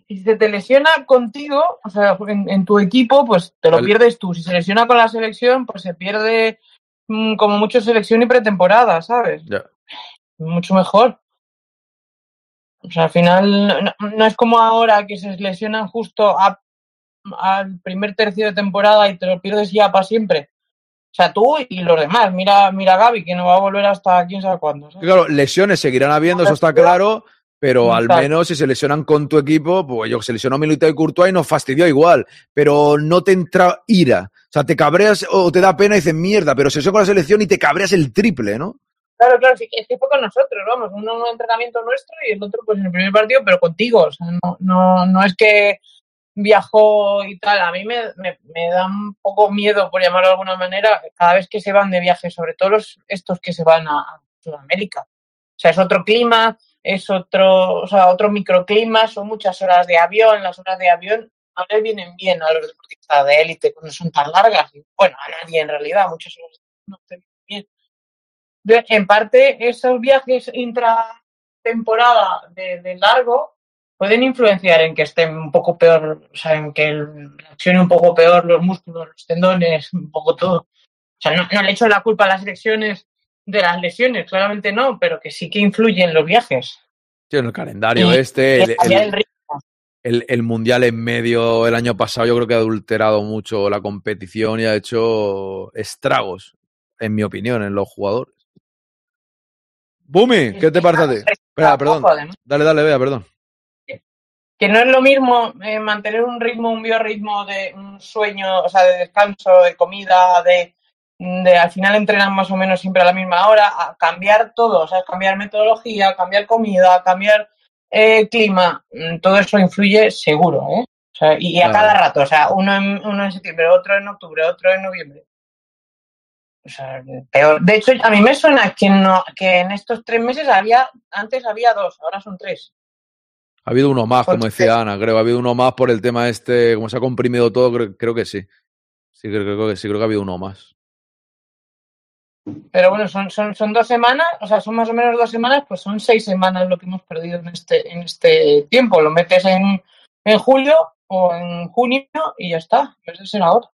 si se te lesiona contigo, o sea, en, en tu equipo, pues te lo pierdes tú. Si se lesiona con la selección, pues se pierde mm, como mucho selección y pretemporada, ¿sabes? Mucho mejor. O sea, al final no, no- no es como ahora que se lesionan justo a- al primer tercio de temporada y te lo pierdes ya para siempre. O sea, tú y los demás. Mira, mira a Gaby, que no va a volver hasta quién sabe cuándo. ¿sabes? Claro, lesiones seguirán habiendo, eso está claro, pero al menos si se lesionan con tu equipo, pues yo se lesionó Milito y Courtois y nos fastidió igual, pero no te entra ira. O sea, te cabreas o te da pena y dices mierda, pero se lesiona con la selección y te cabreas el triple, ¿no? Claro, claro, sí, es que fue con nosotros, vamos, uno en un entrenamiento nuestro y el otro pues en el primer partido, pero contigo, o sea, no, no, no es que viajó y tal, a mí me, me, me da un poco miedo, por llamarlo de alguna manera, cada vez que se van de viaje, sobre todo los, estos que se van a, Sudamérica. O sea, es otro clima, es otro, o sea, otro microclima, son muchas horas de avión, las horas de avión no les vienen bien a los deportistas de élite cuando son tan largas, bueno, a nadie en realidad, muchas horas no te vienen bien. En parte, esos viajes intratemporada de largo pueden influenciar en que estén un poco peor, o sea, en que reaccione un poco peor los músculos, los tendones, un poco todo. sea, no, no le echo la culpa a las lesiones de las lesiones, claramente no, pero que sí que influyen los viajes. Sí, en el calendario Y- este, el, el- el mundial en medio el año pasado, yo creo que ha adulterado mucho la competición y ha hecho estragos, en mi opinión, en los jugadores. Bumi, ¿qué te parece a ti? Espera, perdón. Dale, dale, vea, perdón. Que no es lo mismo eh, mantener un ritmo, un biorritmo de un sueño, o sea, de descanso, de comida, de, de al final entrenan más o menos siempre a la misma hora, a cambiar todo, o sea, cambiar metodología, cambiar comida, cambiar eh, clima, mm, todo eso influye seguro, ¿eh? O sea, y, y a Claro. cada rato, o sea, uno en, uno en septiembre, otro en octubre, otro en noviembre. O sea, peor. De hecho, a mí me suena que, no, que en estos tres meses había, antes había dos, ahora son tres. Ha habido uno más, como Pues- decía Ana, creo. Ha habido uno más por el tema este, como se ha comprimido todo, creo, creo que sí. Sí, creo, creo que sí, creo que ha habido uno más. Pero bueno, son, son, son dos semanas, o sea, son más o menos dos semanas, pues son seis semanas lo que hemos perdido en este, en este tiempo. Lo metes en, en julio o en junio y ya está. Eso será ahora.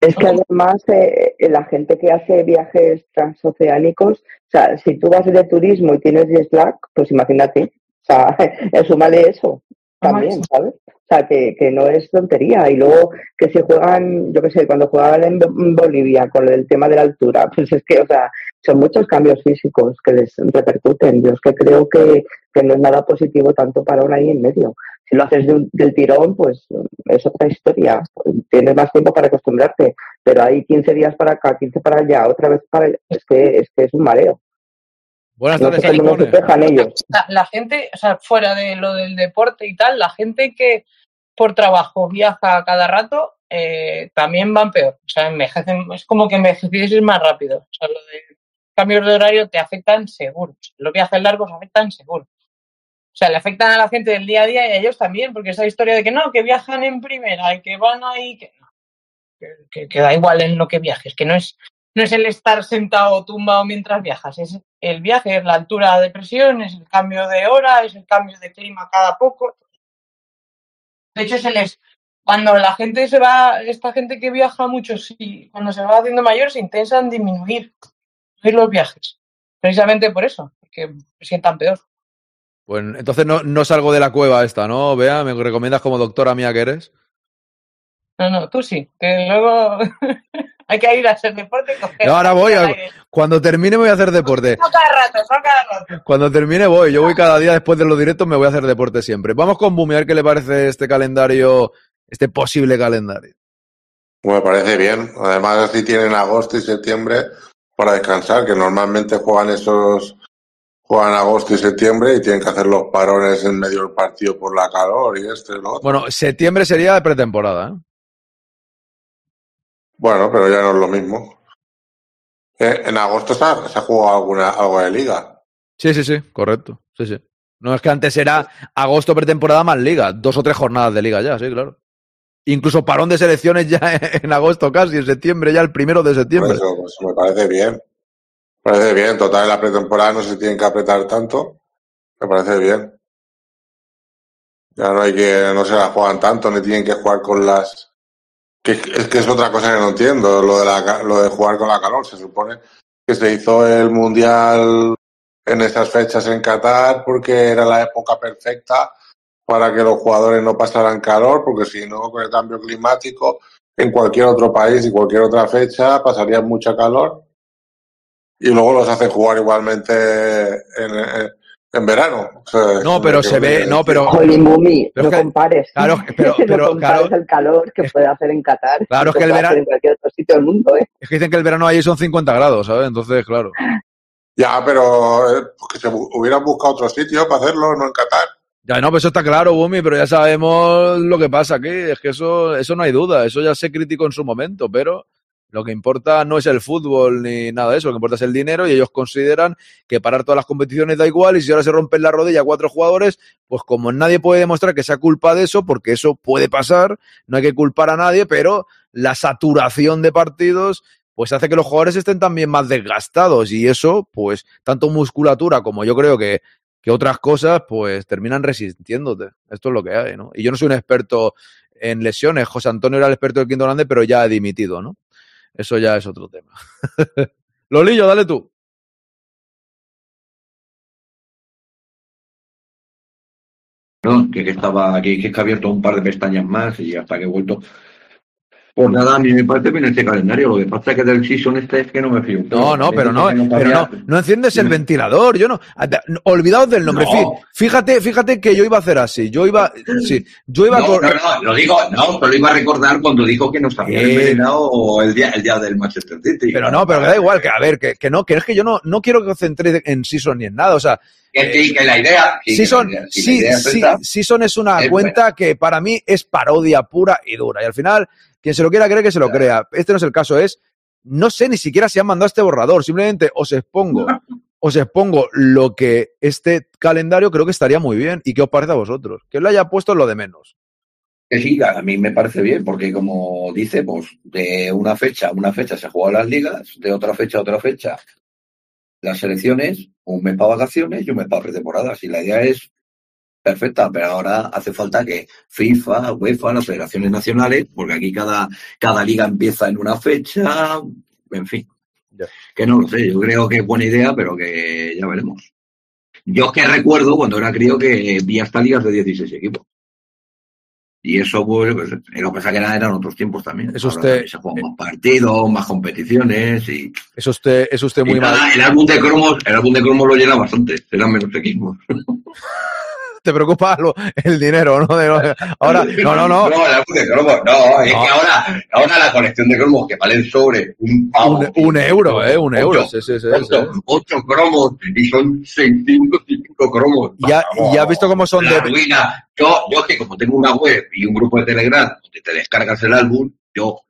Es que además eh, la gente que hace viajes transoceánicos, o sea, si tú vas de turismo y tienes jet lag, pues imagínate, o sea, súmale eso también, ¿sabes? O sea, que, que no es tontería. Y luego que si juegan, yo qué sé, cuando jugaban en Bo- en Bolivia con el tema de la altura, pues es que, o sea, son muchos cambios físicos que les repercuten. Yo es que creo que, que no es nada positivo tanto para un ahí en medio. Si lo haces de un- del tirón, pues es otra historia. Tienes más tiempo para acostumbrarte, pero hay 15 días para acá, 15 para allá, otra vez para allá. Es que es, que es un mareo. Buenas cómo no se quejan ellos. La, la gente, o sea, fuera de lo del deporte y tal, la gente que por trabajo viaja cada rato, eh, también van peor. O sea, envejecen, es como que envejecieses más rápido. O sea, lo de cambios de horario te afectan seguro. Los viajes largos afectan seguro. O sea, le afectan a la gente del día a día y a ellos también, porque esa historia de que no, que viajan en primera y que van ahí, que no. Que, que- que da igual en lo que viajes, que no es, no es el estar sentado o tumbado mientras viajas, es el viaje, es la altura de presión, es el cambio de hora, es el cambio de clima cada poco. De hecho, se les, cuando la gente se va, esta gente que viaja mucho, sí, cuando se va haciendo mayor, se intentan disminuir, disminuir los viajes. Precisamente por eso, porque se sientan peor. Pues entonces no, no salgo de la cueva esta, ¿no? Vea, me recomiendas como doctora mía que eres. No, no, tú sí, que luego hay que ir a hacer deporte. coger No, ahora voy. a- cuando termine me voy a hacer deporte. No cada rato, no cada rato. Cuando termine voy. Yo voy cada día después de los directos, me voy a hacer deporte siempre. Vamos con Bumi, a ver qué le parece este calendario, este posible calendario. Me parece bien. Además, así tienen agosto y septiembre para descansar, que normalmente juegan esos, juegan agosto y septiembre y tienen que hacer los parones en medio del partido por la calor y este otro. Bueno, septiembre sería de pretemporada, ¿eh? Bueno, pero ya no es lo mismo. Eh, En agosto se ha, se ha jugado alguna, algo de liga. Sí, sí, sí, correcto. Sí, sí. No es que antes era agosto pretemporada más liga, dos o tres jornadas de liga ya, sí, claro. Incluso parón de selecciones ya en agosto casi, en septiembre, ya el primero de Por septiembre. eso, pues, me parece bien. Me parece bien. Total, en la pretemporada no se tienen que apretar tanto. Me parece bien. Ya no hay que, no se la juegan tanto, ni tienen que jugar con las. Que es que es otra cosa que no entiendo, lo de, lo de jugar con la calor. Se supone que se hizo el mundial en esas fechas en Qatar porque era la época perfecta para que los jugadores no pasaran calor, porque si no, con el cambio climático, en cualquier otro país y cualquier otra fecha pasarían mucha calor y luego los hace jugar igualmente en, en- en verano. O sea, No, pero se ve, no, pero. Jolín, Bumi, Pero no compares. Claro, pero, no pero compares claro, el calor que puede hacer en Qatar. Claro, es que el verano- en cualquier otro sitio del mundo, ¿eh? es que dicen que el verano allí son 50 grados, ¿sabes? Entonces, claro. Ya, pero eh, que se hubieran buscado otro sitio para hacerlo, no en Qatar. Ya no, pues eso está claro, Bumi, pero ya sabemos lo que pasa aquí. Es que eso, eso no hay duda. Eso ya se criticó en su momento, pero lo que importa no es el fútbol ni nada de eso. Lo que importa es el dinero y ellos consideran que parar todas las competiciones da igual y si ahora se rompen la rodilla cuatro jugadores, pues como nadie puede demostrar que sea culpa de eso, porque eso puede pasar, no hay que culpar a nadie, pero la saturación de partidos pues hace que los jugadores estén también más desgastados y eso, pues tanto musculatura como yo creo que que otras cosas pues terminan resistiéndote. Esto es lo que hay, ¿no? Y yo no soy un experto en lesiones. José Antonio era el experto del quinto grande, pero ya ha dimitido, ¿no? Eso ya es otro tema. Lolillo, dale tú. ¿no? Que, que estaba aquí, que que he abierto un par de pestañas más y hasta que he vuelto. Pues nada, a mí me parece bien este calendario. Lo que pasa es que del season este es que no me fío. No, no, pero no, no pero no, no enciendes el ventilador. Yo no. Olvidaos del nombre. No. Fí- Fíjate, fíjate que yo iba a hacer así. Yo iba, sí, yo iba a No, no, no, lo digo, no, pero lo iba a recordar cuando dijo que nos había Eh. envenenado el día, el día del Manchester City. Pero no, pero que da igual, que a ver, que, que no, que es que yo no, no quiero que os centréis en Season ni en nada. O sea, Que que la idea. sí, que Season, la idea- sí, la sí, idea es sí, esa. Season es una Es cuenta que para mí es parodia pura y dura. Y al final, quien se lo quiera creer, que se lo crea. Este no es el caso, es. No sé ni siquiera si han mandado este borrador. Simplemente os expongo, os expongo lo que este calendario creo que estaría muy bien. ¿Y qué os parece a vosotros? Que lo haya puesto es lo de menos. Que sí, a mí me parece bien, porque como dice, pues de una fecha a una fecha se juegan las ligas, de otra fecha a otra fecha las selecciones, un mes para vacaciones y un mes para pretemporadas. Y la idea es perfecta, pero ahora hace falta que FIFA, UEFA, las federaciones nacionales, porque aquí cada, cada liga empieza en una fecha, en fin. Que no lo sé, yo creo que es buena idea, pero que ya veremos. Yo es que recuerdo cuando era crío que vi hasta ligas de 16 equipos. Y eso, pues, lo que pasa que era- eran otros tiempos también. Es usted- se juegan más partidos, más competiciones y... Es usted, es usted muy nada, mal. el álbum de cromos, el álbum de cromos lo llena bastante, eran menos equipos. Te preocupa lo- el dinero, ¿no? De- ahora, no, no, no. No, álbum de cromos, no, es que ahora, ahora la colección de cromos que valen sobre un pavo. Un, un euro, ¿eh? Un euro. Sí, sí, sí, sí. Ocho, ocho cromos y son 605 cromos. Ya, y ya has visto cómo son La de. ruina. Yo, yo que como tengo una web y un grupo de Telegram donde te descargas el álbum, yo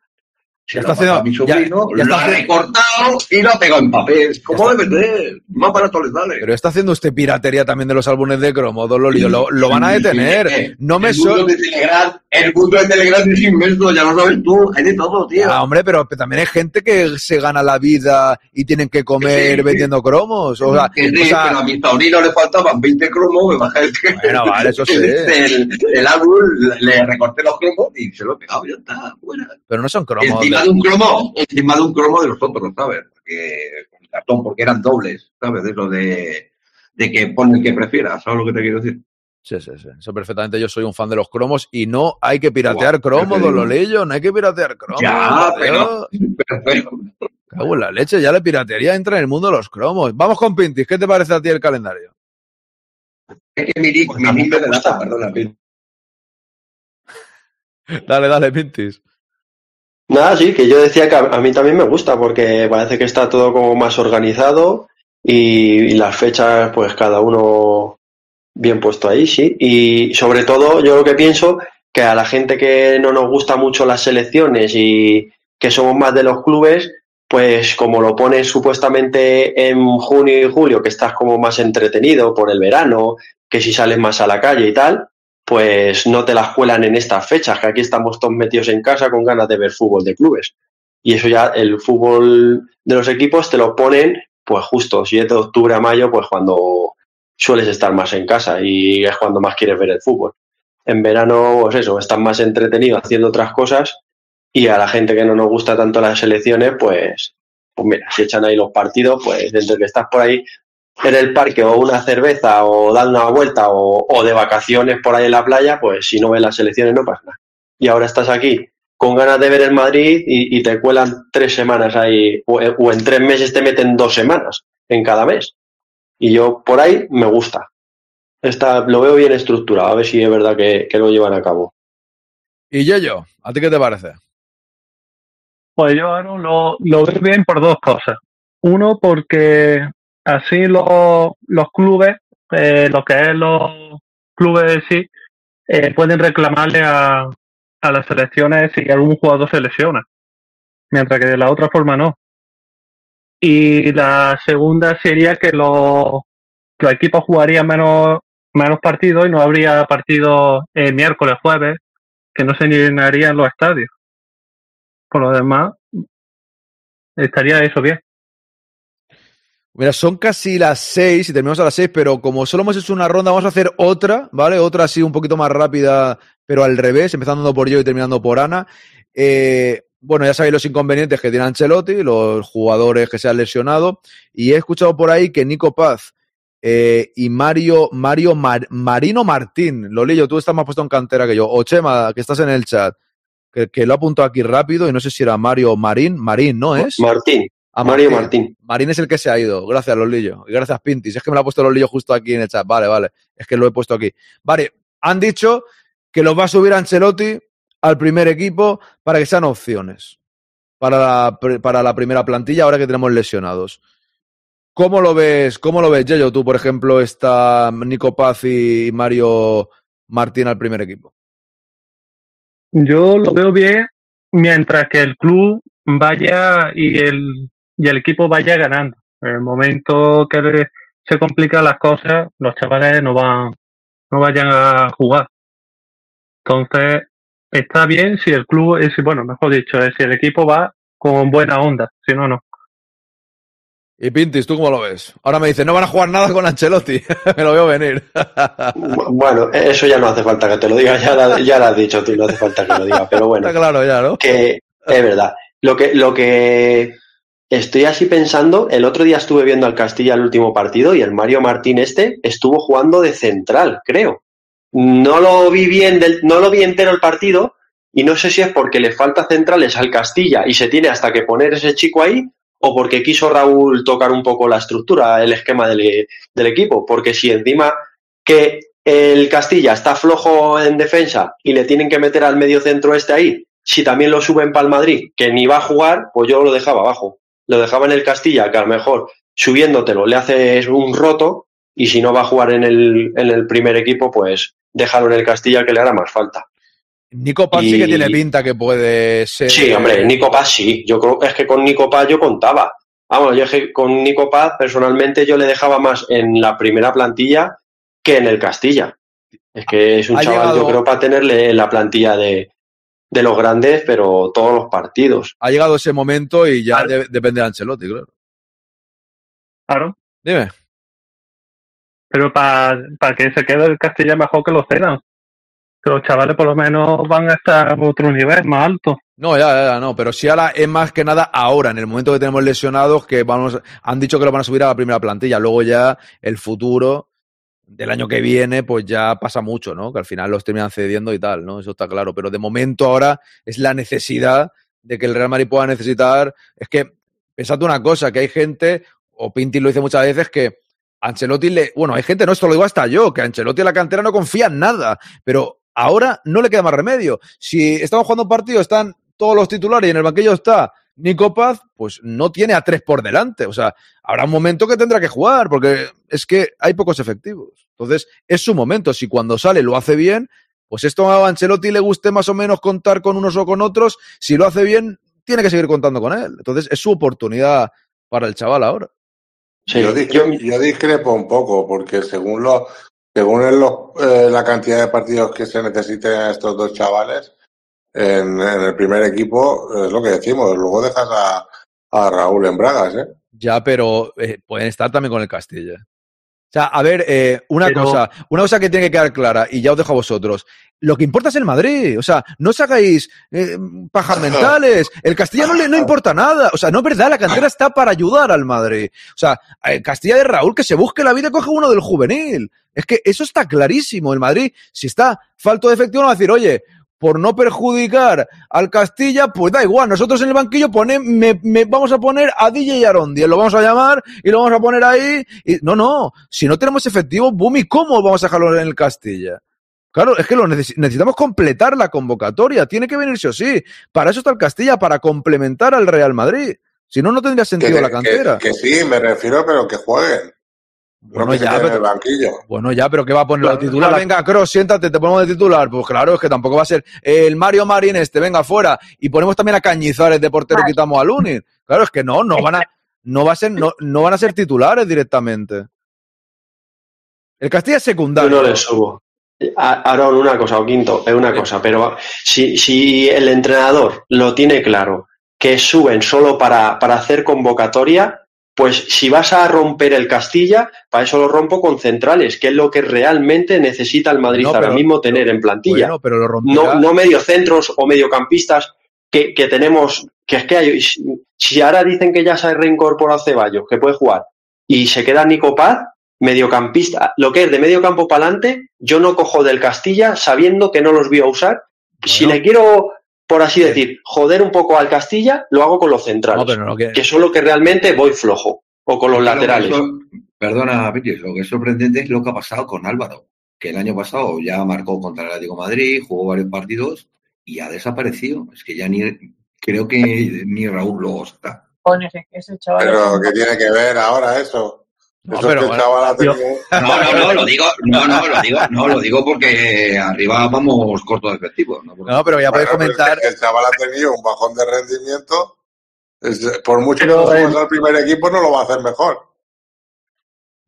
se Ya lo está paso a haciendo- mi sobrino, ya lo está ha haciendo- recortado y lo ha pegado en papel. ¿Cómo debe ser? Más barato les sale. Pero está haciendo usted piratería también de los álbumes de cromo, don. Lo, lo van a detener. No me el mundo so... de Telegram, el mundo de Telegram es inmenso, ya lo sabes tú, hay de todo, tío. Ah, hombre, pero también hay gente que se gana la vida y tienen que comer vendiendo cromos. O sea, o sea, pero a mi sobrino le faltaban 20 cromos, me bajé el, Bueno, vale, eso sí. el, el álbum, le recorté los cromos y se lo he pegado, ya está, fuera. pero no son cromos. encima de un cromo, encima de un cromo de los otros, ¿sabes? Porque, con cartón, porque eran dobles, ¿sabes? De eso de, de que pone el que prefiera, ¿sabes lo que te quiero decir? Sí, sí, sí. Eso perfectamente. Yo soy un fan de los cromos y no hay que piratear Buah, cromos, ya te don digo. Lolillo. No hay que piratear cromos. Ya, pero, pero, pero, Cago en la leche, ya la piratería entra en el mundo de los cromos. Vamos con Pintis, ¿qué te parece a ti el calendario? es que mi, nick- mi nick me delata, perdona, Pin. Dale, dale, Pintis. Nada, sí, que yo decía que a, mí también me gusta porque parece que está todo como más organizado y, y las fechas, pues cada uno bien puesto ahí, sí. Y sobre todo, yo lo que pienso que a la gente que no nos gusta mucho las selecciones y que somos más de los clubes, pues como lo pones supuestamente en junio y julio, que estás como más entretenido por el verano, que si sales más a la calle y tal, pues no te las cuelan en estas fechas, que aquí estamos todos metidos en casa con ganas de ver fútbol de clubes. Y eso ya, el fútbol de los equipos te lo ponen, pues justo 7 de octubre a mayo, pues cuando sueles estar más en casa y es cuando más quieres ver el fútbol. En verano, pues eso, estás más entretenido haciendo otras cosas y a la gente que no nos gusta tanto las selecciones, pues, pues mira, si echan ahí los partidos, pues entre que estás por ahí en el parque o una cerveza o dando una vuelta o, o de vacaciones por ahí en la playa, pues si no ves las selecciones no pasa nada. Y ahora estás aquí con ganas de ver el Madrid y, y te cuelan tres semanas ahí, o, o en tres meses te meten dos semanas en cada mes. Y yo por ahí me gusta. Está, lo veo bien estructurado, a ver si es verdad que, que lo llevan a cabo. Y Yello, ¿a ti qué te parece? Pues yo Aaron, lo, lo veo bien por dos cosas. Uno, porque así los, los clubes, eh, lo que es los clubes en sí, eh, pueden reclamarle a, a las selecciones si algún jugador se lesiona, mientras que de la otra forma no. Y la segunda sería que los, los equipos jugarían menos, menos partidos y no habría partidos eh, miércoles, jueves, que no se llenarían los estadios. Por lo demás, estaría eso bien. Mira, son casi las seis y terminamos a las seis, pero como solo hemos hecho una ronda, vamos a hacer otra, ¿vale? Otra así un poquito más rápida, pero al revés, empezando por yo y terminando por Ana. Eh, bueno, ya sabéis los inconvenientes que tiene Ancelotti, los jugadores que se han lesionado, y he escuchado por ahí que Nico Paz eh, y Mario, Mario Mar- Marino Martín, Lolillo, tú estás más puesto en cantera que yo, o Chema, que estás en el chat, que, que lo apunto aquí rápido, y no sé si era Mario Marín, Marín, ¿no es? Martín. Ah, Mario Martín. Marín es el que se ha ido. Gracias, Lolillo. Y gracias, Pintis. Es que me lo ha puesto Lolillo justo aquí en el chat. Vale, vale. Es que lo he puesto aquí. Vale, han dicho que los va a subir Ancelotti al primer equipo para que sean opciones para la, para la primera plantilla ahora que tenemos lesionados. ¿Cómo lo ves, cómo lo ves, Yello? Tú, por ejemplo, está Nico Paz y Mario Martín al primer equipo. Yo lo veo bien mientras que el club vaya y el, y el equipo vaya ganando. En el momento que se complican las cosas, los chavales no van, no vayan a jugar. Entonces, está bien si el club, es, bueno, mejor dicho, es si el equipo va con buena onda, si no, no. Y Pintis, ¿tú cómo lo ves? Ahora me dice, no van a jugar nada con Ancelotti. me lo veo venir. Bueno, eso ya no hace falta que te lo diga, ya, la- ya lo has dicho tú, no hace falta que lo diga, pero bueno. Está claro ya, ¿no? Que es verdad. Lo que, lo que estoy así pensando, el otro día estuve viendo al Castilla el último partido y el Mario Martín este estuvo jugando de central, creo. No lo vi bien, no lo vi entero el partido y no sé si es porque le falta centrales al Castilla y se tiene hasta que poner ese chico ahí o porque quiso Raúl tocar un poco la estructura, el esquema del, del equipo, porque si encima que el Castilla está flojo en defensa y le tienen que meter al medio centro este ahí, si también lo suben para el Madrid, que ni va a jugar, pues yo lo dejaba abajo. Lo dejaba en el Castilla, que a lo mejor subiéndotelo le haces un roto y si no va a jugar en el, en el primer equipo, pues déjalo en el Castilla que le hará más falta. Nico Paz sí que tiene pinta que puede ser. Sí, hombre, Nico Paz sí. Yo creo es que con Nico Paz yo contaba. Vamos, yo es que con Nico Paz personalmente yo le dejaba más en la primera plantilla que en el Castilla. Es que es un Ha chaval, yo creo, para tenerle en la plantilla de, de los grandes, pero todos los partidos. Ha llegado ese momento y ya de- depende de Ancelotti, claro. Claro. Dime. Pero para que se quede el Castilla mejor que lo cedan. Que los chavales por lo menos van a estar a otro nivel más alto. No, ya, ya, ya, no, pero sí ahora es más que nada ahora, en el momento que tenemos lesionados, que vamos, han dicho que lo van a subir a la primera plantilla. Luego ya el futuro del año que viene, pues ya pasa mucho, ¿no? Que al final los terminan cediendo y tal, ¿no? Eso está claro. Pero de momento ahora es la necesidad de que el Real Madrid pueda necesitar. Es que, pensad una cosa, que hay gente, o Pinti lo dice muchas veces, que Ancelotti le. Bueno, hay gente, no, esto lo digo hasta yo, que Ancelotti en la cantera no confía en nada. Pero ahora no le queda más remedio. Si estamos jugando un partido, están todos los titulares y en el banquillo está Nico Paz, pues no tiene a tres por delante. O sea, habrá un momento que tendrá que jugar, porque es que hay pocos efectivos. Entonces, es su momento. Si cuando sale lo hace bien, pues esto a Ancelotti le guste más o menos contar con unos o con otros. Si lo hace bien, tiene que seguir contando con él. Entonces, es su oportunidad para el chaval ahora. yo, discrepo, yo discrepo un poco, porque según lo, según los- eh, la cantidad de partidos que se necesiten a estos dos chavales en, en el primer equipo, es lo que decimos, luego dejas a, a Raúl en Bragas, ¿eh? Ya, pero eh, pueden estar también con el Castilla. O sea, a ver, eh, una Pero- cosa, una cosa que tiene que quedar clara, y ya os dejo a vosotros. Lo que importa es el Madrid. O sea, no os hagáis eh, pajas mentales. El Castilla no le no importa nada. O sea, no es verdad, la cantera está para ayudar al Madrid. O sea, el Castilla de Raúl que se busque la vida y coge uno del juvenil. Es que eso está clarísimo. El Madrid, si está falto de efectivo, no va a decir, oye, por no perjudicar al Castilla, pues da igual, nosotros en el banquillo pone, me, me- vamos a poner a DJ Arondi, lo vamos a llamar y lo vamos a poner ahí. Y, no, no, si no tenemos efectivo, boom, ¿y cómo vamos a dejarlo en el Castilla? Claro, es que lo necesi- necesitamos completar la convocatoria, tiene que venir sí o sí. Para eso está el Castilla, para complementar al Real Madrid. Si no, no tendría sentido Que, la cantera. que- que sí, me refiero, pero que jueguen. Bueno, ya, pero- el banquillo. Bueno, ya, pero ¿qué va a poner La- titular? la- Venga, Cross, siéntate, te ponemos de titular. Pues claro, es que tampoco va a ser el Mario Marín este, venga, fuera. Y ponemos también a Cañizares de portero, quitamos a Lunin. Claro, es que no, no van a, no va a ser, no, no van a ser titulares directamente. El Castilla es Yo secundario. no le subo. A- Aaron, una cosa, o Quinto, es una cosa, pero si, si el entrenador lo tiene claro, que suben solo para, para hacer convocatoria, pues si vas a romper el Castilla, para eso lo rompo con centrales, que es lo que realmente necesita el Madrid No, ahora mismo tener en plantilla. Bueno, pero lo no, no mediocentros o mediocampistas que, que tenemos, que es que hay, si ahora dicen que ya se ha reincorporado Ceballos, que puede jugar, y se queda Nico Paz, mediocampista, lo que es de medio campo para adelante, yo no cojo del Castilla sabiendo que no los voy a usar. Si le quiero, por así decir, joder un poco al Castilla, lo hago con los centrales, No, pero no que- que son lo que realmente voy flojo, o con los laterales. perdona, Pitis, lo que es sorprendente es lo que ha pasado con Álvaro, que el año pasado ya marcó contra el Atlético de Madrid, jugó varios partidos y ha desaparecido. Es que ya ni creo que ni Raúl lo está. Pero, ¿qué tiene que ver ahora eso? No, eso pero es que el chaval ha tenido... No, no, no, lo digo, no, no, lo digo, no, lo digo porque arriba vamos corto de efectivo. No, No, pero ya podéis Bueno, pero es comentar. que el chaval ha tenido un bajón de rendimiento. Es- por mucho que lo el- subas al primer equipo, no lo va a hacer mejor.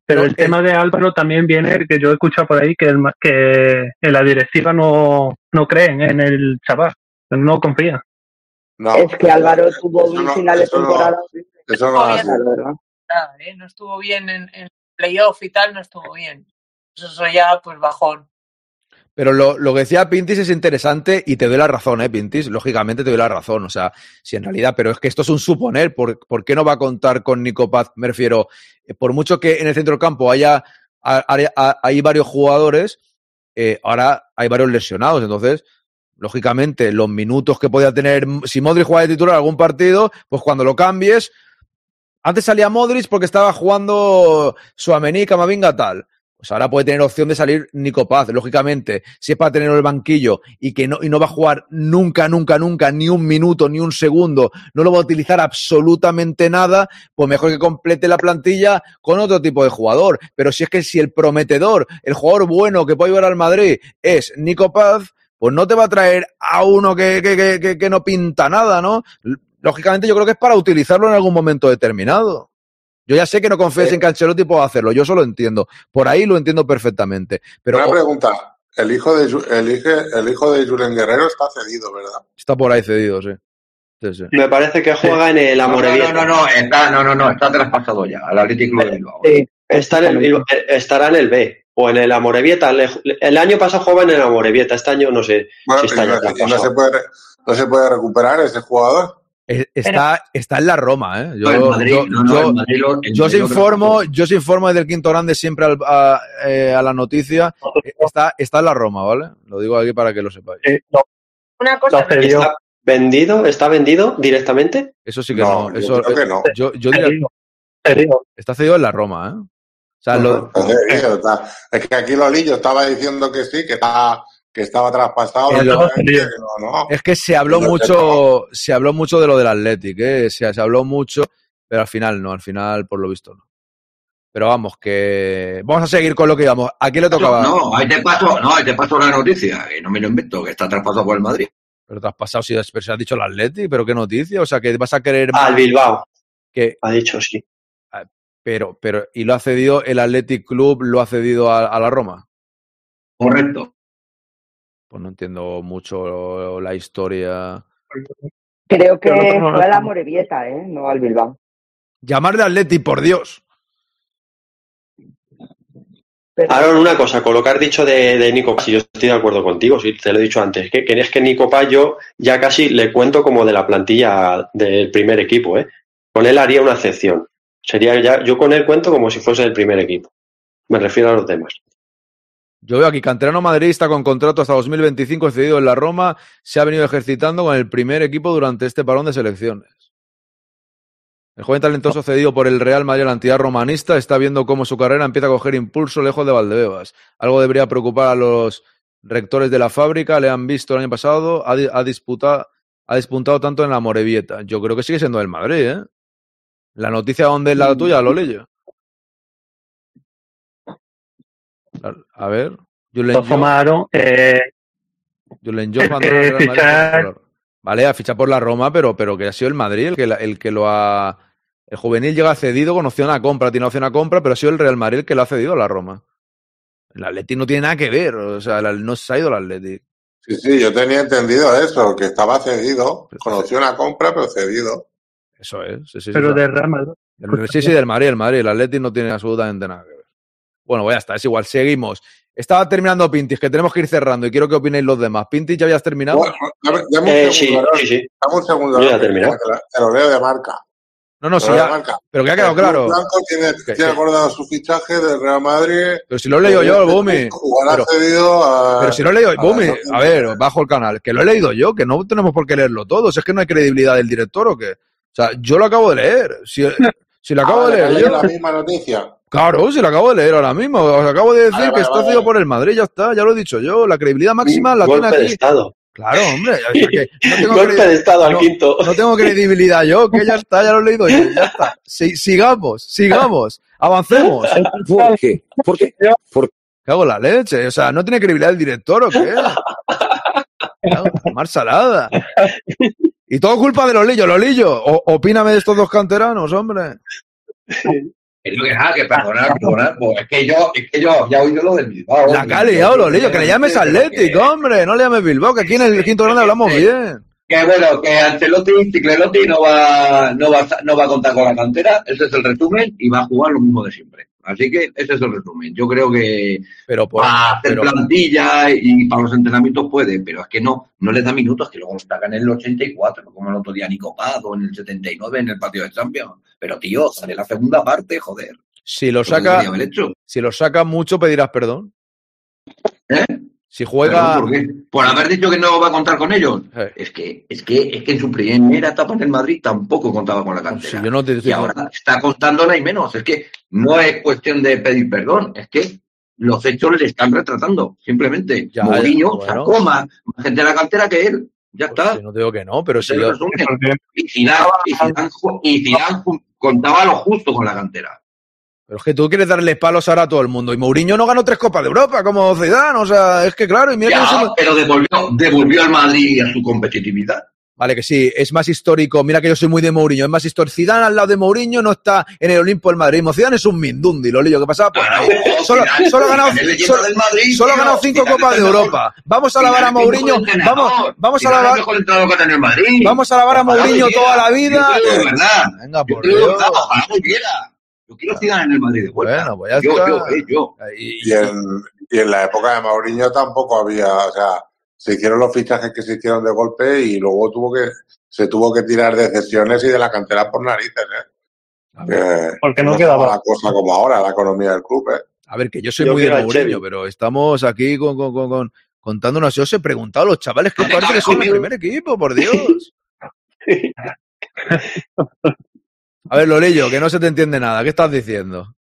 Pero el tema de Álvaro también viene, que yo he escuchado por ahí, que, el que en la directiva no, no creen en el chaval, no confían. es que Álvaro tuvo un final de temporada. Eso no es así. ¿Eh? No estuvo bien en, en playoff y tal, no estuvo bien. Eso ya, pues bajón. Pero lo, lo que decía Pintis es interesante y te doy la razón, ¿eh, Pintis? Lógicamente te doy la razón. O sea, si en realidad, pero es que esto es un suponer. ¿Por, por qué no va a contar con Nico Paz? Me refiero, eh, por mucho que en el centro del campo haya, ha- ha- hay varios jugadores, eh, ahora hay varios lesionados. Entonces, lógicamente, los minutos que podía tener, si Modric juega de titular algún partido, pues cuando lo cambies, antes salía Modric porque estaba jugando Suamení, Camavinga, tal. Pues ahora puede tener opción de salir Nico Paz, lógicamente. Si es para tenerlo en el banquillo y que no, y no va a jugar nunca, nunca, nunca, ni un minuto, ni un segundo, no lo va a utilizar absolutamente nada, pues mejor que complete la plantilla con otro tipo de jugador. Pero si es que si el prometedor, el jugador bueno que puede llevar al Madrid es Nico Paz, pues no te va a traer a uno que, que, que- que no pinta nada, ¿no? Lógicamente yo creo que es para utilizarlo en algún momento determinado. Yo ya sé que no confíes en que Ancelotti pueda hacerlo, yo eso lo entiendo. Por ahí lo entiendo perfectamente. Pero Una pregunta. El hijo de, el, el hijo de Julen Guerrero está cedido, ¿verdad? está por ahí cedido, sí. Sí, sí. Me parece que juega en el No, no, Amorebieta. no, no, no, está, no, no, no, está traspasado ya al Atlético de Bilbao. Sí, está en el- eh, estará en el B o en el Amorebieta. El, el año pasado jugaba en el Amorebieta, este año no sé Bueno, si está ya no, se puede, no se puede recuperar ese jugador. Eh, Está, está en la Roma, ¿eh? Yo, No, en Madrid, yo- no, no, yo- en Madrid lo- en yo os informo, yo os informo desde el Quinto Grande siempre al- a, eh, a la noticia. Eh, Está, está en la Roma, ¿vale? Lo digo aquí para que lo sepáis. Una cosa, ¿Está vendido? ¿Está vendido directamente? Eso sí que No, no. yo Eso, creo que no. Yo, yo diría- está cedido en la Roma, ¿eh? O sea, lo- Es que aquí Lolillo estaba diciendo que sí, que, está, que estaba traspasado. En lo- lógicamente, que no, no. Es que se habló mucho, se habló mucho de lo del Athletic, ¿eh? se, se habló mucho, pero al final no, al final por lo visto no. Pero vamos, que vamos a seguir con lo que íbamos. ¿A quién le tocaba? No, ahí te paso, no, ahí te paso la noticia, que no me lo invento, que está traspasado por el Madrid. Pero te has pasado si si has dicho el Athletic, pero qué noticia, o sea, que vas a querer Al Bilbao. Que, ha dicho sí. Pero, pero, ¿y lo ha cedido el Athletic Club, lo ha cedido a, a la Roma? Correcto. Pues no entiendo mucho la historia. Creo que Pero no, no, no, fue a la. Morevieta, ¿eh? No al Bilbao. Llamarle Athletic, por Dios. Ahora una cosa, con lo que has dicho de, de Nico Paz, y yo estoy de acuerdo contigo, sí, te lo he dicho antes, que, que es que Nico Paz yo ya casi le cuento como de la plantilla del primer equipo, ¿eh? Con él haría una excepción. Sería ya, yo con él cuento como si fuese el primer equipo. Me refiero a los demás. Yo veo aquí, canterano madridista con contrato hasta 2025, cedido en la Roma, se ha venido ejercitando con el primer equipo durante este parón de selecciones. El joven talentoso cedido por el Real Madrid la entidad romanista está viendo cómo su carrera empieza a coger impulso lejos de Valdebebas. Algo debería preocupar a los rectores de la fábrica, le han visto el año pasado, ha, di- ha disputado, ha disputado tanto en la Morevieta. Yo creo que sigue siendo del Madrid, ¿eh? La noticia dónde es la tuya, Lolillo. A ver. Julen tomaron. Eh, Julen Job Madrid fichar- por- Vale, ha fichado por la Roma, pero, pero que ha sido el Madrid el que, la- el que lo ha. El juvenil llega cedido con opción a compra, tiene opción a compra, pero ha sido el Real Madrid el que lo ha cedido a la Roma. El Atleti no tiene nada que ver, o sea, no se ha ido el Atleti. Sí, sí, yo tenía entendido eso, que estaba cedido, con opción a compra, pero cedido. Eso es. Sí, sí, pero sí. de Real Madrid. El- sí, sí, del Madrid, el Madrid. El Atleti no tiene absolutamente nada que ver. Bueno, pues ya está, es igual, seguimos. Estaba terminando Pintis, que tenemos que ir cerrando y quiero que opinéis los demás. Pintis, ¿ya habías terminado? Bueno, dame, dame un Eh, segundo, sí, sí, sí. Dame un segundo. Yo ya que- que lo leo de marca. No, no, sí, Lo leo ya- de marca. pero que ha quedado claro. Blanco tiene, Que- tiene acordado su fichaje del Real Madrid. Pero si lo he leído yo, el Bumi. Pero- cedido a. Pero si lo he leído, a- Bumi, a ver, bajo el canal, que lo he leído yo, que no tenemos por qué leerlo todo. Si es que no hay credibilidad del director o qué. O sea, yo lo acabo de leer. Si, si lo acabo Ah, de leer yo. la misma noticia. Claro, si lo acabo de leer ahora mismo. Os acabo de decir Vale, que vale, está vale. cedido por el Madrid, ya está, ya lo he dicho yo. La credibilidad máxima la tiene Golpe de aquí. estado. Claro, hombre. o sea que no tengo Golpe de estado al no- quinto. No tengo credibilidad yo, que ya está, ya lo he leído yo, ya está. Si- sigamos, sigamos, avancemos. ¿Por qué? ¿Por qué? ¿Por Cago en la leche. O sea, ¿no tiene credibilidad el director o qué? Cago Mar salada. Y todo culpa de Lolillo, Lolillo. O, opíname de estos dos canteranos, hombre. Es lo que nada, que perdonar, perdonar. Pues es que yo, es que yo ya he oído lo del Bilbao. La que ha liado, Lolillo. Que le llames Atlético, hombre. No le llames Bilbao, que aquí en el quinto grande hablamos bien. Que bueno, que Ancelotti, Ciclelotti no va, no va, no va a contar con la cantera, ese es el resumen, y va a jugar lo mismo de siempre. Así que ese es el resumen. Yo creo que Pero por- para hacer pero- plantilla y para los entrenamientos puede, pero es que no, no le da minutos, que luego sacan en el 84, como el otro día Nico Paz o en el 79 en el partido de Champions. Pero tío, sale la segunda parte, joder. Si lo que saca, si lo saca mucho, pedirás perdón. ¿Eh? Si juega. ¿Por qué? Por haber dicho que no va a contar con ellos. Eh. Es que, es que, es que en su primera etapa en el Madrid tampoco contaba con la cantera. Si yo no te y ahora está costando nada y menos. Es que no es cuestión de pedir perdón, es que los hechos le están retratando, simplemente. Ya, Mourinho bueno. sacó más, más gente de la cantera que él. Ya está. No digo que no, pero si yo. Y Zidane, contaba lo justo con la cantera. Pero es que tú quieres darle palos ahora a todo el mundo. Y Mourinho no ganó tres Copas de Europa como Zidane. O sea, es que claro, y mira que Ya, no se pero devolvió, devolvió al Madrid a su competitividad. Vale, que sí, es más histórico. Mira que yo soy muy de Mourinho, es más histórico. Zidane al lado de Mourinho no está en el Olimpo del Madrid. Zidane es un mindundi, lo lío que pasaba por ahí. Solo, Zidane- solo ha ganado, solo, Madrid, solo ha cinco Zidane Copas de. Europa. Vamos a alabar a Mourinho. Vamos, vamos a alabar. Vamos a alabar a Mourinho toda la vida. Venga, por Dios. Yo quiero Zidane en el Madrid de vuelta. Bueno, pues ya yo, está. yo, eh, yo. Y en, y en la época de Mourinho tampoco había, o sea, se hicieron los fichajes que se hicieron de golpe y luego tuvo que, se tuvo que tirar de cesiones y de la cantera por narices, ¿eh? Que Porque no estaba quedaba. la cosa como ahora, la economía del club, ¿eh? A ver, que yo soy Yo muy de Mourinho, pero estamos aquí con, con, con, con- contándonos. Yo os he preguntado a los chavales que parece que son el primer equipo, por Dios. A ver, Lolillo, que no se te entiende nada. ¿Qué estás diciendo?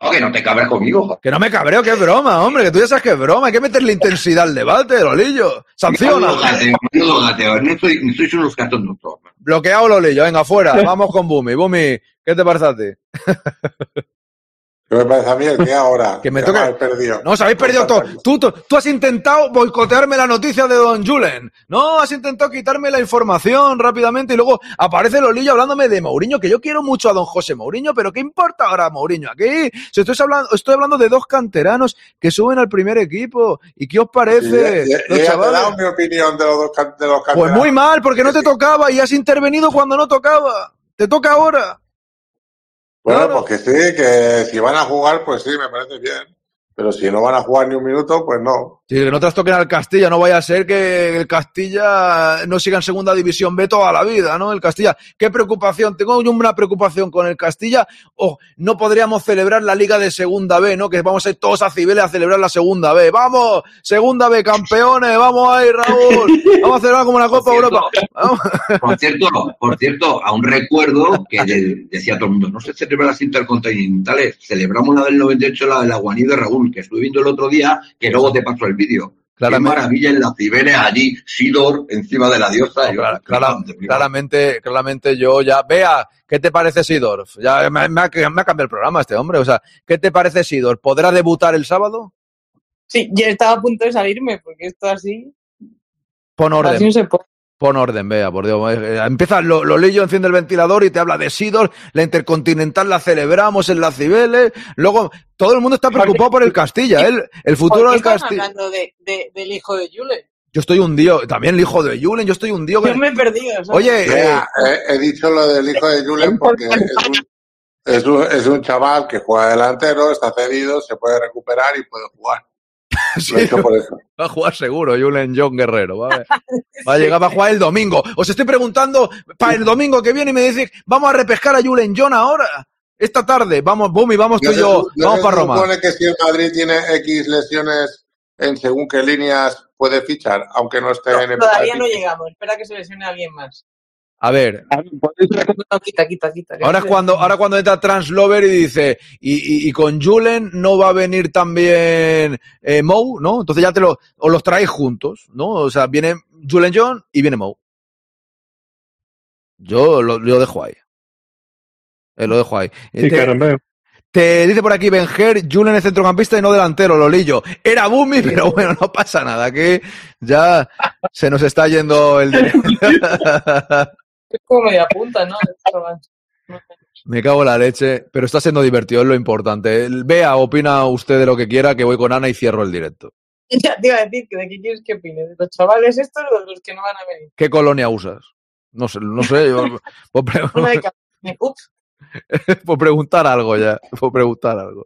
No, que no te cabres conmigo. Que no me cabreo, que es broma, hombre, que tú ya sabes que es broma. Hay que meterle intensidad al debate, Lolillo. Sanciona. Menudo gateo, menudo gateo. No soy, unos gatos nosotros. Bloqueado, Lolillo. Venga, fuera. Vamos con Bumi. Bumi, ¿qué te parece a ti? ¿Qué me parece a mí el que ahora? Que me habéis perdido. No, os habéis perdido todo. Tú, tú, tú has intentado boicotearme la noticia de Don Julen. No, has intentado quitarme la información rápidamente y luego aparece Lolillo hablándome de Mourinho, que yo quiero mucho a Don José Mourinho, pero ¿qué importa ahora Mourinho aquí? Si estoy hablando, estoy hablando de dos canteranos que suben al primer equipo. ¿Y qué os parece? Sí, ya- ya- los ya te he chavales? dado mi opinión de los dos can- de los Pues canteranos. muy mal, porque no te tocaba y has intervenido cuando no tocaba. Te toca ahora. Bueno, Claro. pues que sí, que si van a jugar, pues sí, me parece bien. Pero si no van a jugar ni un minuto, pues no. Sí, que no trastoquen al Castilla, no vaya a ser que el Castilla no siga en segunda división B toda la vida, ¿no? El Castilla, qué preocupación, tengo yo una preocupación con el Castilla, o no podríamos celebrar la Liga de Segunda B, ¿no? Que vamos a ir todos a Cibeles a celebrar la Segunda B. ¡Vamos! Segunda B, campeones, vamos ahí, Raúl. Vamos a celebrar como una Copa Europa. Vamos. Por cierto, por cierto, aún recuerdo que de- decía todo el mundo, no se celebran las intercontinentales, celebramos la del 98, la de la Guaní de Raúl, que estuve viendo el otro día, que luego te paso el vídeo. Qué Claramente. maravilla en las Cibeles allí, Sidor encima de la diosa. Yo, Clara- claramente, claramente yo ya. Vea, ¿qué te parece Sidor? Ya me, me ha, me ha cambiado el programa este hombre. O sea, ¿qué te parece Sidor? ¿Podrá debutar el sábado? Sí, ya estaba a punto de salirme, porque esto así. Pon Así orden. no se puede. Pon orden, vea, por Dios. Eh, Empieza lo, lo Lillo, enciende el ventilador y te habla de Sidor, la Intercontinental la celebramos en la Cibeles. Luego, todo el mundo está preocupado por el Castilla, ¿eh? el, el futuro ¿Por qué del Castilla. hablando de, de- del hijo de Julen? Yo estoy hundido, también el hijo de Julen, yo estoy hundido. Yo me he perdido. ¿sabes? Oye, eh, he, he dicho lo del hijo de Julen porque es un, Es un, es un chaval que juega delantero, está cedido, se puede recuperar y puede jugar. Sí, Lo he hecho por eso. Va a jugar seguro, Julen John Guerrero. Va a, va a llegar, va a jugar el domingo. Os estoy preguntando para el domingo que viene y me dice, vamos a repescar a Julen John ahora. Esta tarde, vamos, Bumi, vamos tú No y se yo, no vamos se para Roma. supone que si el Madrid tiene X lesiones en según qué líneas puede fichar, aunque no esté en época de Todavía no llegamos. Espera que se lesione alguien más. A ver, No, quita, quita, quita. ahora es cuando, ahora cuando entra Translover y dice, y, y- y con Julen no va a venir también eh, Mou, ¿no? Entonces ya te lo, os los traéis juntos, ¿no? O sea, viene Julen John y viene Mou. Yo lo, lo dejo ahí. Eh, lo dejo ahí. Sí, te, caramba. te dice por aquí Benjer, Julen es centrocampista y no delantero, Lolillo. Era Bumi, pero bueno, no pasa nada, que ya se nos está yendo el... Es como media punta, ¿no? Me cago en la leche, pero está siendo divertido, es lo importante. Vea, opina usted de lo que quiera, que voy con Ana y cierro el directo. Ya te iba a decir que de qué quieres que opines. ¿De los chavales estos o de los que no van a venir? ¿Qué colonia usas? No sé, no sé, yo- por, pre- Una de cada- Ups. por preguntar algo ya, por preguntar algo.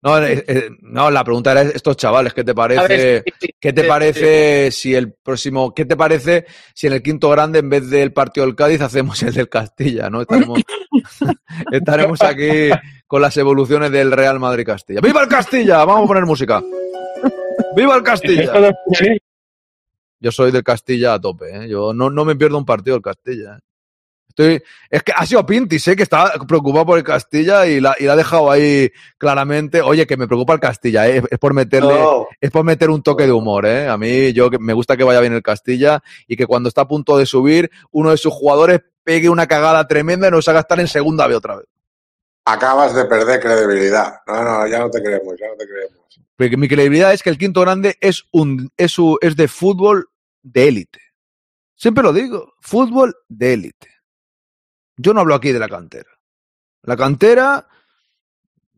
No, eh, eh, no, la pregunta era estos chavales, ¿qué te parece? ver, sí, sí, ¿Qué te sí, parece si el próximo, qué te parece si en el quinto grande en vez del partido del Cádiz hacemos el del Castilla, ¿no? Estaremos, estaremos aquí con las evoluciones del Real Madrid Castilla. ¡Viva el Castilla! Vamos a poner música. ¡Viva el Castilla! Yo soy del Castilla a tope, ¿eh? Yo no, no me pierdo un partido del Castilla. ¿eh? Estoy, es que ha sido Pinti, sé que está preocupado por el Castilla y la, y la ha dejado ahí claramente. Oye, que me preocupa el Castilla, ¿eh? es por meterle, No. es por meter un toque de humor, ¿eh? A mí yo me gusta que vaya bien el Castilla y que cuando está a punto de subir, uno de sus jugadores pegue una cagada tremenda y nos haga estar en segunda B otra vez. Acabas de perder credibilidad. No, no, ya no te creemos, ya no te creemos. Porque mi credibilidad es que el quinto grande es un es, su- es de fútbol de élite. Siempre lo digo, fútbol de élite. Yo no hablo aquí de la cantera. La cantera,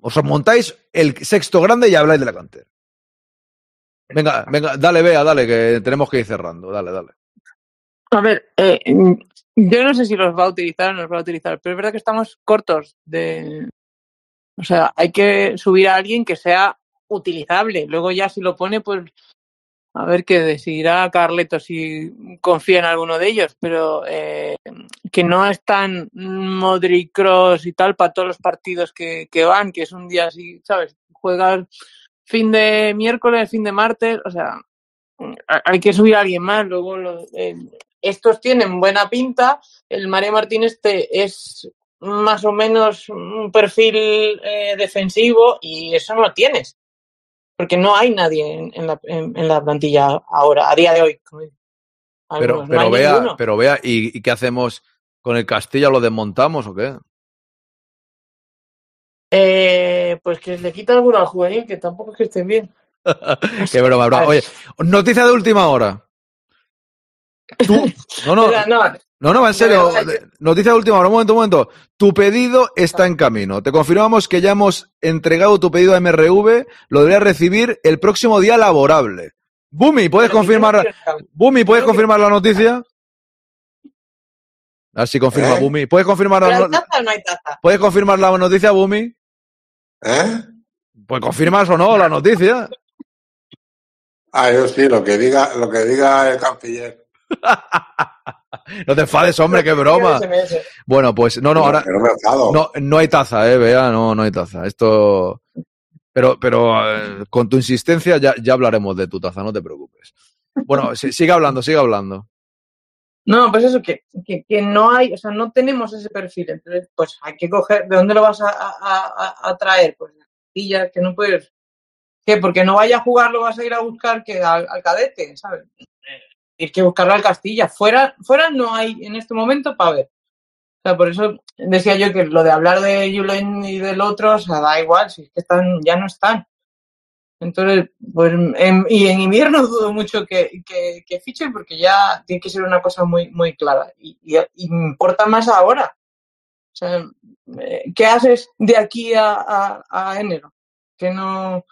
os montáis el sexto grande y habláis de la cantera. Venga, venga, dale, vea, dale, que tenemos que ir cerrando. Dale, dale. A ver, eh, yo no sé si los va a utilizar o no los va a utilizar, pero es verdad que estamos cortos de... O sea, hay que subir a alguien que sea utilizable. Luego ya si lo pone, pues a ver qué decidirá Carleto si confía en alguno de ellos, pero eh, que no están Modric, Cross y tal para todos los partidos que, que van, que es un día así, ¿sabes? Juegas fin de miércoles, fin de martes, o sea, hay que subir a alguien más. Luego lo- estos tienen buena pinta, el Mario Martínez te es más o menos un perfil eh, defensivo y eso no lo tienes. Porque no hay nadie en, en la, en- en la plantilla ahora, a día de hoy. Pero. No vea, ninguno. pero vea, ¿y, y qué hacemos con el Castilla? ¿Lo desmontamos o qué? Eh, pues que le quita alguno al juvenil, que tampoco es que estén bien. Qué broma, broma. Oye, noticia de última hora. Tú- no, no, no, no, no, en serio. o sea, yo- Noticia de última hora. Un momento, un momento. Tu pedido está en camino. Te confirmamos que ya hemos entregado tu pedido a MRV. Lo deberías recibir el próximo día laborable. Bumi, ¿puedes confirmar? Bumi, ¿puedes confirmar la noticia? A ver si confirma ¿Eh? Bumi. ¿Puedes confirmar ¿Pero la, hay no- taza o no hay taza? ¿Puedes confirmar la noticia, Bumi? ¿Eh? Pues confirmas o no la noticia. Ah, yo sí, lo que diga, lo que diga el canciller. No te enfades, hombre, qué broma. Bueno, pues no, no, No, ahora. que no. No, hay taza, eh, vea, no, no hay taza. Esto. Pero, pero eh, con tu insistencia ya, ya hablaremos de tu taza, no te preocupes. Bueno, sigue hablando, sigue hablando. No, pues eso, que, que, que no hay, o sea, no tenemos ese perfil. Entonces, pues hay que coger, ¿de dónde lo vas a, a, a- a traer? Pues de Castilla, que no puedes. ¿Qué? Porque no vaya a jugar, lo vas a ir a buscar que al, al cadete, ¿sabes? Tienes que buscarlo al Castilla. Fuera, fuera no hay en este momento para ver. O sea, por eso decía yo que lo de hablar de Julen y del otro, o sea, da igual, si es que están, ya no están. Entonces, pues, y en invierno dudo mucho que, que, fichen porque ya tiene que ser una cosa muy, muy clara. Y, y, importa más ahora. Eh, ¿qué haces de aquí a, a, a enero? Que no,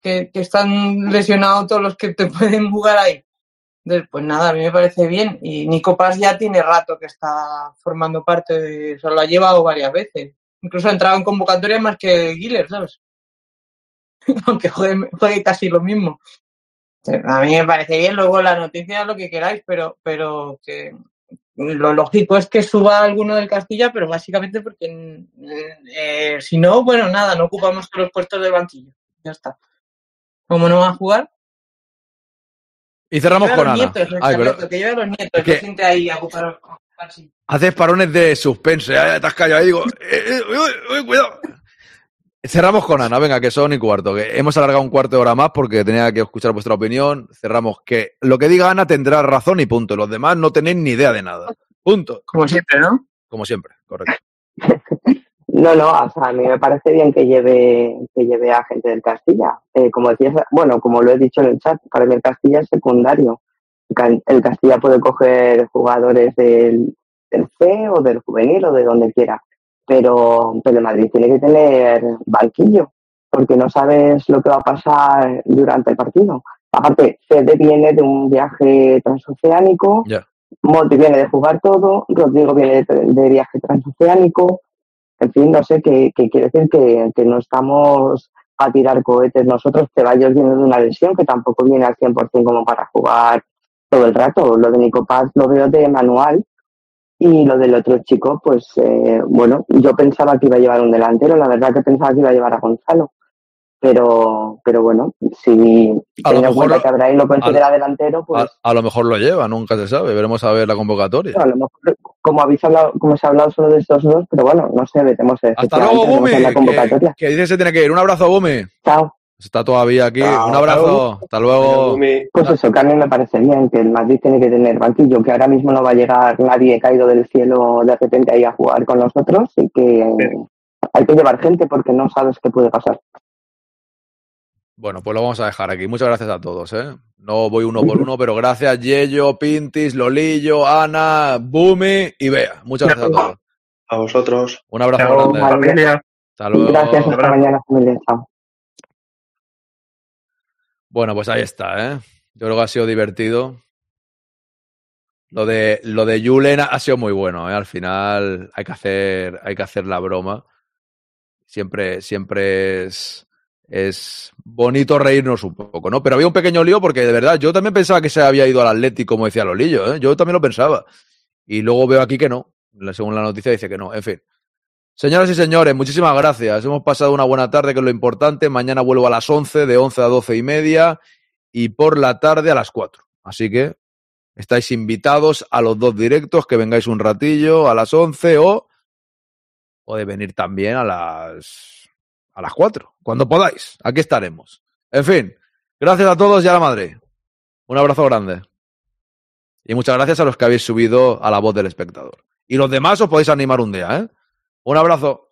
que, que están lesionados todos los que te pueden jugar ahí. Entonces, pues nada, a mí me parece bien. Y Nico Paz ya tiene rato que está formando parte de, o sea, lo ha llevado varias veces. Incluso ha entrado en convocatoria más que Guiller, ¿sabes? Aunque juegue, casi lo mismo. A mí me parece bien, luego la noticia, lo que queráis, pero, pero que lo lógico es que suba alguno del Castilla, pero básicamente porque mm, eh, si no, bueno, nada, no ocupamos los puestos del banquillo. Ya está. Como no va a jugar, Y cerramos con Ana. nietos, Ay, pero Charlotte, que lleve a los nietos, Es que- no siente ahí a ocupar. así. haces parones de suspense. Ay, te has callado ahí. Digo, eh, eh, uy, uy, cuidado. Cerramos con Ana, venga, que son y cuarto. Que hemos alargado un cuarto de hora más porque tenía que escuchar vuestra opinión. Cerramos que lo que diga Ana tendrá razón y punto. Los demás no tenéis ni idea de nada. Punto. Como siempre, ¿no? Como siempre, correcto. No, no, o sea, a mí me parece bien que lleve, que lleve a gente del Castilla. Eh, como decías, bueno, como lo he dicho en el chat, para mí el Castilla es secundario. El Ca- El Castilla puede coger jugadores del, del C o del juvenil o de donde quiera, pero, pero el Madrid tiene que tener banquillo, porque no sabes lo que va a pasar durante el partido. Aparte, Fede viene de un viaje transoceánico, Ya. Monti viene de jugar todo, Rodrigo viene de, de viaje transoceánico, en fin, no sé, qué quiere decir que, que no estamos a tirar cohetes nosotros, Ceballos viene de una lesión que tampoco viene al 100% como para jugar todo el rato. Lo de Nico Paz lo veo de manual y lo del otro chico, pues eh, bueno, yo pensaba que iba a llevar un delantero, la verdad que pensaba que iba a llevar a Gonzalo. Pero, pero bueno, si A lo teniendo en mejor cuenta lo- que Abraham lo considera a- delantero, pues A, a lo mejor lo lleva, nunca se sabe. Veremos a ver la convocatoria. a lo mejor, como habéis hablado, como se ha hablado solo de estos dos, pero bueno, no sé, veremos. Hasta luego, en la Que, convocatoria. que dice que se tiene que ir. Un abrazo, Bumi. Chao. Está todavía aquí. Chao. Un abrazo. Hasta luego. Pues eso, que a mí me parece bien, que el Madrid tiene que tener banquillo, que ahora mismo no va a llegar nadie caído del cielo de repente ahí a jugar con nosotros y que hay que llevar gente porque no sabes qué puede pasar. Bueno, pues lo vamos a dejar aquí. Muchas gracias a todos, ¿eh? No voy uno por uno, pero gracias Yello, Pintis, Lolillo, Ana, Bumi y Bea. Muchas gracias a todos. A vosotros. Un abrazo Chao, grande. familia. Hasta luego. Gracias, hasta mañana, familia. Chao. Bueno, pues ahí está, ¿eh? Yo creo que ha sido divertido. Lo de, lo de Julen ha sido muy bueno, ¿eh? Al final hay que hacer, hay que hacer la broma. Siempre, siempre es, es bonito reírnos un poco, ¿no? Pero había un pequeño lío porque de verdad yo también pensaba que se había ido al Atlético, como decía Lolillo, ¿eh? Yo también lo pensaba. Y luego veo aquí que no. Según la noticia dice que no. En fin. Señoras y señores, muchísimas gracias. Hemos pasado una buena tarde, que es lo importante. Mañana vuelvo a las 11, de 11 a 12 y media, y por la tarde a las 4. Así que estáis invitados a los dos directos, que vengáis un ratillo a las 11 o podéis venir también a las, a las 4, cuando podáis. Aquí estaremos. En fin, gracias a todos y a la madre. Un abrazo grande. Y muchas gracias a los que habéis subido a la voz del espectador. Y los demás os podéis animar un día, ¿eh? Un abrazo.